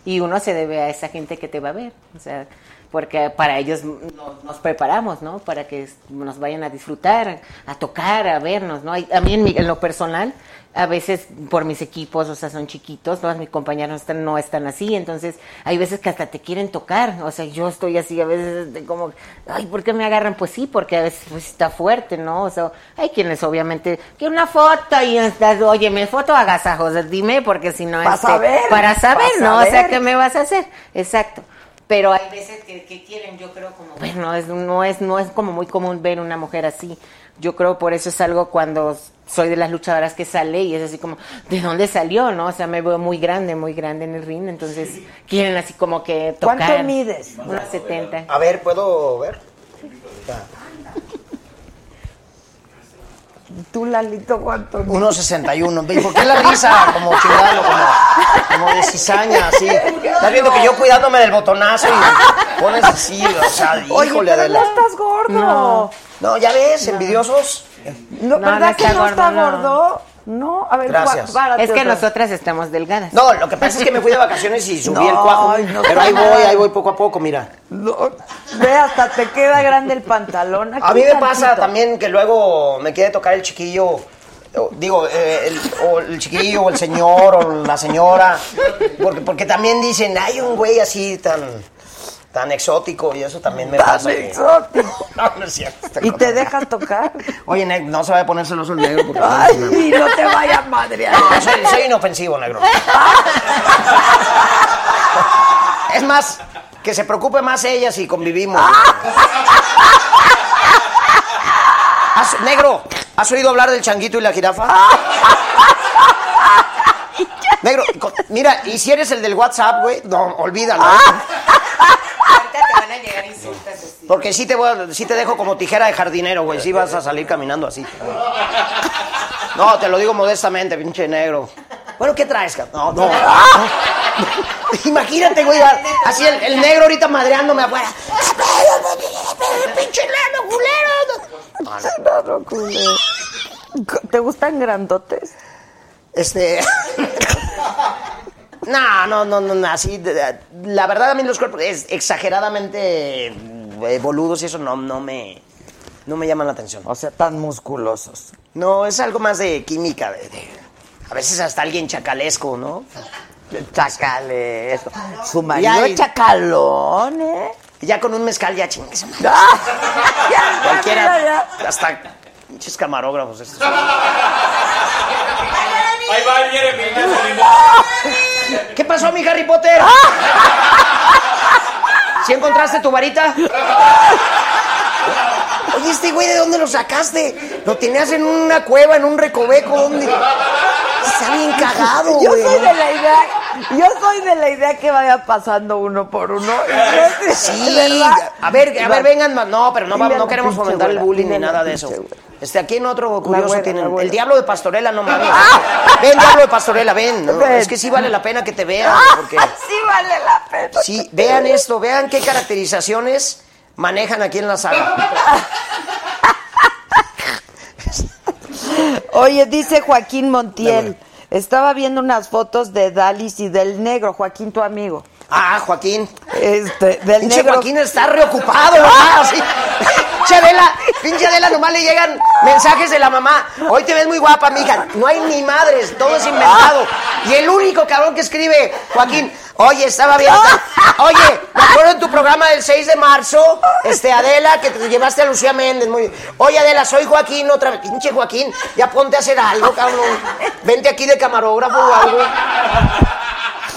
y uno se debe a esa gente que te va a ver, o sea, porque para ellos nos, nos preparamos, ¿no? Para que nos vayan a disfrutar, a tocar, a vernos, ¿no? A mí en, mi- en lo personal, a veces por mis equipos, o sea, son chiquitos, todos mis compañeros no están, no están así, entonces hay veces que hasta te quieren tocar, o sea, yo estoy así a veces de como, ay, ¿por qué me agarran? Pues sí, porque a veces pues, está fuerte, ¿no? O sea, hay quienes obviamente, que una foto y estás, oye, me foto agasajos, dime, porque si no, Pa' este, saber, para saber, ¿no? O sea. ¿qué me vas a hacer? Exacto. Pero hay veces que, que quieren, yo creo, como ver, no es, no, es, no es como muy común ver una mujer así. Yo creo por eso es algo cuando soy de las luchadoras que sale y es así como, ¿de dónde salió? no O sea, me veo muy grande, muy grande en el ring, entonces quieren así como que tocar. ¿Cuánto mides? Unos 70. A ver, ¿puedo ver? ¿Tú, Lalito, cuánto mides? 1.61. ¿Ves? ¿Por qué la risa? Como chingado, como, como de cizaña, así. Estás viendo que yo cuidándome del botonazo y pones así, o sea, Oye, híjole, pero Adela. no estás gordo. No. No, ya ves, envidiosos. No, No, ¿verdad no que está no está gordo, no. gordo? No, a ver, Gracias. Párate Es que otra- nosotras estamos delgadas. No, lo que pasa es que me fui de vacaciones y subí No, el cuajo. ay, no pero ahí voy, ahí voy poco a poco, mira. No, ve, hasta te queda grande el pantalón. A mí me pasa también que luego me quiere tocar el chiquillo, o, digo, eh, el, o el chiquillo, o el señor, o la señora, porque, porque también dicen, hay un güey así tan, tan exótico y eso también me Tan pasa. que- exótico. (laughs) No, no es cierto. ¿Y te dejas tocar? Oye, ne- no se vaya a poner celoso el negro. Porque Ay, no te vayas madre. No, soy, soy inofensivo, negro. (laughs) Es más, que se preocupe más ella si convivimos. (laughs) ¿Has- negro, ¿has oído hablar del changuito y la jirafa? Negro, mira, y si eres el del WhatsApp, güey, no, olvídalo. Ahorita te van a llegar insultos así. Porque sí te, voy a- sí te dejo como tijera de jardinero, güey. Sí vas a salir caminando así. No, te lo digo modestamente, pinche negro. Bueno, ¿qué traes, cabrón? No, no. Imagínate, güey, así el, el negro ahorita madreándome afuera. ¡Pinche negro, culero! Claro, culero. ¿Te gustan grandotes? Este. (laughs) No, no, no, no, no, así. de- de- La verdad, a mí los cuerpos es exageradamente eh, boludos y eso no, no me. No me llaman la atención. O sea, tan musculosos. No, es algo más de química. de- de- a veces hasta alguien chacalesco, ¿no? Chacale, eso. Su Ya, marido y- es chacalón, ¿eh? Ya con un mezcal ya chingues. (laughs) Ya, Cualquiera. mira, Hasta pinches camarógrafos estos. Ahí va Jeremy. ¿Qué pasó, mi Harry Potter? ¿Sí encontraste tu varita? Oye, este güey, ¿de dónde lo sacaste? Lo tenías en una cueva, en un recoveco, ¿dónde? Está bien cagado, Yo güey. soy de la idea, yo soy de la idea que vaya pasando uno por uno. Sí, (laughs) ¿verdad? a ver, a ver, vengan más. No, pero no, no queremos fomentar el bullying ni nada de eso. Este, aquí en otro curioso güera, tienen. El diablo de Pastorela, no mames. (laughs) Ven, diablo de Pastorela, ven. ¿no? Ven. Es que sí vale la pena que te vean. Porque (laughs) Sí vale la pena. sí, vean esto, vean qué caracterizaciones manejan aquí en la saga. (laughs) Oye, dice Joaquín Montiel. Estaba viendo unas fotos de Dalis y del negro, Joaquín, tu amigo. Ah, Joaquín. Este, del Pinche negro. Joaquín está reocupado, ¿verdad? Así. Pinche Adela, pinche Adela, nomás le llegan mensajes de la mamá. Hoy te ves muy guapa, mija. No hay ni madres, todo es inventado. Y el único cabrón que escribe, Joaquín, oye, estaba viendo. Oye, me acuerdo en tu programa del 6 de marzo, este, Adela, que te llevaste a Lucía Méndez. Muy. Oye, Adela, soy Joaquín otra vez. Pinche Joaquín, ya ponte a hacer algo, cabrón. Vente aquí de camarógrafo o algo.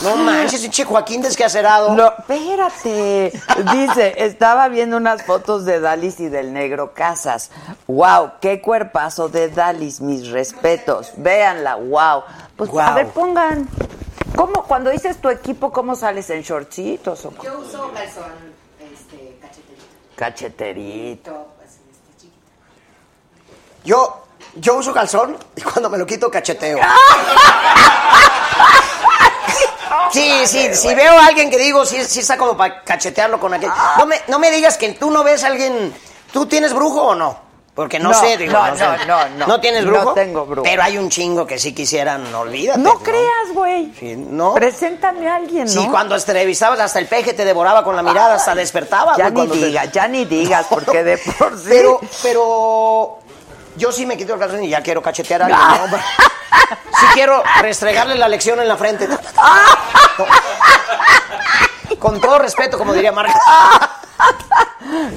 No manches, pinche Joaquín descacerado. No, espérate. Dice, estaba viendo unas fotos de Dalis y del negro Casas. Wow, qué cuerpazo de Dalis, mis respetos. Véanla, wow. Pues a ver, pongan. ¿Cómo, cuando dices tu equipo, cómo sales en shortcitos o Yo uso calzón este, cacheterito. cacheterito? Pues, este, chiquito. Yo, yo uso calzón y cuando me lo quito cacheteo. (laughs) Sí, sí, si veo a alguien que digo, sí, sí está como para cachetearlo con aquel. No me, no me digas que tú no ves a alguien. ¿Tú tienes brujo o no? Porque no, No, sé, digo, no, no, sé. no, no, no. ¿No tienes No brujo? tengo brujo. Pero hay un chingo que sí quisieran, olvídate. No creas, güey. Sí, ¿no? Preséntame a alguien, ¿no? Sí, cuando entrevistabas hasta el peje te devoraba con la mirada, hasta despertaba. Ya güey, ni te- digas, ya ni digas, porque de por sí. Pero, pero yo sí me quito el calzón y ya quiero cachetear a alguien. ¿no? (laughs) Sí quiero restregarle la lección en la frente. No. (laughs) Con todo respeto, como diría Marca. (laughs)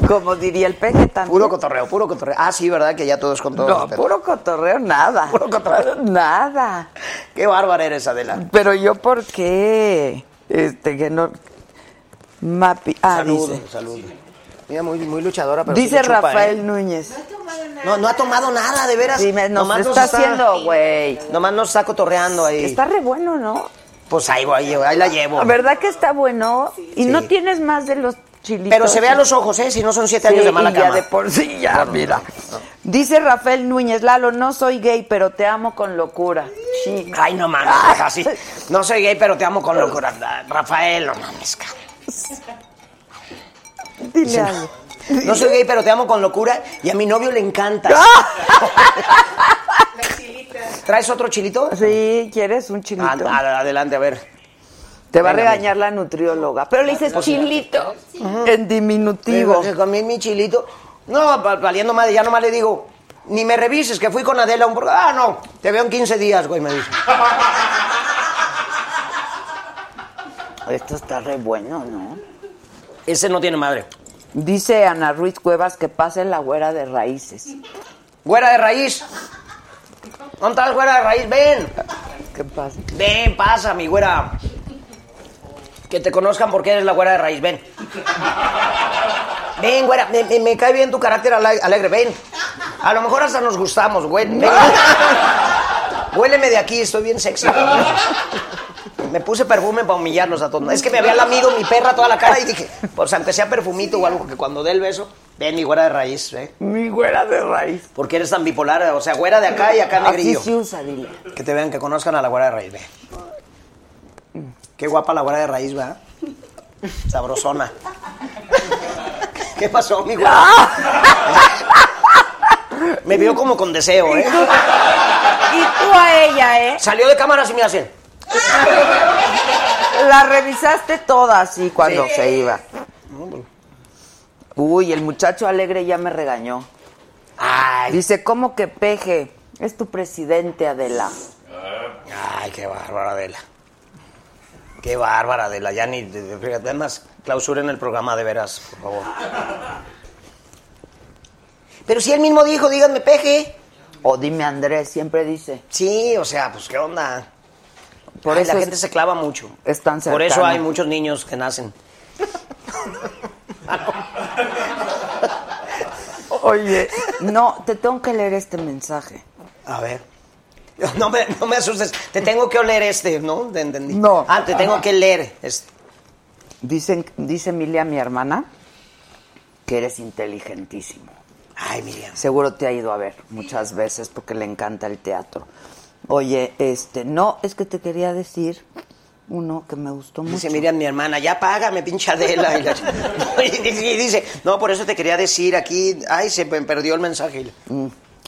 Como diría el peje también. Puro cotorreo, puro cotorreo. Ah, sí, ¿verdad? Que ya todo es con todo No, respeto. puro cotorreo, nada. Puro cotorreo. Nada. Qué bárbara eres, Adela. Pero yo, ¿por qué? Este, que no. Mapi. Ah, Salud, dice. salud. Mira, muy, muy luchadora, pero Dice chupa, Rafael ¿eh? Núñez. No, no ha tomado nada, de veras. Sí, me- nos Nomás está haciendo, güey. Nomás nos está cotorreando ahí. Está re bueno, ¿no? Pues ahí voy, ahí la llevo. ¿Verdad que está bueno? Y no tienes más de los chilitos. Pero se ve a los ojos, ¿eh? Si no son siete Sí, años de mala y ya cama. de por sí, ya, mira. Dice Rafael Núñez, Lalo, no soy gay, pero te amo con locura. Sí. Ay, no mames, así. No soy gay, pero te amo con locura. Rafael, no mames, cabrón. (laughs) Dile algo. No soy gay, pero te amo con locura y a mi novio le encanta. ¿Traes otro chilito? Sí, ¿quieres un chilito? Ah, ah, adelante, a ver. Te va a regañar la nutrióloga. Pero le dices chilito en diminutivo. Digo, comí mi chilito. No, va- valiendo madre, ya nomás le digo, ni me revises, que fui con Adela a un programa. Ah, no, te veo en 15 días, güey, me dice. Esto está re bueno, ¿no? Ese no tiene madre. Dice Ana Ruiz Cuevas que pase la güera de raíces. Güera de raíz. ¿Dónde estás, güera de raíz? Ven. ¿Qué pasa? Ven, pasa, mi güera. Que te conozcan porque eres la güera de raíz, ven. Ven, güera, me, me- me cae bien tu carácter ale- alegre, ven. A lo mejor hasta nos gustamos, güey. Ven. (laughs) Huéleme de aquí, estoy bien sexy. Me puse perfume para humillarlos a todos. Es que me había lamido mi perra toda la cara y dije, pues aunque sea perfumito o algo, que cuando dé el beso, ven mi güera de raíz, ¿eh? Mi güera de raíz. Porque eres tan bipolar, o sea, güera de acá y acá Así negrillo. se usa, dile. Que te vean, que conozcan a la güera de raíz, ve. Qué guapa la güera de raíz, ¿verdad? Sabrosona. (laughs) ¿Qué pasó, mi güera? (laughs) Me vio como con deseo, ¿eh? Y tú a ella, ¿eh? Salió de cámaras y me hace. La revisaste toda así cuando Sí. se iba. Uy, el muchacho alegre ya me regañó. Dice, ¿cómo que peje? Es tu presidente, Adela. Ay, qué bárbara, Adela. Qué bárbara, Adela. Ya ni. Fíjate, además, clausuren el programa de veras, por favor. Pero si él mismo dijo, díganme peje. O dime Andrés, siempre dice. Sí, o sea, pues qué onda. Por Ay, eso la gente se clava mucho. Es tan Por eso cercano. hay muchos niños que nacen. (laughs) Oye, no, te tengo que leer este mensaje. A ver. No me, no me asustes. Te tengo que oler este, ¿no? Te entendí. No. Ah, te tengo que leer. este. Dicen, dice Emilia, mi hermana, que eres inteligentísimo. Ay, Miriam. Seguro te ha ido a ver muchas veces porque le encanta el teatro. Oye, este, no, es que te quería decir uno que me gustó mucho. Dice Miriam, mi hermana, ya págame, pinche Adela. (laughs) Y, la- y dice, no, por eso te quería decir aquí. Ay, se me perdió el mensaje.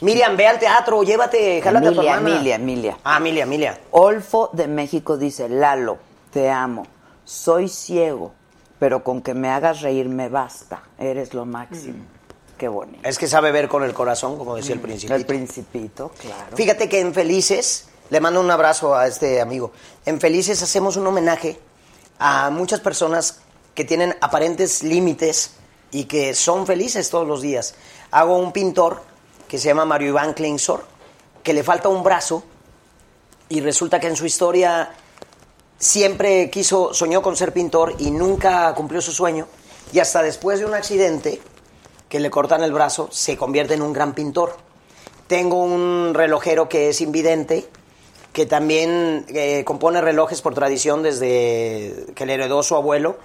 Miriam, ve al teatro, llévate, jálate a tu Mm. Hermana. Emilia, Emilia. Ah, Emilia, Emilia. Olfo de México dice, Lalo, te amo, soy ciego, pero con que me hagas reír me basta, eres lo máximo. Qué bonito. Es que sabe ver con el corazón, como decía el principito. El principito, claro. Fíjate que en Felices, le mando un abrazo a este amigo, en Felices hacemos un homenaje a muchas personas que tienen aparentes límites y que son felices todos los días. Hago un pintor que se llama Mario Iván Kleinsor, que le falta un brazo y resulta que en su historia siempre quiso, soñó con ser pintor y nunca cumplió su sueño y hasta después de un accidente que le cortan el brazo se convierte en un gran pintor. Tengo un relojero que es invidente, que también eh, compone relojes por tradición desde que le heredó su abuelo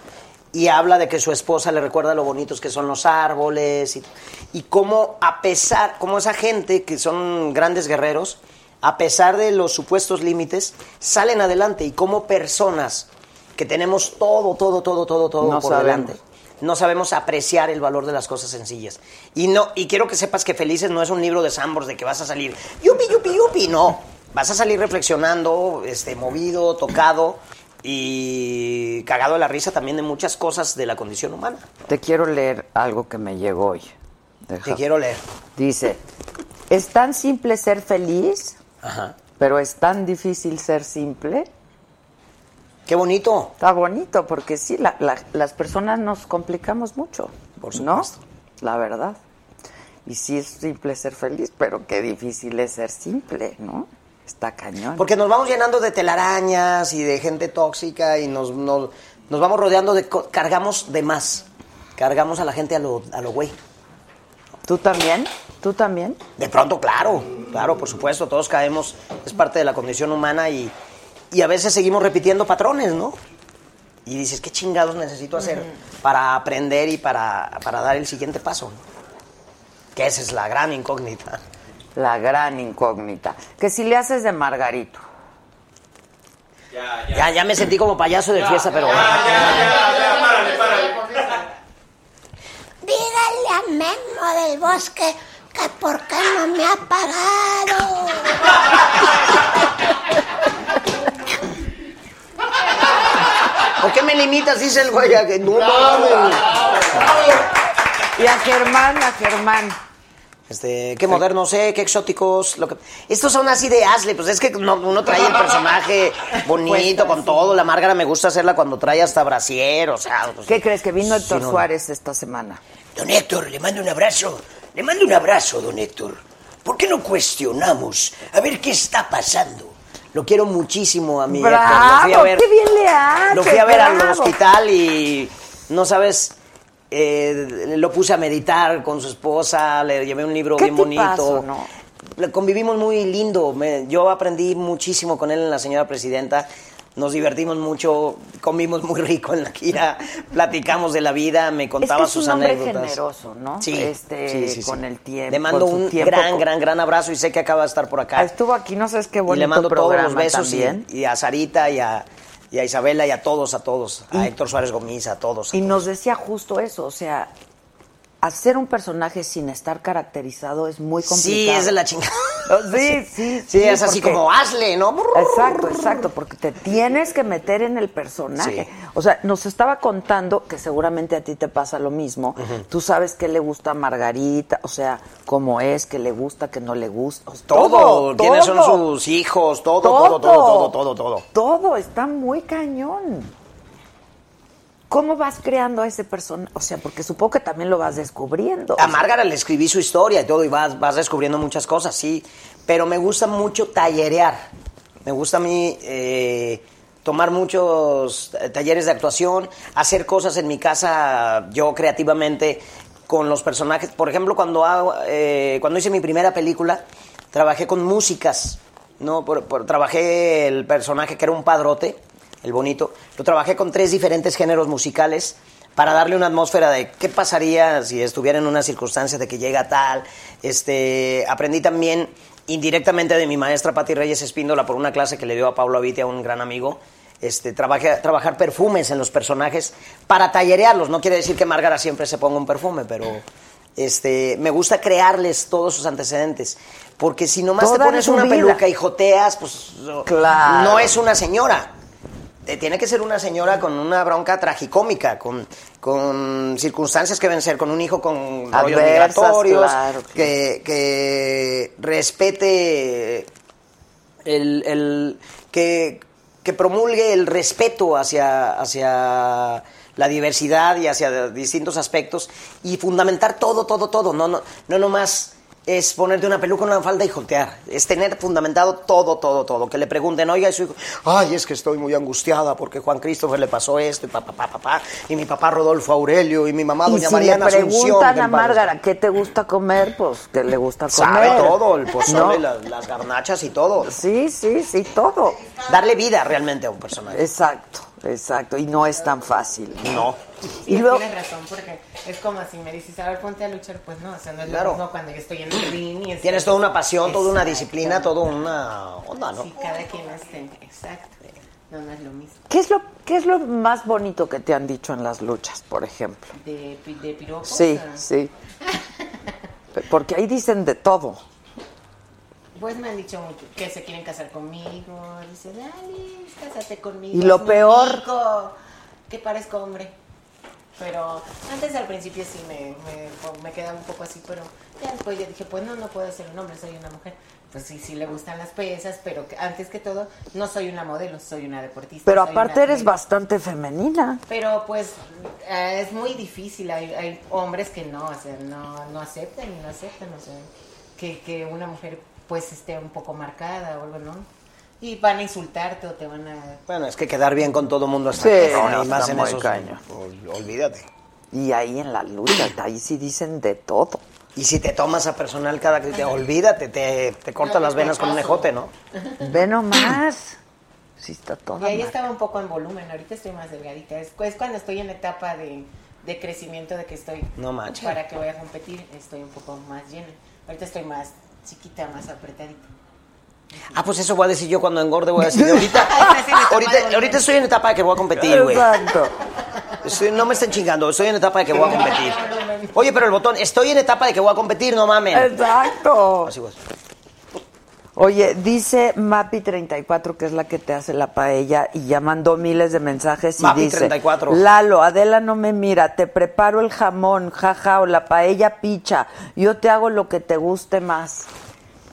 y habla de que su esposa le recuerda lo bonitos que son los árboles y, y cómo a pesar, como esa gente que son grandes guerreros, a pesar de los supuestos límites, salen adelante y como personas que tenemos todo, todo, todo, todo, todo No por sabemos. delante no sabemos apreciar el valor de las cosas sencillas. Y no y quiero que sepas que Felices no es un libro de Sambors de que vas a salir yupi yupi yupi, no. Vas a salir reflexionando, este movido, tocado y cagado de la risa también de muchas cosas de la condición humana. Te quiero leer algo que me llegó hoy. Deja- Te quiero leer. Dice, es tan simple ser feliz, Ajá. pero es tan difícil ser simple. Qué bonito. Está bonito, porque sí, la- la- las personas nos complicamos mucho, Por ¿no? supuesto. La verdad. Y sí es simple ser feliz, pero qué difícil es ser simple, ¿no? Está cañón. Porque nos vamos llenando de telarañas y de gente tóxica y nos, nos, nos vamos rodeando de... Cargamos de más. Cargamos a la gente a lo, a lo güey. ¿Tú también? ¿Tú también? De pronto, claro, claro, por supuesto, todos caemos, es parte de la condición humana y, y a veces seguimos repitiendo patrones, ¿no? Y dices, ¿qué chingados necesito hacer para aprender y para, para dar el siguiente paso? Que esa es la gran incógnita. La gran incógnita. Que si le haces de Margarito. Ya, ya me sentí como payaso de fiesta, pero... Ya, ya, párale, párale. Dígale Dile a Memo del Bosque que por qué no me ha pagado. (laughs) ¿Por qué me limitas? Dice el güey. a que No mames. Y a Germán, a Germán. Este, qué modernos, eh, qué exóticos. Lo que... Estos son así de Ashley, pues es que no- uno trae el personaje (laughs) bonito, con todo. La Márgara me gusta hacerla cuando trae hasta brasier, o sea. pues, ¿Qué crees que vino Héctor no, Suárez esta semana? Don Héctor, le mando un abrazo. Le mando un abrazo, don Héctor. ¿Por qué no cuestionamos? A ver qué está pasando. Lo quiero muchísimo a mi. Héctor. Lo fui a ver, ¡Qué bien le hace! lo fui a ver al hospital y no sabes. eh, lo puse a meditar con su esposa, le llevé un libro ¿Qué bien bonito. no? Convivimos muy lindo. me- yo aprendí muchísimo con él en la señora presidenta. Nos divertimos mucho, comimos muy rico en la gira, platicamos de la vida, me contaba es que es sus un anécdotas. generoso, ¿no? Sí, Este, sí, sí, sí. con el tiempo. Le mando un tiempo, gran, gran, gran abrazo y sé que acaba de estar por acá. Estuvo aquí, no sabes qué y bonito le mando todos los besos y, y a Sarita y a, y a Isabela y a todos, a todos. A Héctor Suárez Gómez, a todos. Y nos decía justo eso, o sea, hacer un personaje sin estar caracterizado es muy complicado. Sí, es de la chingada. (laughs) Sí, sí, Sí, es así como hazle, ¿no? Exacto, exacto, porque te tienes que meter en el personaje. Sí. O sea, nos estaba contando que seguramente a ti te pasa lo mismo. Ujú. Tú sabes qué le gusta a Margarita, o sea, cómo es, qué le gusta, qué no le gusta. O sea, Todo, quiénes son todo. sus hijos, todo, todo, todo, todo, todo, todo. Todo está muy cañón. ¿Cómo vas creando a ese personaje? O sea, porque supongo que también lo vas descubriendo. A Márgara le escribí su historia y todo, y vas, vas descubriendo muchas cosas, sí. Pero me gusta mucho tallerear. Me gusta a mí eh, tomar muchos eh, talleres de actuación, hacer cosas en mi casa yo creativamente con los personajes. Por ejemplo, cuando, hago, eh, cuando hice mi primera película, trabajé con músicas. ¿no? Por- trabajé el personaje que era un padrote, el bonito. Lo trabajé con tres diferentes géneros musicales para darle una atmósfera de qué pasaría si estuviera en una circunstancia de que llega tal. Este, aprendí también indirectamente de mi maestra Patti Reyes Espíndola por una clase que le dio a Pablo Avitia, un gran amigo. Este, trabajar perfumes en los personajes para tallerearlos. No quiere decir que Márgara siempre se ponga un perfume, pero este, me gusta crearles todos sus antecedentes. Porque si nomás Toda te pones una vida. peluca y joteas, pues Claro. no es una señora. Eh, Tiene que ser una señora con una bronca tragicómica, con, con circunstancias que deben ser, con un hijo con rollos migratorios, claro, que, que respete el, el- que, que promulgue el respeto hacia, hacia la diversidad y hacia distintos aspectos y fundamentar todo, todo, todo. No, no, no nomás es ponerte una peluca, una falda y jotear. Es tener fundamentado todo, todo, todo. Que le pregunten, oiga, y su hijo, ay, es que estoy muy angustiada porque Juan Christopher le pasó esto y papá, papá, papá, y mi papá Rodolfo Aurelio y mi mamá doña si Mariana le Asunción. preguntan que a en paz Márgara qué te gusta comer, pues que le gusta comer. Sabe todo, el pozole, ¿No? las, las garnachas y todo. Sí, sí, sí, todo. Darle vida realmente a un personaje. Exacto, exacto. Y no es tan fácil. No. Y luego- tienes razón, porque es como si me dices, a ver, ponte a luchar, pues no, o sea, no es Claro. lo mismo cuando yo estoy en el ring y Tienes toda una pasión, toda una disciplina, toda una onda, ¿no? Sí, cada quien esté, exacto. No, no es lo mismo. ¿Qué es lo qué es lo más bonito que te han dicho en las luchas, por ejemplo? De, de piropos. Sí, ah. sí. (laughs) Porque ahí dicen de todo. Pues me han dicho que se quieren casar conmigo. Dicen, dale, cásate conmigo. Y lo peor- rico, que parezco hombre. Pero antes al principio sí me, me, me quedaba un poco así, pero ya después yo dije, pues no, no puedo ser un hombre, soy una mujer. Pues sí, sí le gustan las pesas, pero antes que todo, no soy una modelo, soy una deportista. Pero aparte eres atleta. bastante femenina. Pero pues eh, es muy difícil, hay, hay hombres que no, o sea, no, no aceptan y no aceptan, o sea, que, que una mujer pues esté un poco marcada o algo, ¿no? Y van a insultarte o te van a... Bueno, es que quedar bien con todo mundo está Sí, y más en esos- cañón. ol- Olvídate. Y ahí en la lucha, ahí sí dicen de todo. Y si te tomas a personal cada crítica, olvídate, te, te cortas las venas con un ejote, ¿no? Ve nomás. Sí está Y toda ahí estaba un poco en volumen, ahorita estoy más delgadita. Es, es cuando estoy en etapa de, de crecimiento, de que estoy... No manches. Para que voy a competir, estoy un poco más llena. Ahorita estoy más chiquita, más apretadita. Ah, pues eso voy a decir yo cuando engorde, voy a decir, ahorita, (laughs) ahorita, ahorita estoy en etapa de que voy a competir, güey. Exacto. Estoy- no me estén chingando, estoy en etapa de que voy a (laughs) competir. Oye, pero el botón, estoy en etapa de que voy a competir, no mames. Exacto. Así pues. Oye, dice Mapi34, que es la que te hace la paella, y ya mandó miles de mensajes y dice... Mapi34. Lalo, Adela no me mira, te preparo el jamón, jaja, o la paella picha. Yo te hago lo que te guste más.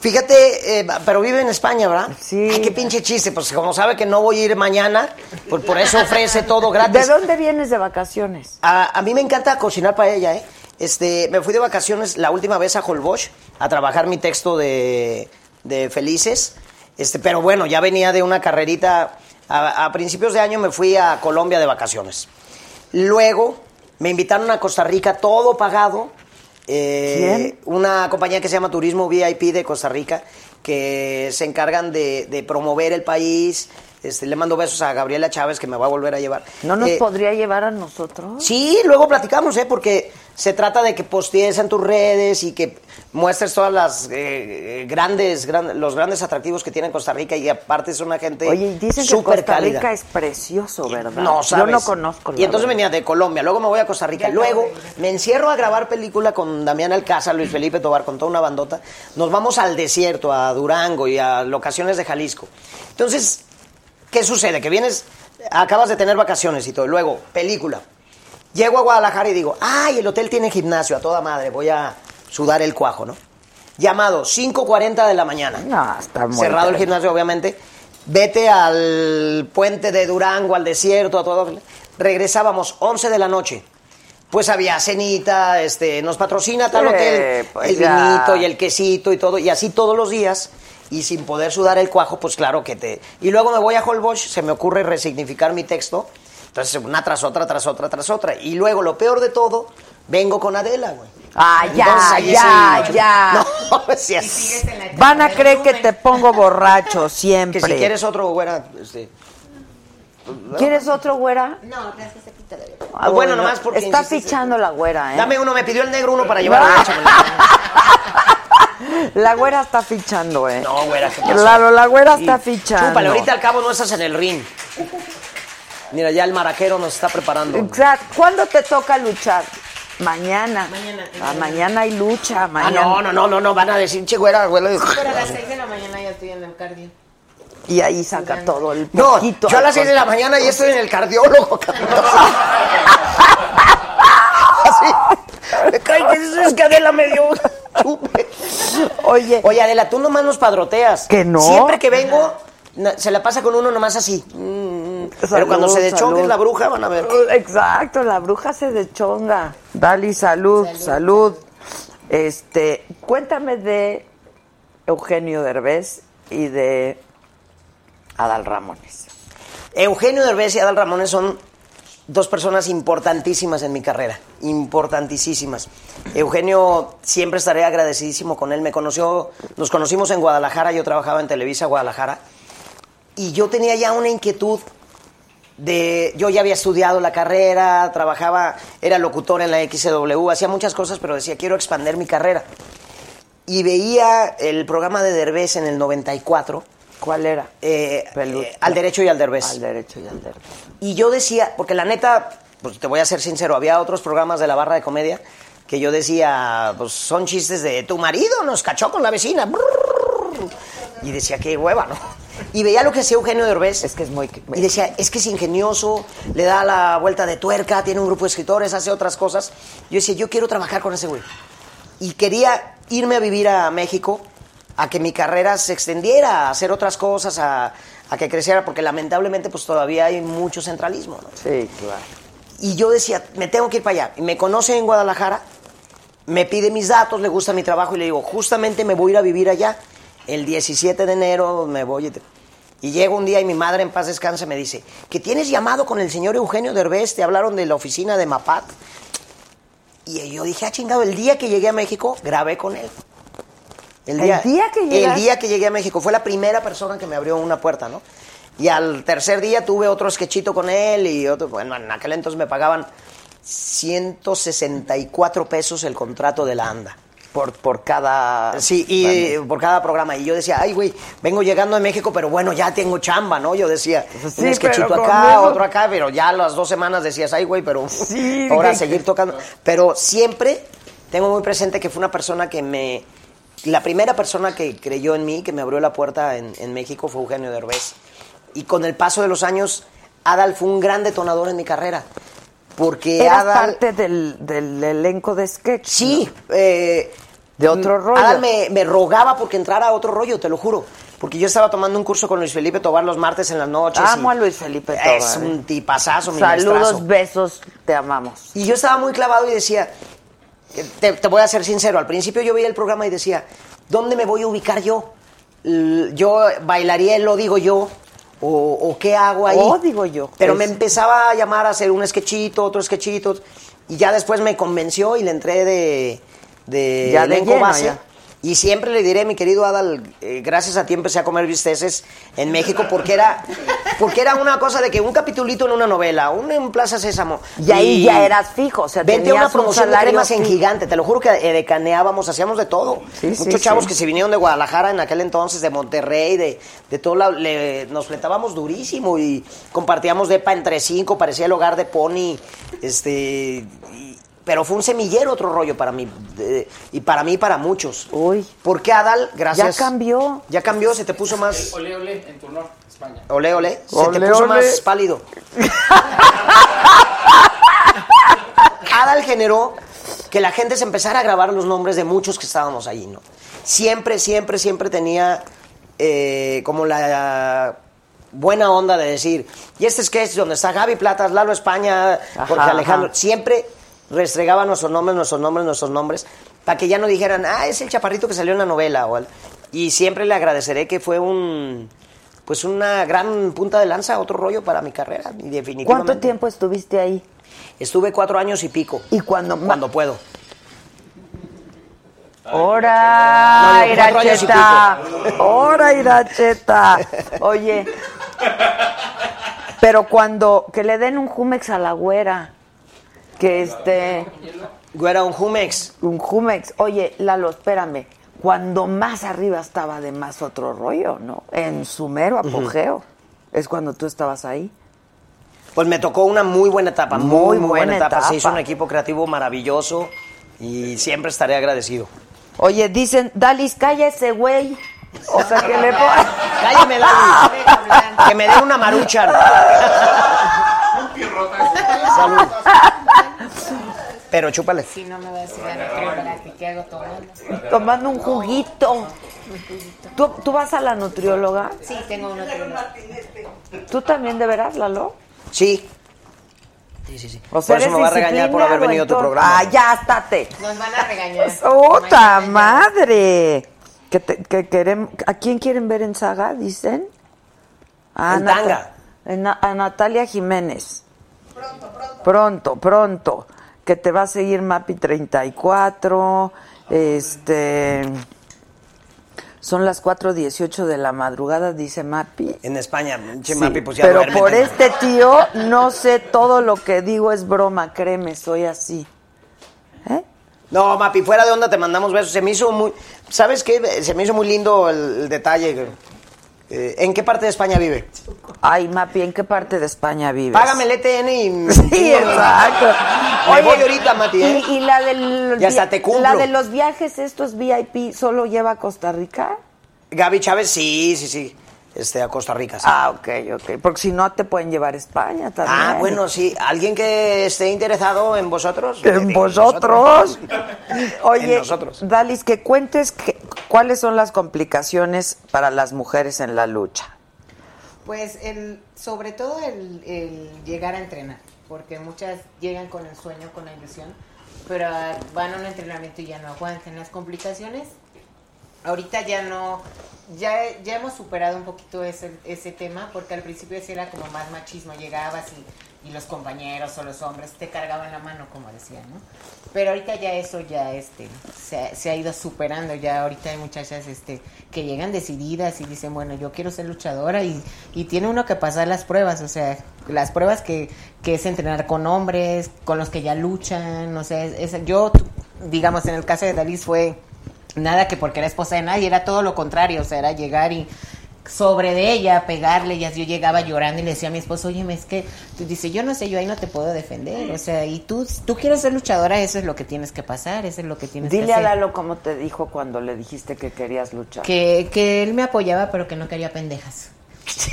Fíjate, eh, pero vive en España, ¿verdad? Sí. Ay, qué pinche chiste. Pues como sabe que no voy a ir mañana, pues por eso ofrece todo gratis. ¿De dónde vienes de vacaciones? A, a mí me encanta cocinar paella, ¿eh? Este, me fui de vacaciones la última vez a Holbox a trabajar mi texto de, de Felices. Este, pero bueno, ya venía de una carrerita. A, a principios de año me fui a Colombia de vacaciones. Luego me invitaron a Costa Rica, todo pagado. Eh, Una compañía que se llama Turismo VIP de Costa Rica, que se encargan de, de promover el país. Este, le mando besos a Gabriela Chávez, que me va a volver a llevar. ¿No nos Eh, podría llevar a nosotros? Sí, luego platicamos, ¿eh? Porque se trata de que postees en tus redes y que muestres todas las eh, grandes, gran- los grandes atractivos que tiene Costa Rica y aparte es una gente Oye, y dicen que Costa cálida. Rica es precioso, ¿verdad? No, sabes. Yo no conozco. Y entonces verdad. venía de Colombia, luego me voy a Costa Rica, luego me encierro a grabar película con Damián Alcázar, Luis Felipe Tobar, con toda una bandota. Nos vamos al desierto, a Durango y a locaciones de Jalisco. Entonces, ¿qué sucede? Que vienes, acabas de tener vacaciones y todo, luego película. Llego a Guadalajara y digo, ay, el hotel tiene gimnasio, a toda madre, voy a sudar el cuajo, ¿no? Llamado, 5.40 de la mañana. No, está muy Cerrado el gimnasio, obviamente. Vete al puente de Durango, al desierto, a todo. Regresábamos 11 de la noche. Pues había cenita, este, nos patrocina tal Sí, hotel, pues el ya. vinito y el quesito y todo, y así todos los días, y sin poder sudar el cuajo, pues claro que te... Y luego me voy a Holbox, se me ocurre resignificar mi texto, entonces una tras otra, tras otra, tras otra, y luego lo peor de todo, vengo con Adela, güey. Ah, ya, Entonces, ya, sí. ya. (laughs) No, sí, así. Van a creer que te pongo borracho (laughs) siempre. Que si quieres otro, güera, este... ¿Quieres otro, güera? No, gracias, aquí te doy. Ah, bueno, nomás porque Está insististe. fichando la güera, ¿eh? Dame uno, me pidió el negro uno para llevar a (laughs) La güera está fichando, ¿eh? No, güera, ¿qué pasó? Claro, la güera Sí. está fichando. Chúpale, ahorita al cabo no estás en el ring. Mira, ya el maraquero nos está preparando. Exacto. ¿Cuándo te toca luchar? Mañana. Mañana. Ah, mañana hay lucha, Ah, mañana. no, no, no, no, no, van a decir, che, güera, güera. Pero a las 6 de la mañana ya estoy en el cardio. Y ahí saca todo el No, poquito yo a las 6 de la mañana ya estoy en el cardiólogo, cabrón. (laughs) Así. Me cae que eso es que Adela me dio chupe. Oye. Oye, Adela, tú nomás nos padroteas. ¿Que no? Siempre que vengo, se la pasa con uno nomás así. Pero Salud, cuando se deschongue salud. la bruja, van a ver. Exacto, la bruja se deschonga. Dali, salud, salud. Este, cuéntame de Eugenio Derbez y de Adal Ramones. Eugenio Derbez y Adal Ramones son dos personas importantísimas en mi carrera, importantísimas. Eugenio, siempre estaré agradecidísimo con él. Me conoció, nos conocimos en Guadalajara, yo trabajaba en Televisa Guadalajara, y yo tenía ya una inquietud de, yo ya había estudiado la carrera, trabajaba, era locutor en la XW, hacía muchas cosas, pero decía, quiero expandir mi carrera. Y veía el programa de Derbez en el 94. ¿Cuál era? Eh, eh, al derecho y al Derbez. Al derecho y al Derbez. Y yo decía, porque la neta, pues te voy a ser sincero, había otros programas de la barra de comedia que yo decía, pues son chistes de tu marido nos cachó con la vecina. Y decía, qué hueva, ¿no? Y veía lo que hacía Eugenio Derbez. Es que es muy... Y decía, es que es ingenioso, le da la vuelta de tuerca, tiene un grupo de escritores, hace otras cosas. Yo decía, yo quiero trabajar con ese güey. Y quería irme a vivir a México, a que mi carrera se extendiera, a hacer otras cosas, a, a que creciera, porque lamentablemente pues todavía hay mucho centralismo, ¿no? Sí, claro. Y yo decía, me tengo que ir para allá. Y me conoce en Guadalajara, me pide mis datos, le gusta mi trabajo y le digo, justamente me voy a ir a vivir allá. El 17 de enero me voy. Y llego un día y mi madre en paz descanse me dice, que tienes llamado con el señor Eugenio Derbez, te hablaron de la oficina de Mapat. Y yo dije, ah, chingado, el día que llegué a México, grabé con él. ¿El día que El llegaste? día que llegué a México. Fue la primera persona que me abrió una puerta, ¿no? Y al tercer día tuve otro sketchito con él y otro, bueno, en aquel entonces me pagaban 164 pesos el contrato de la ANDA. Por, por cada... Sí, y eh, por cada programa. Y yo decía, ay, güey, vengo llegando de México, pero bueno, ya tengo chamba, ¿no? Yo decía, Sí, un sketchito acá, conmigo- otro acá, pero ya las dos semanas decías, ay, güey, pero Sí, (laughs) ahora seguir tocando. Pero siempre tengo muy presente que fue una persona que me... La primera persona que creyó en mí, que me abrió la puerta en, en México, fue Eugenio Derbez. Y con el paso de los años, Adal fue un gran detonador en mi carrera. Porque Eras Adal... parte del, del elenco de sketch. Sí, eh, de otro rollo. Adal me, me rogaba porque entrara a otro rollo, te lo juro. Porque yo estaba tomando un curso con Luis Felipe Tobar los martes en las noches. Amo a Luis Felipe Tobar. Es un tipazazo, mi Saludos, maestrazo. besos, te amamos. Y yo estaba muy clavado y decía, te, te voy a ser sincero, al principio yo veía el programa y decía, ¿dónde me voy a ubicar yo? Yo bailaría, lo digo yo, o, o qué hago ahí. Oh, digo yo. Pero me empezaba a llamar a hacer un sketchito, otro sketchito, y ya después me convenció y le entré de, de Ya de elenco lleno, base. ya. Y siempre le diré, mi querido Adal, eh, gracias a ti empecé a comer bisteces en México porque era, porque era una cosa de que un capitulito en una novela, un en Plaza Sésamo. Y ahí ya eras fijo, o sea, Vente a una un promoción de cremas en gigante, te lo juro que eh, decaneábamos, hacíamos de todo. Sí, sí, Muchos chavos sí. que se vinieron de Guadalajara en aquel entonces, de Monterrey, de, de todo lado, le- nos fletábamos durísimo y compartíamos depa entre cinco, parecía el hogar de Pony, este, y- pero fue un semillero otro rollo para mí, de- y para mí para muchos. Uy. ¿Por qué Adal? Gracias. Ya cambió. Ya cambió, se te puso más... Ole, ole, en tu honor, España. Ole, ole. Se Ole, te puso ole. más pálido. (laughs) Adal generó que la gente se empezara a grabar los nombres de muchos que estábamos ahí, ¿no? Siempre, siempre, siempre tenía eh, como la buena onda de decir, y este sketch donde está Gaby Platas, Lalo España, Jorge Ajá, Alejandro, ajá. siempre restregaba nuestros nombres, nuestros nombres, nuestros nombres, para que ya no dijeran, ah, es el chaparrito que salió en la novela, o y siempre le agradeceré que fue un, pues una gran punta de lanza, otro rollo para mi carrera, y definitivamente. ¿Cuánto tiempo estuviste ahí? Estuve cuatro años y pico. ¿Y cuando Cuando puedo. ¡Hora, No, Iracheta! ¡Hora, Iracheta! Oye, pero cuando, que le den un Jumex a la güera, que este... Güera, un Jumex. Un Jumex. Oye, Lalo, espérame. Cuando más arriba estaba de más otro rollo, ¿no? En su mero apogeo. Es cuando tú estabas ahí. Pues me tocó una muy buena etapa, muy, Muy buena, buena etapa. Se hizo etapa. un equipo creativo maravilloso y siempre estaré agradecido. Oye, dicen, Dalis, calla ese güey. O sea, que le pongan... (laughs) Cállame, Dali. (laughs) que me den una marucha. Salud. Pero chúpale. Si no me va a decir la nutrióloga que qué hago tomando. Tomando un juguito. ¿Tú, tú vas a la nutrióloga? Sí, tengo una nutrióloga. ¿Tú también de veras, Lalo? Sí. Sí, sí, sí. O sea, por eso me va a regañar por haber venido a tu programa. Ah, ya, estate. Nos van a regañar. ¡Puta madre! Que te- que ¿A quién quieren ver en Saga, dicen? A, En tanga. en a Natalia Jiménez. Pronto, pronto. Pronto, pronto. Que te va a seguir Mapi 34. Este. Son las 4.18 de la madrugada, dice Mapi. En España, che, Sí, Mapi, pues ya pero duérmete. por este tío, no sé, todo lo que digo es broma, créeme, soy así. No, Mapi, fuera de onda te mandamos besos. Se me hizo muy... ¿Sabes qué? Se me hizo muy lindo el, el detalle. Eh, ¿En qué parte de España vive? Ay, Mapi, ¿en qué parte de España vives? Págame el ETN y... (laughs) Sí, exacto. Me Oye, voy ahorita, Mati, ¿eh? Y, y la del Y hasta te cumplo. la de los viajes estos VIP solo lleva a Costa Rica. Gaby Chávez, sí, sí, sí. Este, a Costa Rica, sí. Ah, ok, ok. Porque si no te pueden llevar a España también. Ah, bueno, sí. ¿Alguien que esté interesado en vosotros? En vosotros. Oye, En nosotros. Dalis, que cuentes que- cuáles son las complicaciones para las mujeres en la lucha. Pues el, sobre todo el, el llegar a entrenar, porque muchas llegan con el sueño, con la ilusión, pero ah, van a un entrenamiento y ya no aguantan las complicaciones. Ahorita ya no, ya, ya hemos superado un poquito ese, ese tema, porque al principio sí era como más machismo, llegabas y, y los compañeros o los hombres te cargaban la mano, como decían, ¿no? Pero ahorita ya eso ya este se, ha- se ha ido superando, ya ahorita hay muchachas este que llegan decididas y dicen, bueno, yo quiero ser luchadora y, y tiene uno que pasar las pruebas, o sea, las pruebas que, que es entrenar con hombres, con los que ya luchan, o sea, es- yo digamos, en el caso de Dalis fue nada que porque era esposa de nadie, era todo lo contrario, o sea, era llegar y sobre de ella, pegarle, y así yo llegaba llorando y le decía a mi esposo, oye, es que, tú dice, yo no sé, yo ahí no te puedo defender, o sea, y tú, tú quieres ser luchadora, eso es lo que tienes que pasar, eso es lo que tienes Dile que a hacer. Lalo cómo te dijo cuando le dijiste que querías luchar. Que, que él me apoyaba, pero que no quería pendejas.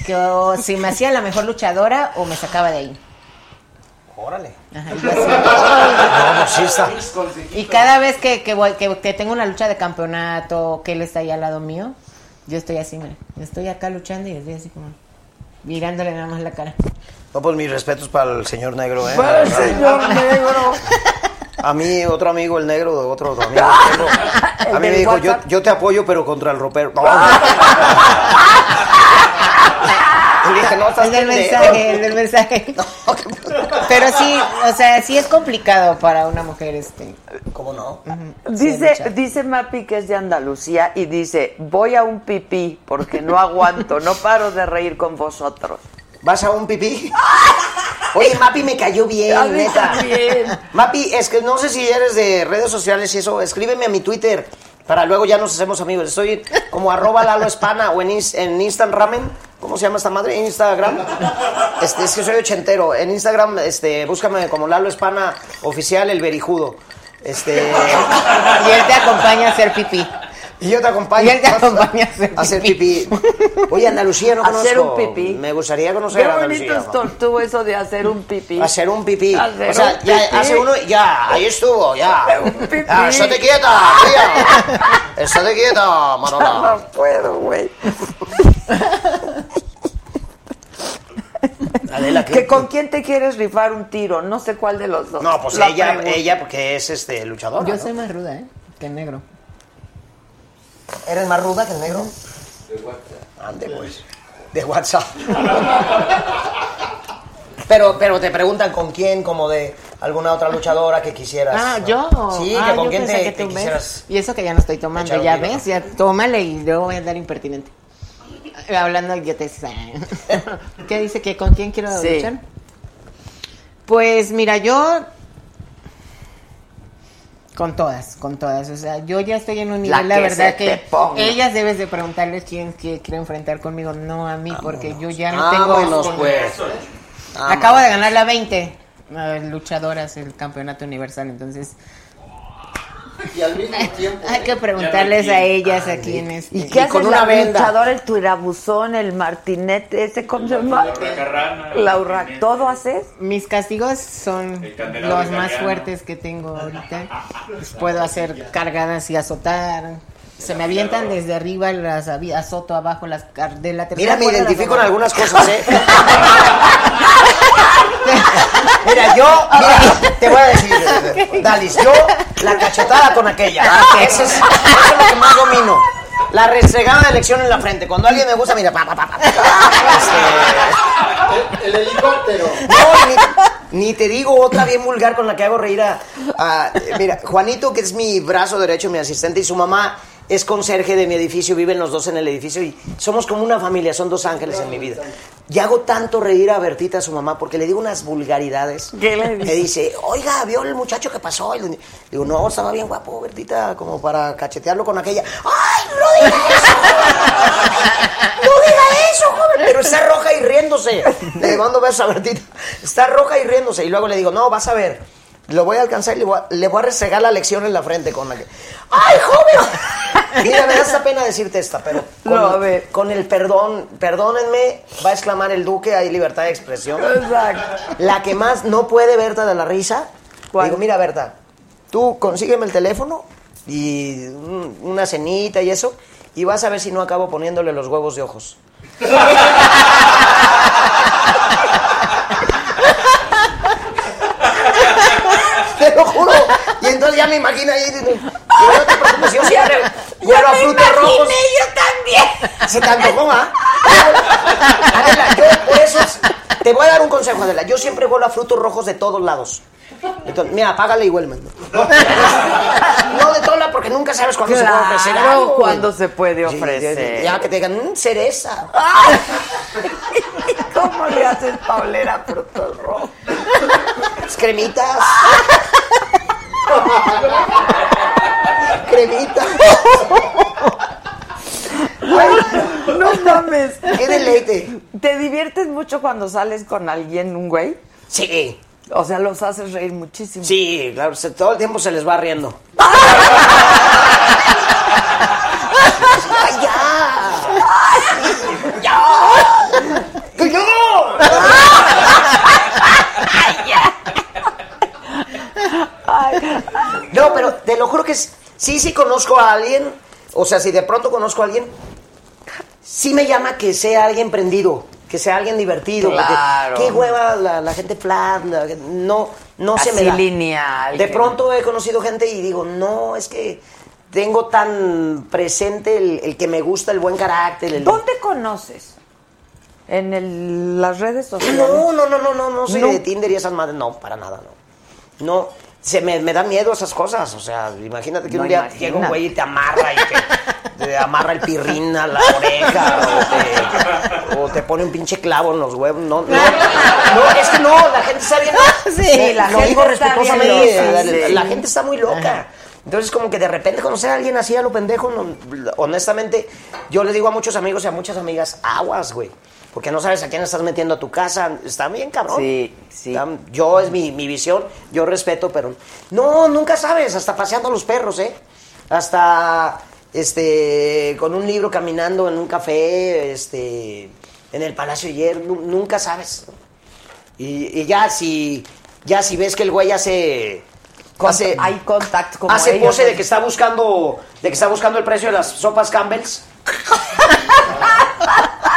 Que o si me hacía la mejor luchadora o me sacaba de ahí. Órale. Ajá, (laughs) y cada vez que, que, voy- que, que tengo una lucha de campeonato, que él está ahí al lado mío, yo estoy así, mira, estoy acá luchando y estoy así como mirándole nada más la cara. No, pues mis respetos para el señor negro, ¿eh? Para el señor negro. A mí, otro amigo, el negro, de otro, otro amigo. el (laughs) negro, El a mí me dijo, yo, yo te apoyo, pero contra el ropero. No. (laughs) No, (laughs) estás El del mensaje, el del (laughs) mensaje. Pero sí, o sea, sí es complicado para una mujer, este. ¿Cómo no? Dice, dice Mapi que es de Andalucía y dice, voy a un pipí porque no aguanto, no paro de reír con vosotros. ¿Vas a un pipí? (laughs) Oye, Mapi me cayó bien, A mí neta. también. Mapi, es que no sé si eres de redes sociales y eso, escríbeme a mi Twitter para luego ya nos hacemos amigos. Estoy como arroba Lalo Espana o en, en Instant Ramen. ¿Cómo se llama esta madre? Instagram. Este, es que soy ochentero. En Instagram, este, búscame como Lalo Espana Oficial, el verijudo. Este. (laughs) Y él te acompaña a hacer pipí. Y yo te acompaño. Y él te acompaña a hacer a hacer pipí. Oye, Andalucía no (laughs) conozco. Hacer un pipí. Me gustaría conocer Qué Andalucía. bonito estuvo eso de hacer un pipí. Hacer un pipí. Hacer o sea, un ya pipí. hace uno y ya, ahí estuvo, ya. pipí. Ah, estate quieta, tía. Estate quieta, Marola. No puedo, güey. Adela, ¿qué? ¿Que con quién te quieres rifar un tiro? No sé cuál de los dos. No, pues La ella, pregunta. ella porque es este luchadora. Yo ¿no? soy más ruda, ¿eh? Que negro. ¿Eres más ruda que el negro? Ande, pues. De WhatsApp. Pero, pero te preguntan con quién, como de alguna otra luchadora que quisieras. Ah, ¿no? yo. Sí, Ah, que con yo quién te, que te tú ves. quisieras. Y eso que ya no estoy tomando, ya ves, ya tómale y luego voy a andar impertinente. (laughs) Hablando yo te (laughs) ¿Qué dice que con quién quiero Sí. luchar? Pues mira, yo con todas, con todas, o sea, yo ya estoy en un nivel, la, verdad que ellas debes de preguntarles quién que quiere enfrentar conmigo, no a mí, porque yo ya no tengo Vámonos, este- pues. Acabo de ganar la 20 eh, luchadoras el campeonato universal, entonces Y al mismo tiempo. hay que preguntarles a ellas a quién es. ¿Y qué haces con la una venda. luchadora, el tuirabuzón, el martinete, ese cómo se llama? La urra, ¿todo haces? Mis castigos son los más fuertes que tengo ahorita. Puedo hacer cargadas y azotar. Se me avientan desde arriba, las azoto abajo, las de la tercera Mira, me identifico en algunas cosas, ¿eh? (laughs) Mira, yo, mira, te voy a decir, Dalis, yo la cachetada con aquella. Eso es, eso es lo que más domino. La restregada de elección en la frente. Cuando alguien me gusta, mira, pa, pa, pa, pa. Este, El, el helicóptero. no, ni, ni te digo otra bien vulgar con la que hago reír a, a- Mira, Juanito, que es mi brazo derecho, mi asistente, y su mamá es conserje de mi edificio, viven los dos en el edificio y somos como una familia, son dos ángeles en mi vida. Y hago tanto reír a Bertita, a su mamá, porque le digo unas vulgaridades. ¿Qué le Me dices? dice, oiga, ¿vio el muchacho que pasó? Y le digo, no, estaba bien guapo, Bertita, como para cachetearlo con aquella. ¡Ay, no diga eso! ¡No diga eso, joven! Pero está roja y riéndose. Le mando besos a Bertita. Está roja y riéndose. Y luego le digo, no, vas a ver. Lo voy a alcanzar y le voy a, le voy a restregar la lección en la frente con la que... ¡Ay, joven! (laughs) Mira, me da esta pena decirte esta, pero con, No, a ver. con el perdón, perdónenme, va a exclamar el duque, hay libertad de expresión. Exacto. La que más no puede Berta de la risa, ¿Cuál? digo, mira Berta, tú consígueme el teléfono y un- una cenita y eso, y vas a ver si no acabo poniéndole los huevos de ojos. (laughs) lo juro. Y entonces ya me imagino ahí. Digo, no te preocupes, yo siempre huelo a frutos rojos. yo también. Se te antojó, ¿ah? Adela, yo por eso es- te voy a dar un consejo, Adela. Yo siempre huelo a frutos rojos de todos lados. Entonces, mira, apágale y huéleme. No, de tola porque nunca sabes cuándo se puede ofrecer algo. cuando se puede Sí, ofrecer. Ya que te digan, "Mm, cereza. (laughs) ¿Cómo le haces para oler a frutos rojos? Cremitas. Cremita. Güey, no mames. Qué deleite. ¿Te diviertes mucho cuando sales con alguien, un güey? Sí. O sea, los haces reír muchísimo. Sí, claro, se- todo el tiempo se les va riendo. (laughs) ¡Ay, ya! ¡Ya! ¡Que yo! No, pero te lo juro que es- sí, sí conozco a alguien. O sea, si de pronto conozco a alguien, sí me llama que sea alguien prendido, que sea alguien divertido. porque Claro. Qué hueva la, la gente flat, la- no, no se me Así da. lineal. De que- pronto he conocido gente y digo, no, es que tengo tan presente el, el que me gusta, el buen carácter. El... ¿Dónde conoces? ¿En el- las redes sociales? No, no, no, no, no, no soy No. de Tinder y esas madres, no, para nada, no. No, se me, me da miedo esas cosas, o sea, imagínate que No, un día llega un güey y te amarra y te, te amarra el pirrín a la oreja o te, o te pone un pinche clavo en los huevos, no, no, no, es que no, la gente está bien, (laughs) Sí, la lo gente digo respetuosamente, sí. la gente está muy loca. Entonces, como que de repente conocer a alguien así a lo pendejo, no- honestamente, yo le digo a muchos amigos y a muchas amigas, aguas, güey. Porque no sabes a quién estás metiendo a tu casa. Está bien, cabrón. Sí, sí. Está- yo, es mi, mi visión, yo respeto, pero... No, nunca sabes, hasta paseando a los perros, ¿eh? Hasta, este, con un libro caminando en un café, este, en el Palacio ayer, nu- nunca sabes. Y, y ya si, ya si ves que el güey hace... Hace hay contacto como hace ellos. pose de que está buscando de que está buscando el precio de las sopas Campbell's (laughs)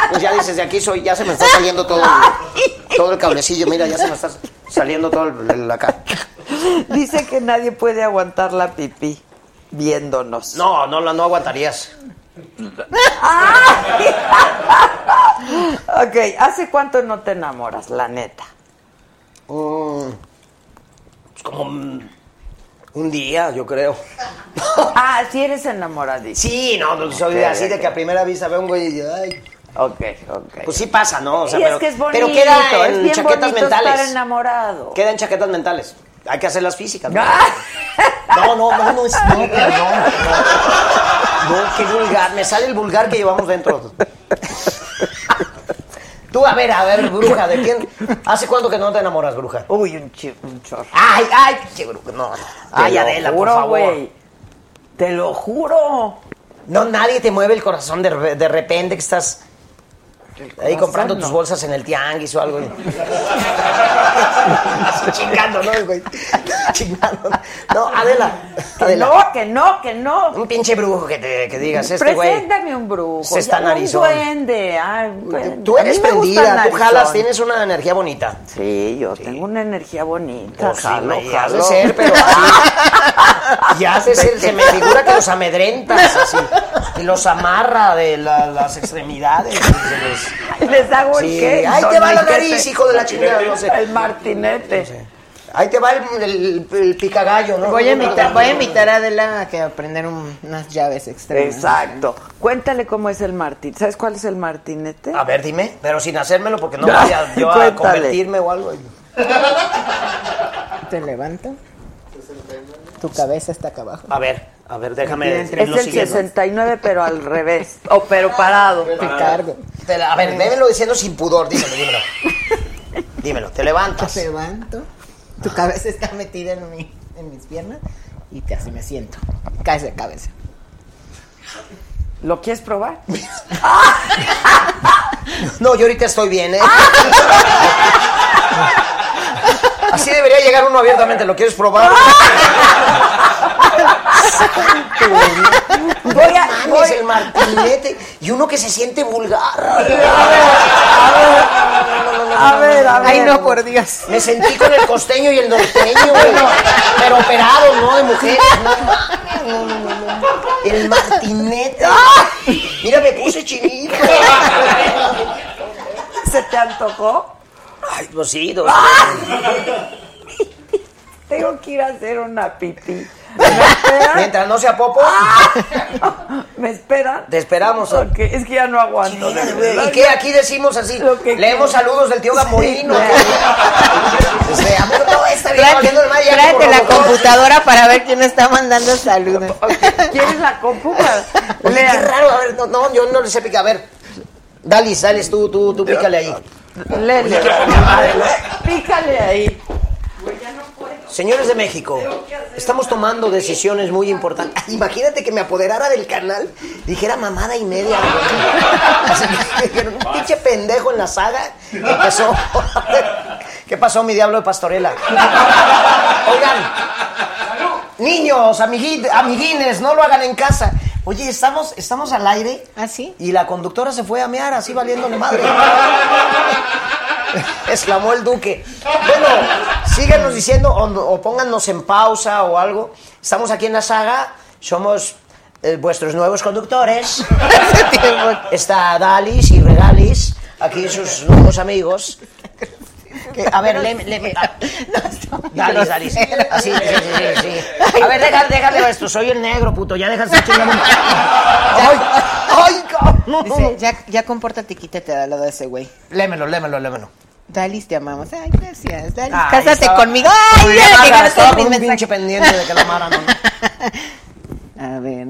pues ya dices de aquí soy ya se me está saliendo todo el, todo el cablecillo mira ya se me está saliendo todo el, el- acá Dice que nadie puede aguantar la pipí viéndonos. no no la- no aguantarías ok, ¿hace cuánto no te enamoras, la neta? Mm, pues como un, día yo creo (laughs) Ah, sí eres enamoradísimo. sí no, no soy así de que a primera vista veo un güey y ay Ok, ok. pues sí pasa no o sea y pero, es que es bonito, pero queda es en bien chaquetas bonito estar mentales enamorado. queda en chaquetas mentales hay que hacerlas físicas ¿no? No, no, no, no es. No, perdón. No, (laughs) no, qué vulgar. Me sale el vulgar que llevamos dentro. Tú, a ver, a ver, bruja, ¿de quién? ¿Hace cuánto que no te enamoras, bruja? Uy, un, un chorro. Ay, ay, pinche bruja. No. Ay, Adela, juro, por favor. güey. Te lo juro. No, nadie te mueve el corazón de, de repente que estás ahí comprando no. tus bolsas en el tianguis o algo. (laughs) Chingando, ¿no, güey? (laughs) Chingando. No, Adela. Que no, que no, que no. Un pinche brujo que te que digas, este güey. Preséntame un brujo. Se está narizón. Un duende. Ay. Tú eres prendida, tú jalas, tienes una energía bonita. Sí, yo tengo una energía bonita. Pues sí, jalo, de ser, pero así. (laughs) Y has de ser, se me figura que los amedrentas así. Y los amarra de la- las extremidades. y se les- Les hago Sí, el qué. ahí te va la nariz, hijo de la chingada, no sé. El martinete. Ahí te va el, el, el picagallo, ¿no? Voy a invitar, voy a invitar a Adela a que aprender un- unas llaves extremas. Exacto. Cuéntale cómo es el martín. ¿Sabes cuál es el martinete? A ver, dime, pero sin hacérmelo porque no (laughs) voy a, yo a convertirme o algo. (laughs) Te levanto. Tu cabeza está acá abajo. A ver, a ver, déjame. Es el siguiendo. 69, pero al revés. O pero parado. Te cargo. A ver, vémelo diciendo sin pudor, dímelo, dímelo. (laughs) Dímelo, te levantas. Te levanto. Tu cabeza está metida en, mi, en mis piernas y te así me siento. Caes de cabeza. ¿Lo quieres probar? (laughs) No, yo ahorita estoy bien, ¿eh? (laughs) Así debería llegar uno abiertamente. ¿Lo quieres probar? Voy a. Mames, Voy, el martinete. Y uno que se siente vulgar. a ver, a ver. Ay, no, por Dios. Me sentí con el costeño y el norteño, güey. Pero operados, ¿no? De mujeres. No, mames, no, no, no, no. El martinete. Mira, me puse chinito. ¿Se te antojó? Ay, pues sí, dos. Tengo que ir a hacer una pipí. Mientras no sea popo, ¿Me esperan? te esperamos. Ok, es que ya no aguanto. de. ¿Y qué aquí decimos así? Leemos saludos del tío Gamorino. Este, no, está bien, mal, ya Tráete la computadora para ver quién está mandando saludos. ¿Quieres la compu? Oye, qué raro, a ver, no, no, yo no le sé picar. A ver, Dalis, Dalis, tú, tú, tú pícale ahí. Lele. Pícale ahí. Señores de México, estamos tomando decisiones muy importantes. Imagínate que me apoderara del canal, dijera mamada y media. güey. Así que dijeron, un pinche pendejo en la saga. ¿Qué pasó? ¿Qué pasó, mi diablo de pastorela? Oigan, niños, amigui- amiguines, no lo hagan en casa. Oye, estamos, estamos al aire. ¿Ah, sí? Y la conductora se fue a mear, así valiéndole madre. (laughs) Exclamó el duque. Bueno, síganos diciendo o, o en pausa o algo. Estamos aquí en la saga, somos eh, vuestros nuevos conductores. (laughs) Está Dalis y Regalis, aquí sus nuevos amigos. (laughs) Que- a ver, léeme. Ah, (laughs) Dalis, Dalis. Así, sí, sí, sí, sí. A ver, déjale, déjale esto. Soy el negro, puto. Ya dejas de chingando. ¡Ay! ¡Ay, cabrón! Dice, ya, ya compórtate y quítate al lado de ese güey. Lémelo, lémelo, lémelo. Dalis, te amamos. Ay, gracias. Dalis, Ay, cásate estaba- conmigo. Ay, estaba todos con un pinche pendiente de que la amaran. (laughs) A ver.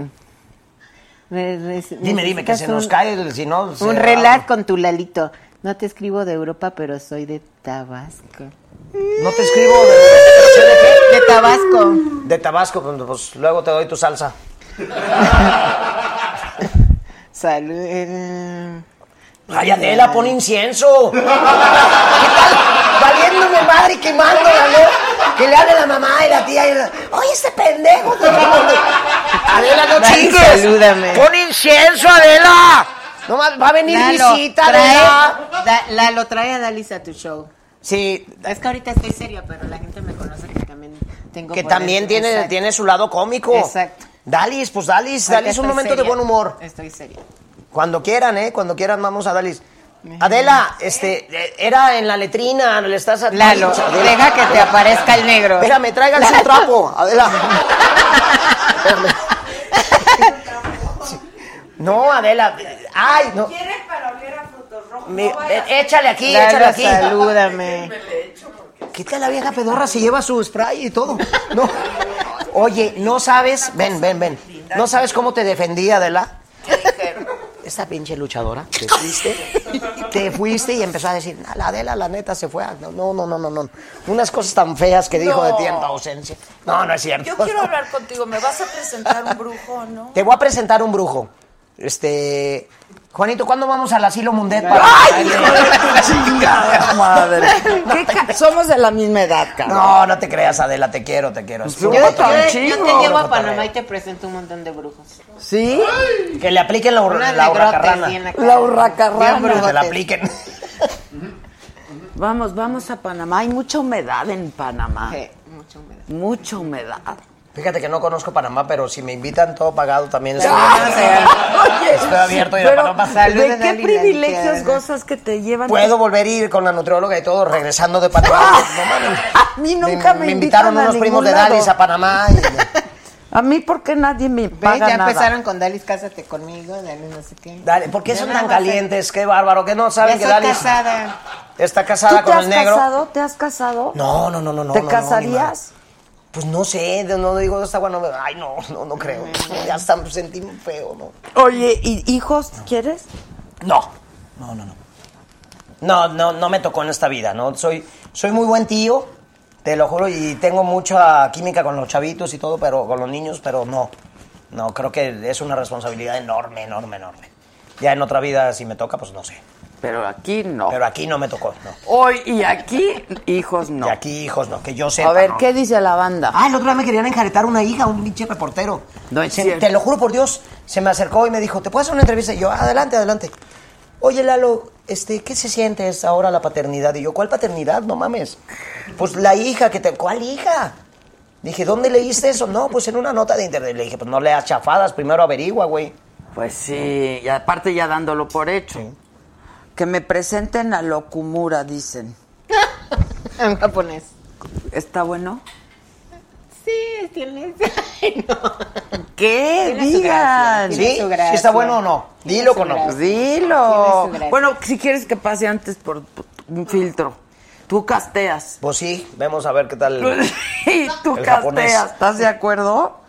Dime, dime, que se nos un- cae, si no... Un relax con tu Lalito. No te escribo de Europa, pero soy de Tabasco. No te escribo de... pero sé de qué. (laughs) De Tabasco. De Tabasco, pues, pues luego te doy tu salsa. (laughs) Salud. Ay, Adela, pon incienso. (laughs) ¿Qué tal? Valiéndome madre y quemándola, ¿no? Que le hable la mamá y la tía y la... Oye, este pendejo. Adela, no chingues. salúdame. Pon incienso, Adela. No va a venir Lalo, visita, trae, Adela. da- Lalo, trae a Dalis a tu show. Sí, Es que ahorita estoy seria, pero la gente me conoce que también tengo que también tiene, Exacto. tiene su lado cómico. Exacto. Dalis, pues Dalis, Dalis un momento de buen humor. Estoy seria. Cuando quieran, ¿eh? Cuando quieran vamos a Dalis. Adela, este, era en la letrina, le estás... a- Lalo, Adela. deja que te aparezca el negro. Espérame, tráiganse un trapo, Adela. (laughs) Espérame. No, Adela. Ay, no. ¿Quieres para oler a frutos rojos? Mi- No vayas- échale aquí, échale aquí. salúdame. (laughs) ¿Qué tal la vieja pedorra se lleva su spray y todo? No. Oye, ¿no sabes? Ven, ven, ven. ¿No sabes cómo te defendí, Adela? Esta pinche luchadora, te fuiste, te fuiste y empezó a decir, "Ah, la Adela, la neta, se fue a... No, no, no, no, no. Unas cosas tan feas que dijo de ti en tu ausencia. No, no es cierto. Yo quiero hablar contigo. ¿Me vas a presentar un brujo o no? Te voy a presentar un brujo. Este... Juanito, ¿cuándo vamos al asilo Mundet para... ¡Ay, (laughs) chingada madre! ¿Qué ca- Somos de la misma edad, cabrón. No, no te creas, Adela, te quiero, te quiero. Yo Yo, tan yo- yo te llevo a. Panamá y te presento un montón de brujos. ¿Sí? Que le apliquen la, ur- Unas la hurracarrana. La hurracarrana. Que te la apliquen. Vamos, vamos a Panamá. Hay mucha humedad en Panamá. Sí, mucha humedad. Mucha humedad. Fíjate que no conozco Panamá, pero si me invitan todo pagado también estoy, Oye, estoy abierto a a pero Panamá. Saludos, ¿de qué privilegios gozas que te llevan? Puedo volver a ir con la nutrióloga y todo regresando de Panamá. No mames. A mí nunca me, invitaron invitan a unos primos de Dalis a Panamá. y- (laughs) A mí, ¿por qué nadie me ¿Ves? paga Ya nada? empezaron con Dalis, cásate conmigo, Dalis no sé qué. Dale, ¿Por qué son tan calientes? Qué bárbaro, que no saben que Dalis casada. está ¿Tú casada te con el negro. casado? ¿Te has casado? No, no, no, no, no. ¿Te no, no, casarías? Pues no sé, no digo esta bueno, ay no, no, no creo. (laughs) Ya me sentí feo, ¿no? Oye, ¿y hijos quieres? No, no, no, no. No, no, no me tocó en esta vida, ¿no? Soy, soy muy buen tío, te lo juro, y tengo mucha química con los chavitos y todo, pero con los niños, pero no. No, creo que es una responsabilidad enorme, enorme, enorme. Ya en otra vida, si me toca, pues no sé. Pero aquí no. Pero aquí no me tocó, no. Hoy y aquí, hijos no. Y aquí, hijos, no, que yo sepa. a ver, no. ¿qué dice la banda? Ah, el otro día me querían enjaretar una hija, un pinche reportero. No es Se- cierto. Te lo juro por Dios, se me acercó y me dijo, ¿te puedo hacer una entrevista? Y yo, adelante, adelante. Oye, Lalo, este, ¿qué se siente es ahora la paternidad? Y yo, ¿cuál paternidad? No mames. Pues la hija que te... ¿Cuál hija? Dije, ¿dónde leíste eso? No, pues en una nota de internet. Le dije, pues no leas chafadas, primero averigua, güey. Pues sí, y aparte ya dándolo por hecho. Que me presenten a Locumura, dicen. (laughs) En japonés. ¿Está bueno? Sí, tiene. (laughs) ¿Qué? Tiene su Digan. tiene ¿Sí? su ¿Sí gracia. está bueno o no? Dilo con no. Dilo. Bueno, si quieres que pase antes por un filtro. Tú casteas. Pues sí, vemos a ver qué tal. (laughs) y tú El casteas. japonés. ¿Estás de acuerdo?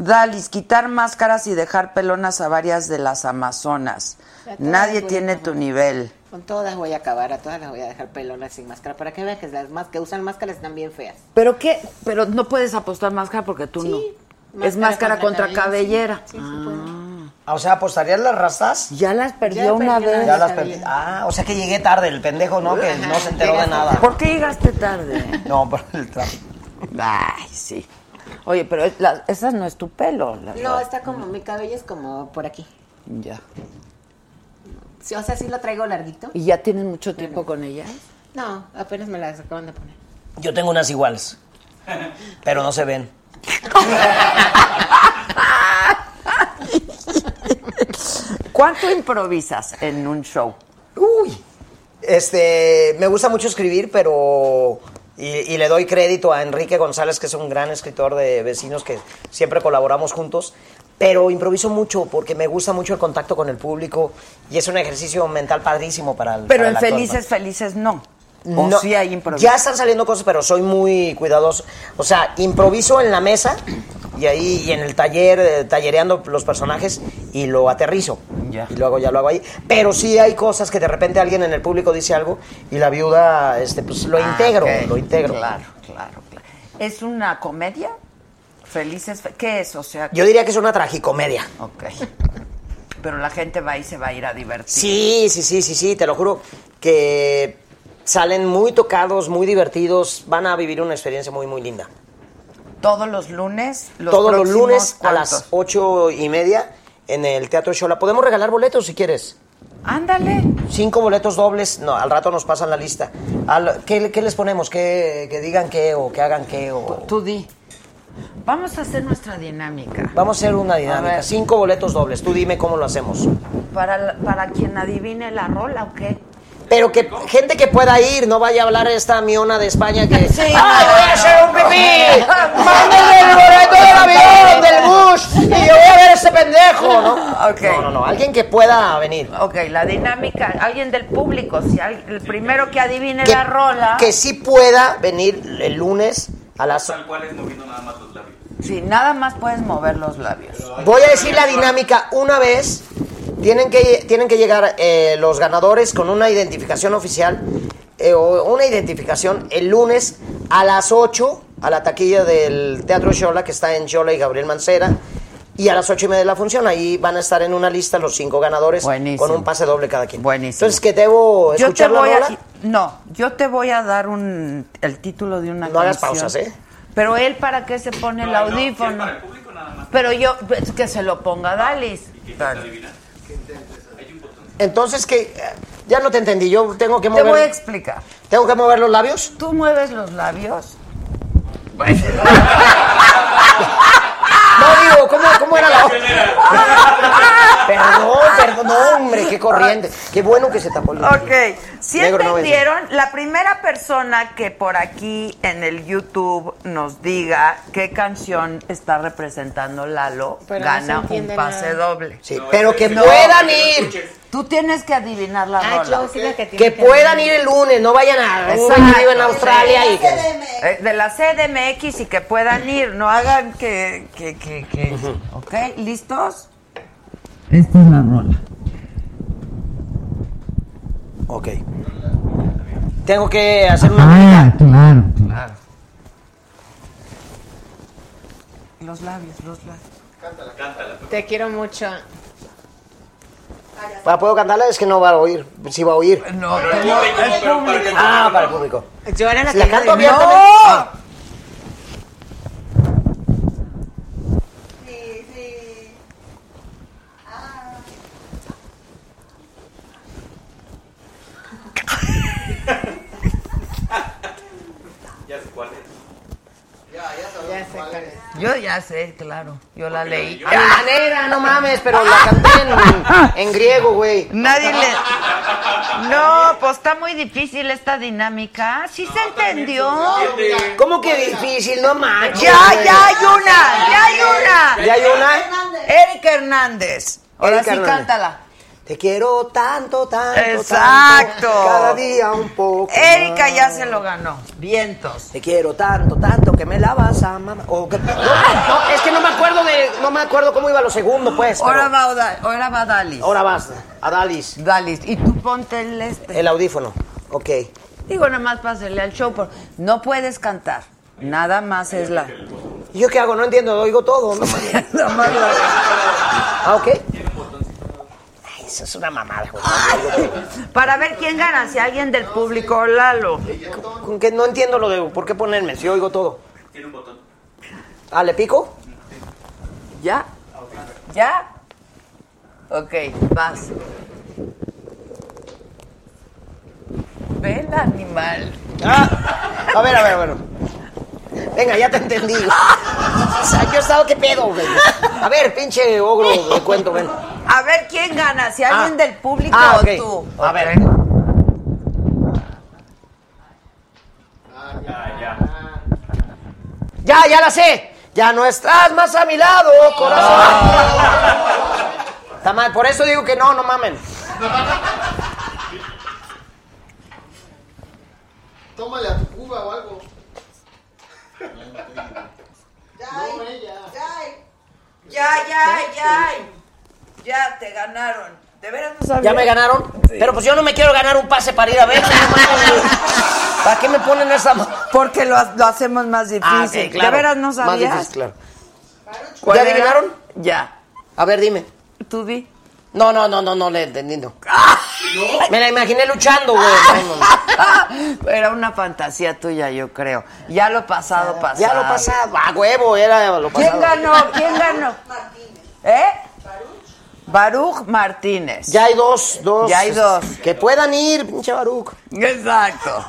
Dalis, quitar máscaras y dejar pelonas a varias de las amazonas. Nadie tiene tu nivel. Con todas voy a acabar, a todas las voy a dejar pelonas sin máscara, para que vean que las más que usan máscaras están bien feas. ¿Pero qué? Pero no puedes apostar máscara porque tú no. Es máscara contra, cabellera. Ah, O sea, ¿apostarías las rastas? Ya las perdió Ya una vez. Ya las perdí. Ah, o sea que llegué tarde, el pendejo, ¿no? Que no se enteró de nada. ¿Por qué llegaste tarde? (laughs) No, por el tráfico. Ay, sí. Oye, pero la- esa no es tu pelo. la- No, está como, mi cabello es como por aquí. Ya. Sí, o sea, sí lo traigo larguito. ¿Y ya tienes mucho tiempo con ella? No, apenas me las acaban de poner. Yo tengo unas iguales, pero no se ven. ¿Cuánto improvisas en un show? Uy. Este, me gusta mucho escribir, pero y, y le doy crédito a Enrique González, que es un gran escritor de vecinos que siempre colaboramos juntos. Pero improviso mucho porque me gusta mucho el contacto con el público y es un ejercicio mental padrísimo para el Pero para en el actor, Felices, Felices no. O No, sí hay improviso. Ya están saliendo cosas, pero soy muy cuidadoso. O sea, improviso en la mesa y ahí y en el taller, eh, tallereando los personajes y lo aterrizo. Y luego ya lo hago ahí. Pero sí hay cosas que de repente alguien en el público dice algo y la viuda, este, pues lo Ah, integro, lo integro. Claro, claro, claro. ¿Es una comedia? Felices, Fe- ¿qué es? O sea, Yo diría que es una tragicomedia. Ok. Pero la gente va y se va a ir a divertir. Sí, sí, sí, sí, sí, te lo juro que salen muy tocados, muy divertidos, van a vivir una experiencia muy, muy linda. Todos los lunes. Los Todos los lunes a las ocho y media en el Teatro Shola. Podemos regalar boletos si quieres. Ándale. Cinco boletos dobles. No, al rato nos pasan la lista. Al- ¿qué, qué les ponemos? ¿Qué, que digan qué o que hagan qué? O... Tú di. Vamos a hacer nuestra dinámica. Vamos a hacer una dinámica. Cinco boletos dobles. Tú dime cómo lo hacemos. Para, para quien adivine la rola o qué. Pero que gente que pueda ir, no vaya a hablar esta miona de España que. Sí, ¡Ay, no, voy a hacer un pipí! (laughs) ¡Mándenme el boleto del avión, del bus! Y yo voy a ver a ese pendejo, ¿no? (laughs) Ok. No, no, no. Alguien que pueda venir. Ok, la dinámica. Alguien del público. Si el primero que adivine Que, la rola. que sí pueda venir el lunes a las. Tal cual es moviendo nada más los labios. Sí, nada más puedes mover los labios. Voy a decir la dinámica una vez. Tienen que, tienen que llegar eh, los ganadores con una identificación oficial eh, o una identificación el lunes a las 8 a la taquilla del Teatro Xola que está en Xola y Gabriel Mancera. Y a las ocho y media de la función, ahí van a estar en una lista los cinco ganadores Buenísimo. con un pase doble cada quien. Buenísimo. Entonces, ¿qué debo Yo te escuchar la voy rola? a. No, yo te voy a dar un, el título de una No hagas canción. pausas, ¿eh? Pero él, ¿para qué se pone el audífono? Pero yo, pues, que se lo ponga Dalis. Dale. Entonces, que Ya no te entendí, yo tengo que Te mover... voy a explicar. ¿Tengo que mover los labios? Tú mueves los labios. (laughs) No, digo, ¿cómo, cómo era la perdón, no, hombre, qué corriente. Qué bueno que se tapó el Ok, si Negro no vence. entendieron, la primera persona que por aquí en el YouTube nos diga qué canción está representando Lalo Pero no se gana un pase nada. doble. Sí, pero que No. puedan ir. Tú tienes que adivinar la Ah, rola. sí, la que puedan ir el lunes, no vayan a un Exacto. en Australia y que... Eh, de la CDMX y que puedan ir, no hagan que... que, que, que- ¿Ok? ¿Listos? Esta es la rola. Ok. Tengo que hacer una... Ah, claro, claro. Los labios, los labios. Te quiero mucho. ¿Para puedo cantarla? Es que no va a oír. Si va a oír. No, Pero el público, pero para que- Ah, para el público. Yo era la Si que la canto iba a- abiertamente... Ah. Ya sé cuál es. Ya sé cuál es. Yo ya sé, claro. Yo la leí. A mi manera, no mames, pero la canté en, en griego, güey. Nadie le, (laughs) No, pues está muy difícil esta dinámica. ¿Sí se entendió? ¿Cómo que difícil? No manches. Ya, ya hay una, ya hay una. ¿Ya hay una? Erika Hernández. Ahora Erika sí, Hernández. cántala. Te quiero tanto, tanto, Exacto. tanto, cada día un poco Erika más. ya se lo ganó. Vientos. Te quiero tanto, tanto que me la vas a no, no, es que no me acuerdo de, no me acuerdo cómo iba lo segundo, pues. Ahora va, ahora va Dalis. Ahora vas, a Dalis. Dalis. Y tú ponte el este. El audífono. Ok. Digo, nada más pásale al show. por- No puedes cantar. Nada más es la. ¿Y yo qué hago? No entiendo, oigo todo. No. Nada más la- Ah, ok. Eso es una mamada, güey. Para ver quién gana, si alguien del público, Lalo. Con que no entiendo lo de por qué ponerme, si oigo todo. Tiene un botón. Ah, ¿le pico? ¿Ya? ¿Ya? Ok, vas. Ve el animal. Ah, a ver, a ver, a ver. Venga, ya te entendí. (laughs) O sea, yo he estado, ¿qué pedo, güey? A ver, pinche ogro de cuento, ven. A ver quién gana, si alguien Ah. del público Ah, o tú. A ver. Ya, ya la sé. Ya no estás más a mi lado, corazón. Está mal, por eso digo que no, no mamen. Tómale a tu cuba o algo. No, ella. Ya, ya, ya. Ya te ganaron. ¿De veras no sabía? ¿Ya me ganaron? Pero pues yo no me quiero ganar un pase para ir a ver. ¿Para qué me ponen esa Porque lo, lo hacemos más difícil. Ah, sí, claro. ¿De veras no Más sabías? difícil, claro. ¿Cuál ¿Ya era? adivinaron? Ya. A ver, dime. Tú di. No, no, no, no, no le entendí, no. Me la imaginé luchando, güey. No, no, no. (laughs) Era una fantasía tuya, yo creo. Ya lo pasado, pasado. Ya lo pasado. A huevo, era lo pasado. ¿Quién ganó? ¿Quién ganó? ¿Eh? Baruch Martínez. Ya hay dos, dos. Ya hay dos. Que puedan ir, pinche Baruch. Exacto.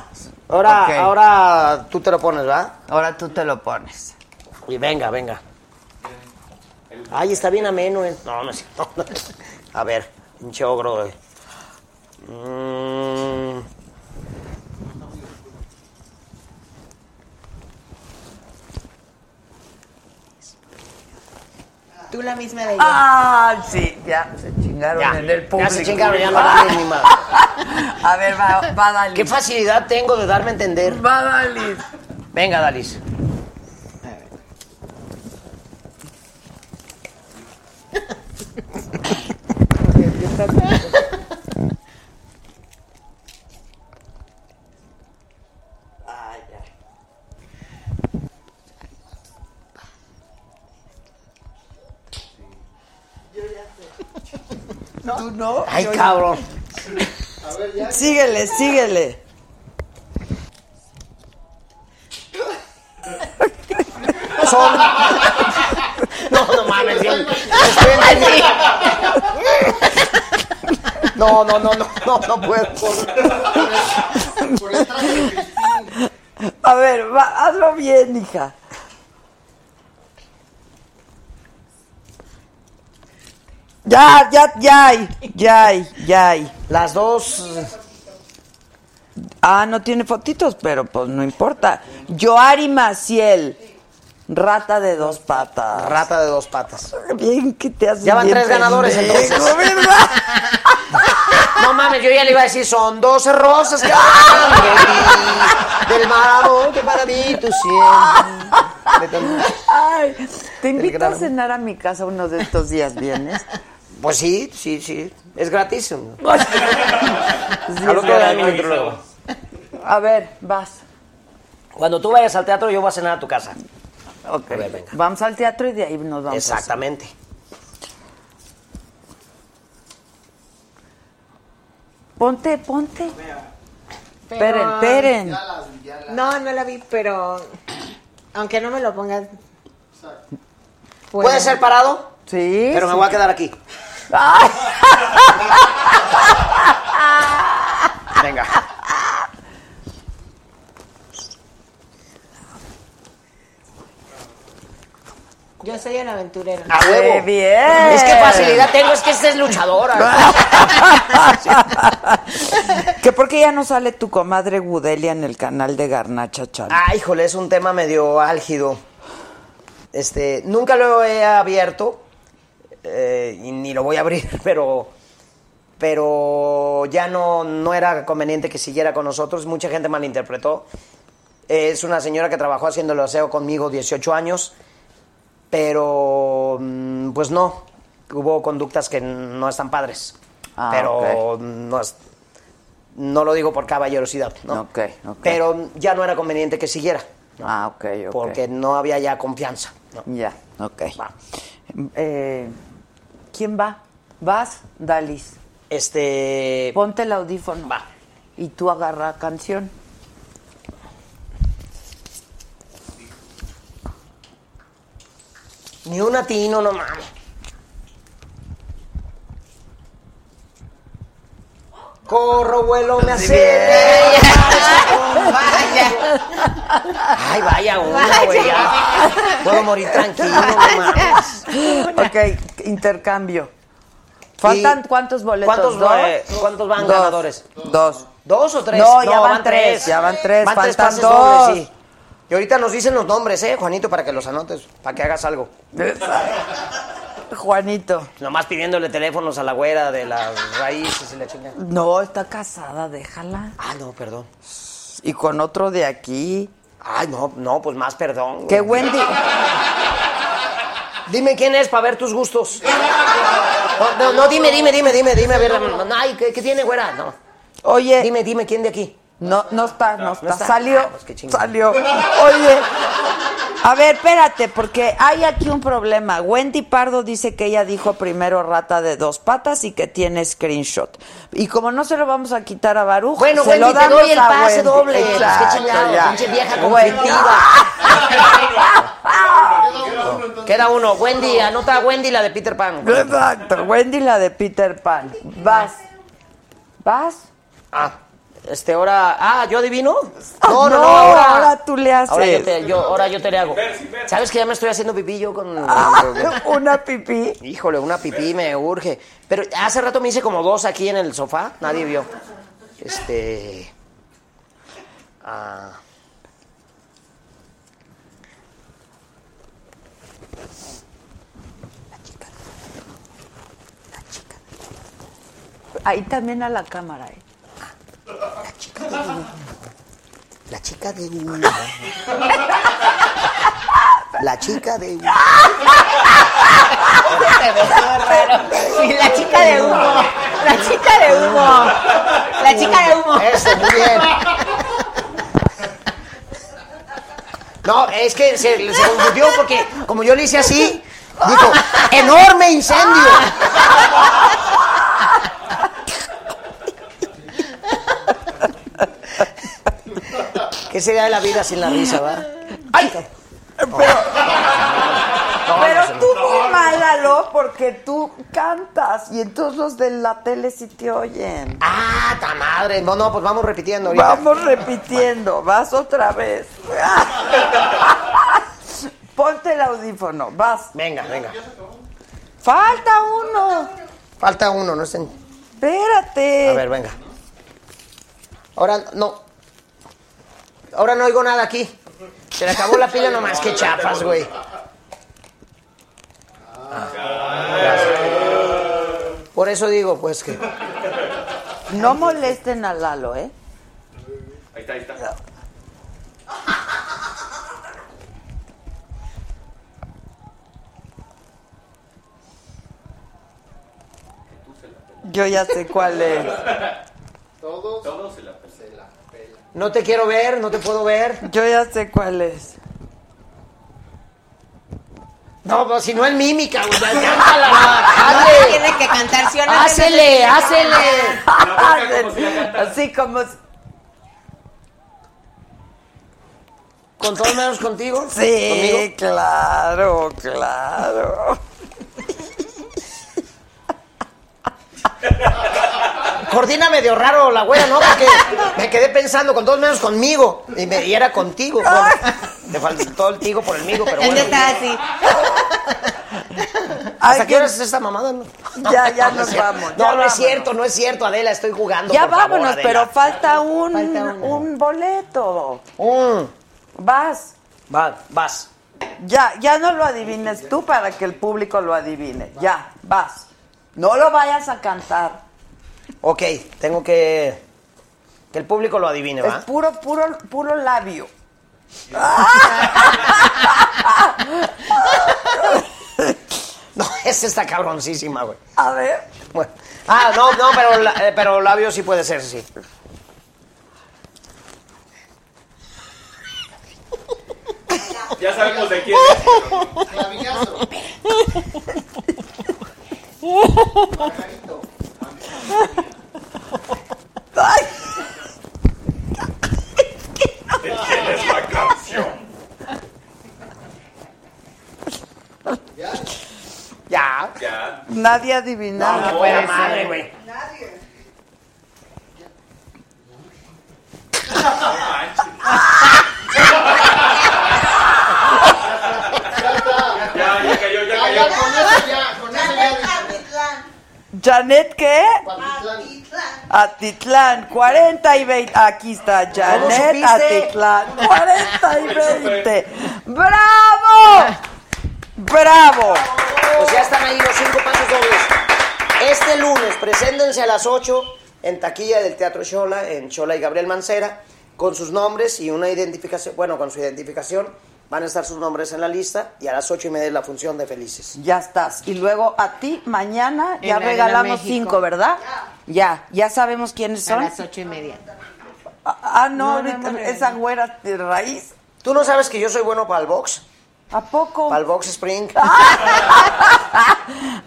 Ahora, ahora tú te lo pones, ¿va? Ahora tú te lo pones. Y venga, venga. Ay, está bien ameno, eh. No, no es cierto. (laughs) A ver, pinche ogro, eh. Mm, Tú la misma de Ah, sí, ya se chingaron Ya, en el público. ya se chingaron, ya no (laughs) dan ni madre. A ver, va, va Dalis. Qué facilidad tengo de darme a entender. Va Dalis. Venga, Dalis. ¿Tú no? Ay, Yo- cabrón. A ver, ya. Síguele, síguele. Son. No, no mames, yo. Estoy entendido. No, no, no, no, no, no puedo. Por el traje de Cristín. A ver, va, hazlo bien, hija. Ya, ya, ya hay, ya hay, ya hay. Las dos. Ah, no tiene fotitos, pero pues no importa. Joari Maciel, rata de dos patas. Rata de dos patas. Bien que te haces Ya van tres ganadores, pendejo, entonces. ¿verdad? No mames, yo ya le iba a decir, son 12 rosas que (laughs) del mar amor que para mí tú siempre. Ay, te invito a cenar a mi casa uno de estos días, ¿vienes? Pues sí, sí, sí. Es gratis. Sí, (laughs) Al otro es día verdad. me entro luego. A ver, vas. Cuando tú vayas al teatro, yo voy a cenar a tu casa. Ok. A ver, venga. Vamos al teatro y de ahí nos vamos. a Exactamente. Ponte, ponte. Esperen, esperen. No, no la vi, pero aunque no me lo pongas. ¿Puede ser parado? Sí. Pero me voy a quedar aquí. Ay. Venga. Yo soy el aventurero. ¡A huevo! ¡Qué bien! Es que facilidad tengo, es que esta es luchadora. (laughs) que porque ya no sale tu comadre Gudelia en el canal de Garnacha Chan. Ah, híjole, es un tema medio álgido. Este, nunca lo he abierto eh, y ni lo voy a abrir, (laughs) pero pero ya no, no era conveniente que siguiera con nosotros. Mucha gente malinterpretó. Es una señora que trabajó haciendo el aseo conmigo 18 años, pero mm, pues no, hubo conductas que no están padres. Ah, pero no, es- no lo digo por caballerosidad, ¿no? Ok, ok. Pero ya no era conveniente que siguiera. ¿no? Ah, ok, ok. Porque no había ya confianza. ¿no? Ya, ok. Eh, ¿Quién va? ¿Vas, Dalis? Este. Ponte el audífono. Va. Y tú agarra canción. Ni un atino, no mames. Corro, vuelo, me acelero. Ay, vaya una, güey. Puedo morir tranquilo, no mames. ok, intercambio. ¿Faltan cuántos boletos? ¿Cuántos, ¿Dos? eh, ¿Cuántos van Dos. ganadores? Dos. ¿Dos o tres? No, ya van tres, ya van tres, Van faltan dos. dobles, sí. Y ahorita nos dicen los nombres, ¿eh, Juanito? Para que los anotes, para que hagas algo. (laughs) Juanito. Nomás pidiéndole teléfonos a la güera de las raíces y la chingada. No, está casada, déjala. Ah, no, perdón. Y con otro de aquí. Ay, no, no, pues más perdón. Que Wendy. Dime quién es para ver tus gustos. (laughs) No, no, no, dime, dime, dime, dime, dime, a ver. no, no, Ay, ¿qué, qué tiene, güera? No. Oye. Dime, dime, ¿quién de aquí? No, no está, no está. Salió. Ah, pues qué salió. Oye. (laughs) A ver, espérate, porque hay aquí un problema. Wendy Pardo dice que ella dijo primero rata de dos patas y que tiene screenshot. Y como no se lo vamos a quitar a Baruch, Bueno, se Wendy, lo te damos doy el a pase Wendy. doble. Pues, qué Exacto, chingado, ya. pinche vieja Wendy. conflictiva. (laughs) Queda uno. Wendy, anota a Wendy la de Peter Pan. Exacto, Wendy la de Peter Pan. Vas. ¿Vas? Ah, este, ahora. Ah, ¿yo adivino? No, No, no, no, ahora. ahora tú le haces. Ahora yo te, yo, ahora yo te le hago. ¿Sabes que ya me estoy haciendo pipí yo con. (laughs) (laughs) Una pipí. Híjole, una pipí me urge. Pero hace rato me hice como dos aquí en el sofá, nadie vio. Este. Ah. Ahí también a la cámara. ¿eh? La chica de humo. La chica de humo. Sí, la chica de humo. La chica de humo. La chica de humo. Eso, muy bien. No, es que se, se confundió porque como yo le hice así, dijo, enorme incendio. ¿Qué sería de la vida sin la risa, va? ¡Ay! Pero tú muy málalo porque tú cantas y entonces los de la tele sí te oyen. ¡Ah, ta madre! No, no, pues vamos repitiendo ahorita. Vamos repitiendo, vas otra vez. (laughs) Ponte el audífono, vas. Venga, venga. Falta uno. Falta uno, no estén. Espérate. A ver, venga. Ahora no. Ahora no oigo nada aquí. Se le acabó la pila nomás. Qué chafas, güey. Ah. Por eso digo, pues que. No molesten a Lalo, ¿eh? Ahí está, ahí está. Yo ya sé cuál es. Todos. Todos se la Se la pela. No te quiero ver, no te puedo ver. Yo ya sé cuál es. No, pues si no es mímica, güey. ya, (laughs) cántala, No, hazle. tiene que cantar, ¿sí o no? Hácele, hácele. Así como... ¿Con todos menos contigo? Sí, ¿Conmigo? claro, claro. (laughs) Coordina medio raro la güera, ¿no? Porque me quedé pensando con todos menos conmigo. Y, me, y era contigo. Bueno, te faltó el tigo por el migo, pero bueno. está así. ¿Hasta qué hora es esta mamada? (laughs) (laughs) No? Ya, ya No, nos vamos, No, no es cierto, no es cierto, Adela, estoy jugando. Ya por vámonos, pero falta un, un boleto. Vas. Va, vas. Ya, ya no lo adivines tú para que el público lo adivine. Ya, vas. No lo vayas a cantar. Ok, tengo que. Que el público lo adivine, Es ¿va? puro, puro, puro labio. (laughs) No, esta está cabroncísima, güey. A ver. Bueno. Ah, no, no, pero, eh, pero labio sí puede ser, sí. Ya sabemos de quién es. Clavillazo. (laughs) Ay, ¿De quién es la canción? Ya. Ya. nadie adivinaba. No puede madre, güey. Ya, ya cayó, ya Ya, cayó. ya, con eso ya, con eso ya. ¿Janet qué? Patitlán. Atitlán, 40 y 20. Aquí está Janet? Atitlán, (laughs) 40 y 20. ¡Bravo! ¡Bravo! Pues ya están ahí los cinco pasos dobles. Este lunes, preséntense a las 8 en taquilla del Teatro Chola, en Chola y Gabriel Mancera, con sus nombres y una identificación, bueno, con su identificación, van a estar sus nombres en la lista y a las ocho y media es la función de Felices. Ya estás. Y luego a ti, mañana, En ya regalamos cinco, ¿verdad? Ya, ya sabemos quiénes A son. las ocho y media. Ah, ah, no, No, no ahorita hemos esa güera de raíz. ¿Tú no sabes que yo soy bueno para el box? ¿A poco? Para el box spring. (laughs)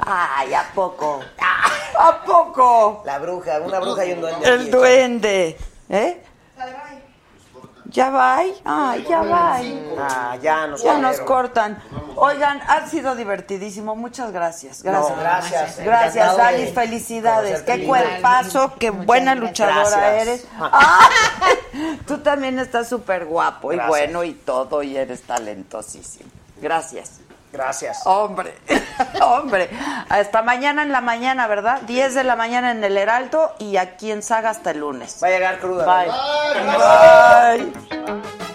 Ay, ¿a poco? (laughs) ¿A poco? La bruja, una bruja y un duende. El duende. ¿Eh? ¿Ya va? Ay, ya va. Ah, ya nos Ya nos corrieron. cortan. Oigan, ha sido divertidísimo. Muchas gracias. Gracias. No, gracias. Gracias, Alice. Felicidades. Qué cuerpazo, qué Muchas buena gracias. luchadora Gracias. eres. (laughs) Ah, (laughs) tú también estás súper guapo y Gracias. bueno y todo y eres talentosísimo. Gracias. Gracias. Hombre, (laughs) hombre. Hasta mañana en la mañana, ¿verdad? 10 de la mañana en el Heraldo y aquí en Saga hasta el lunes. Va a llegar cruda. Bye. Bye.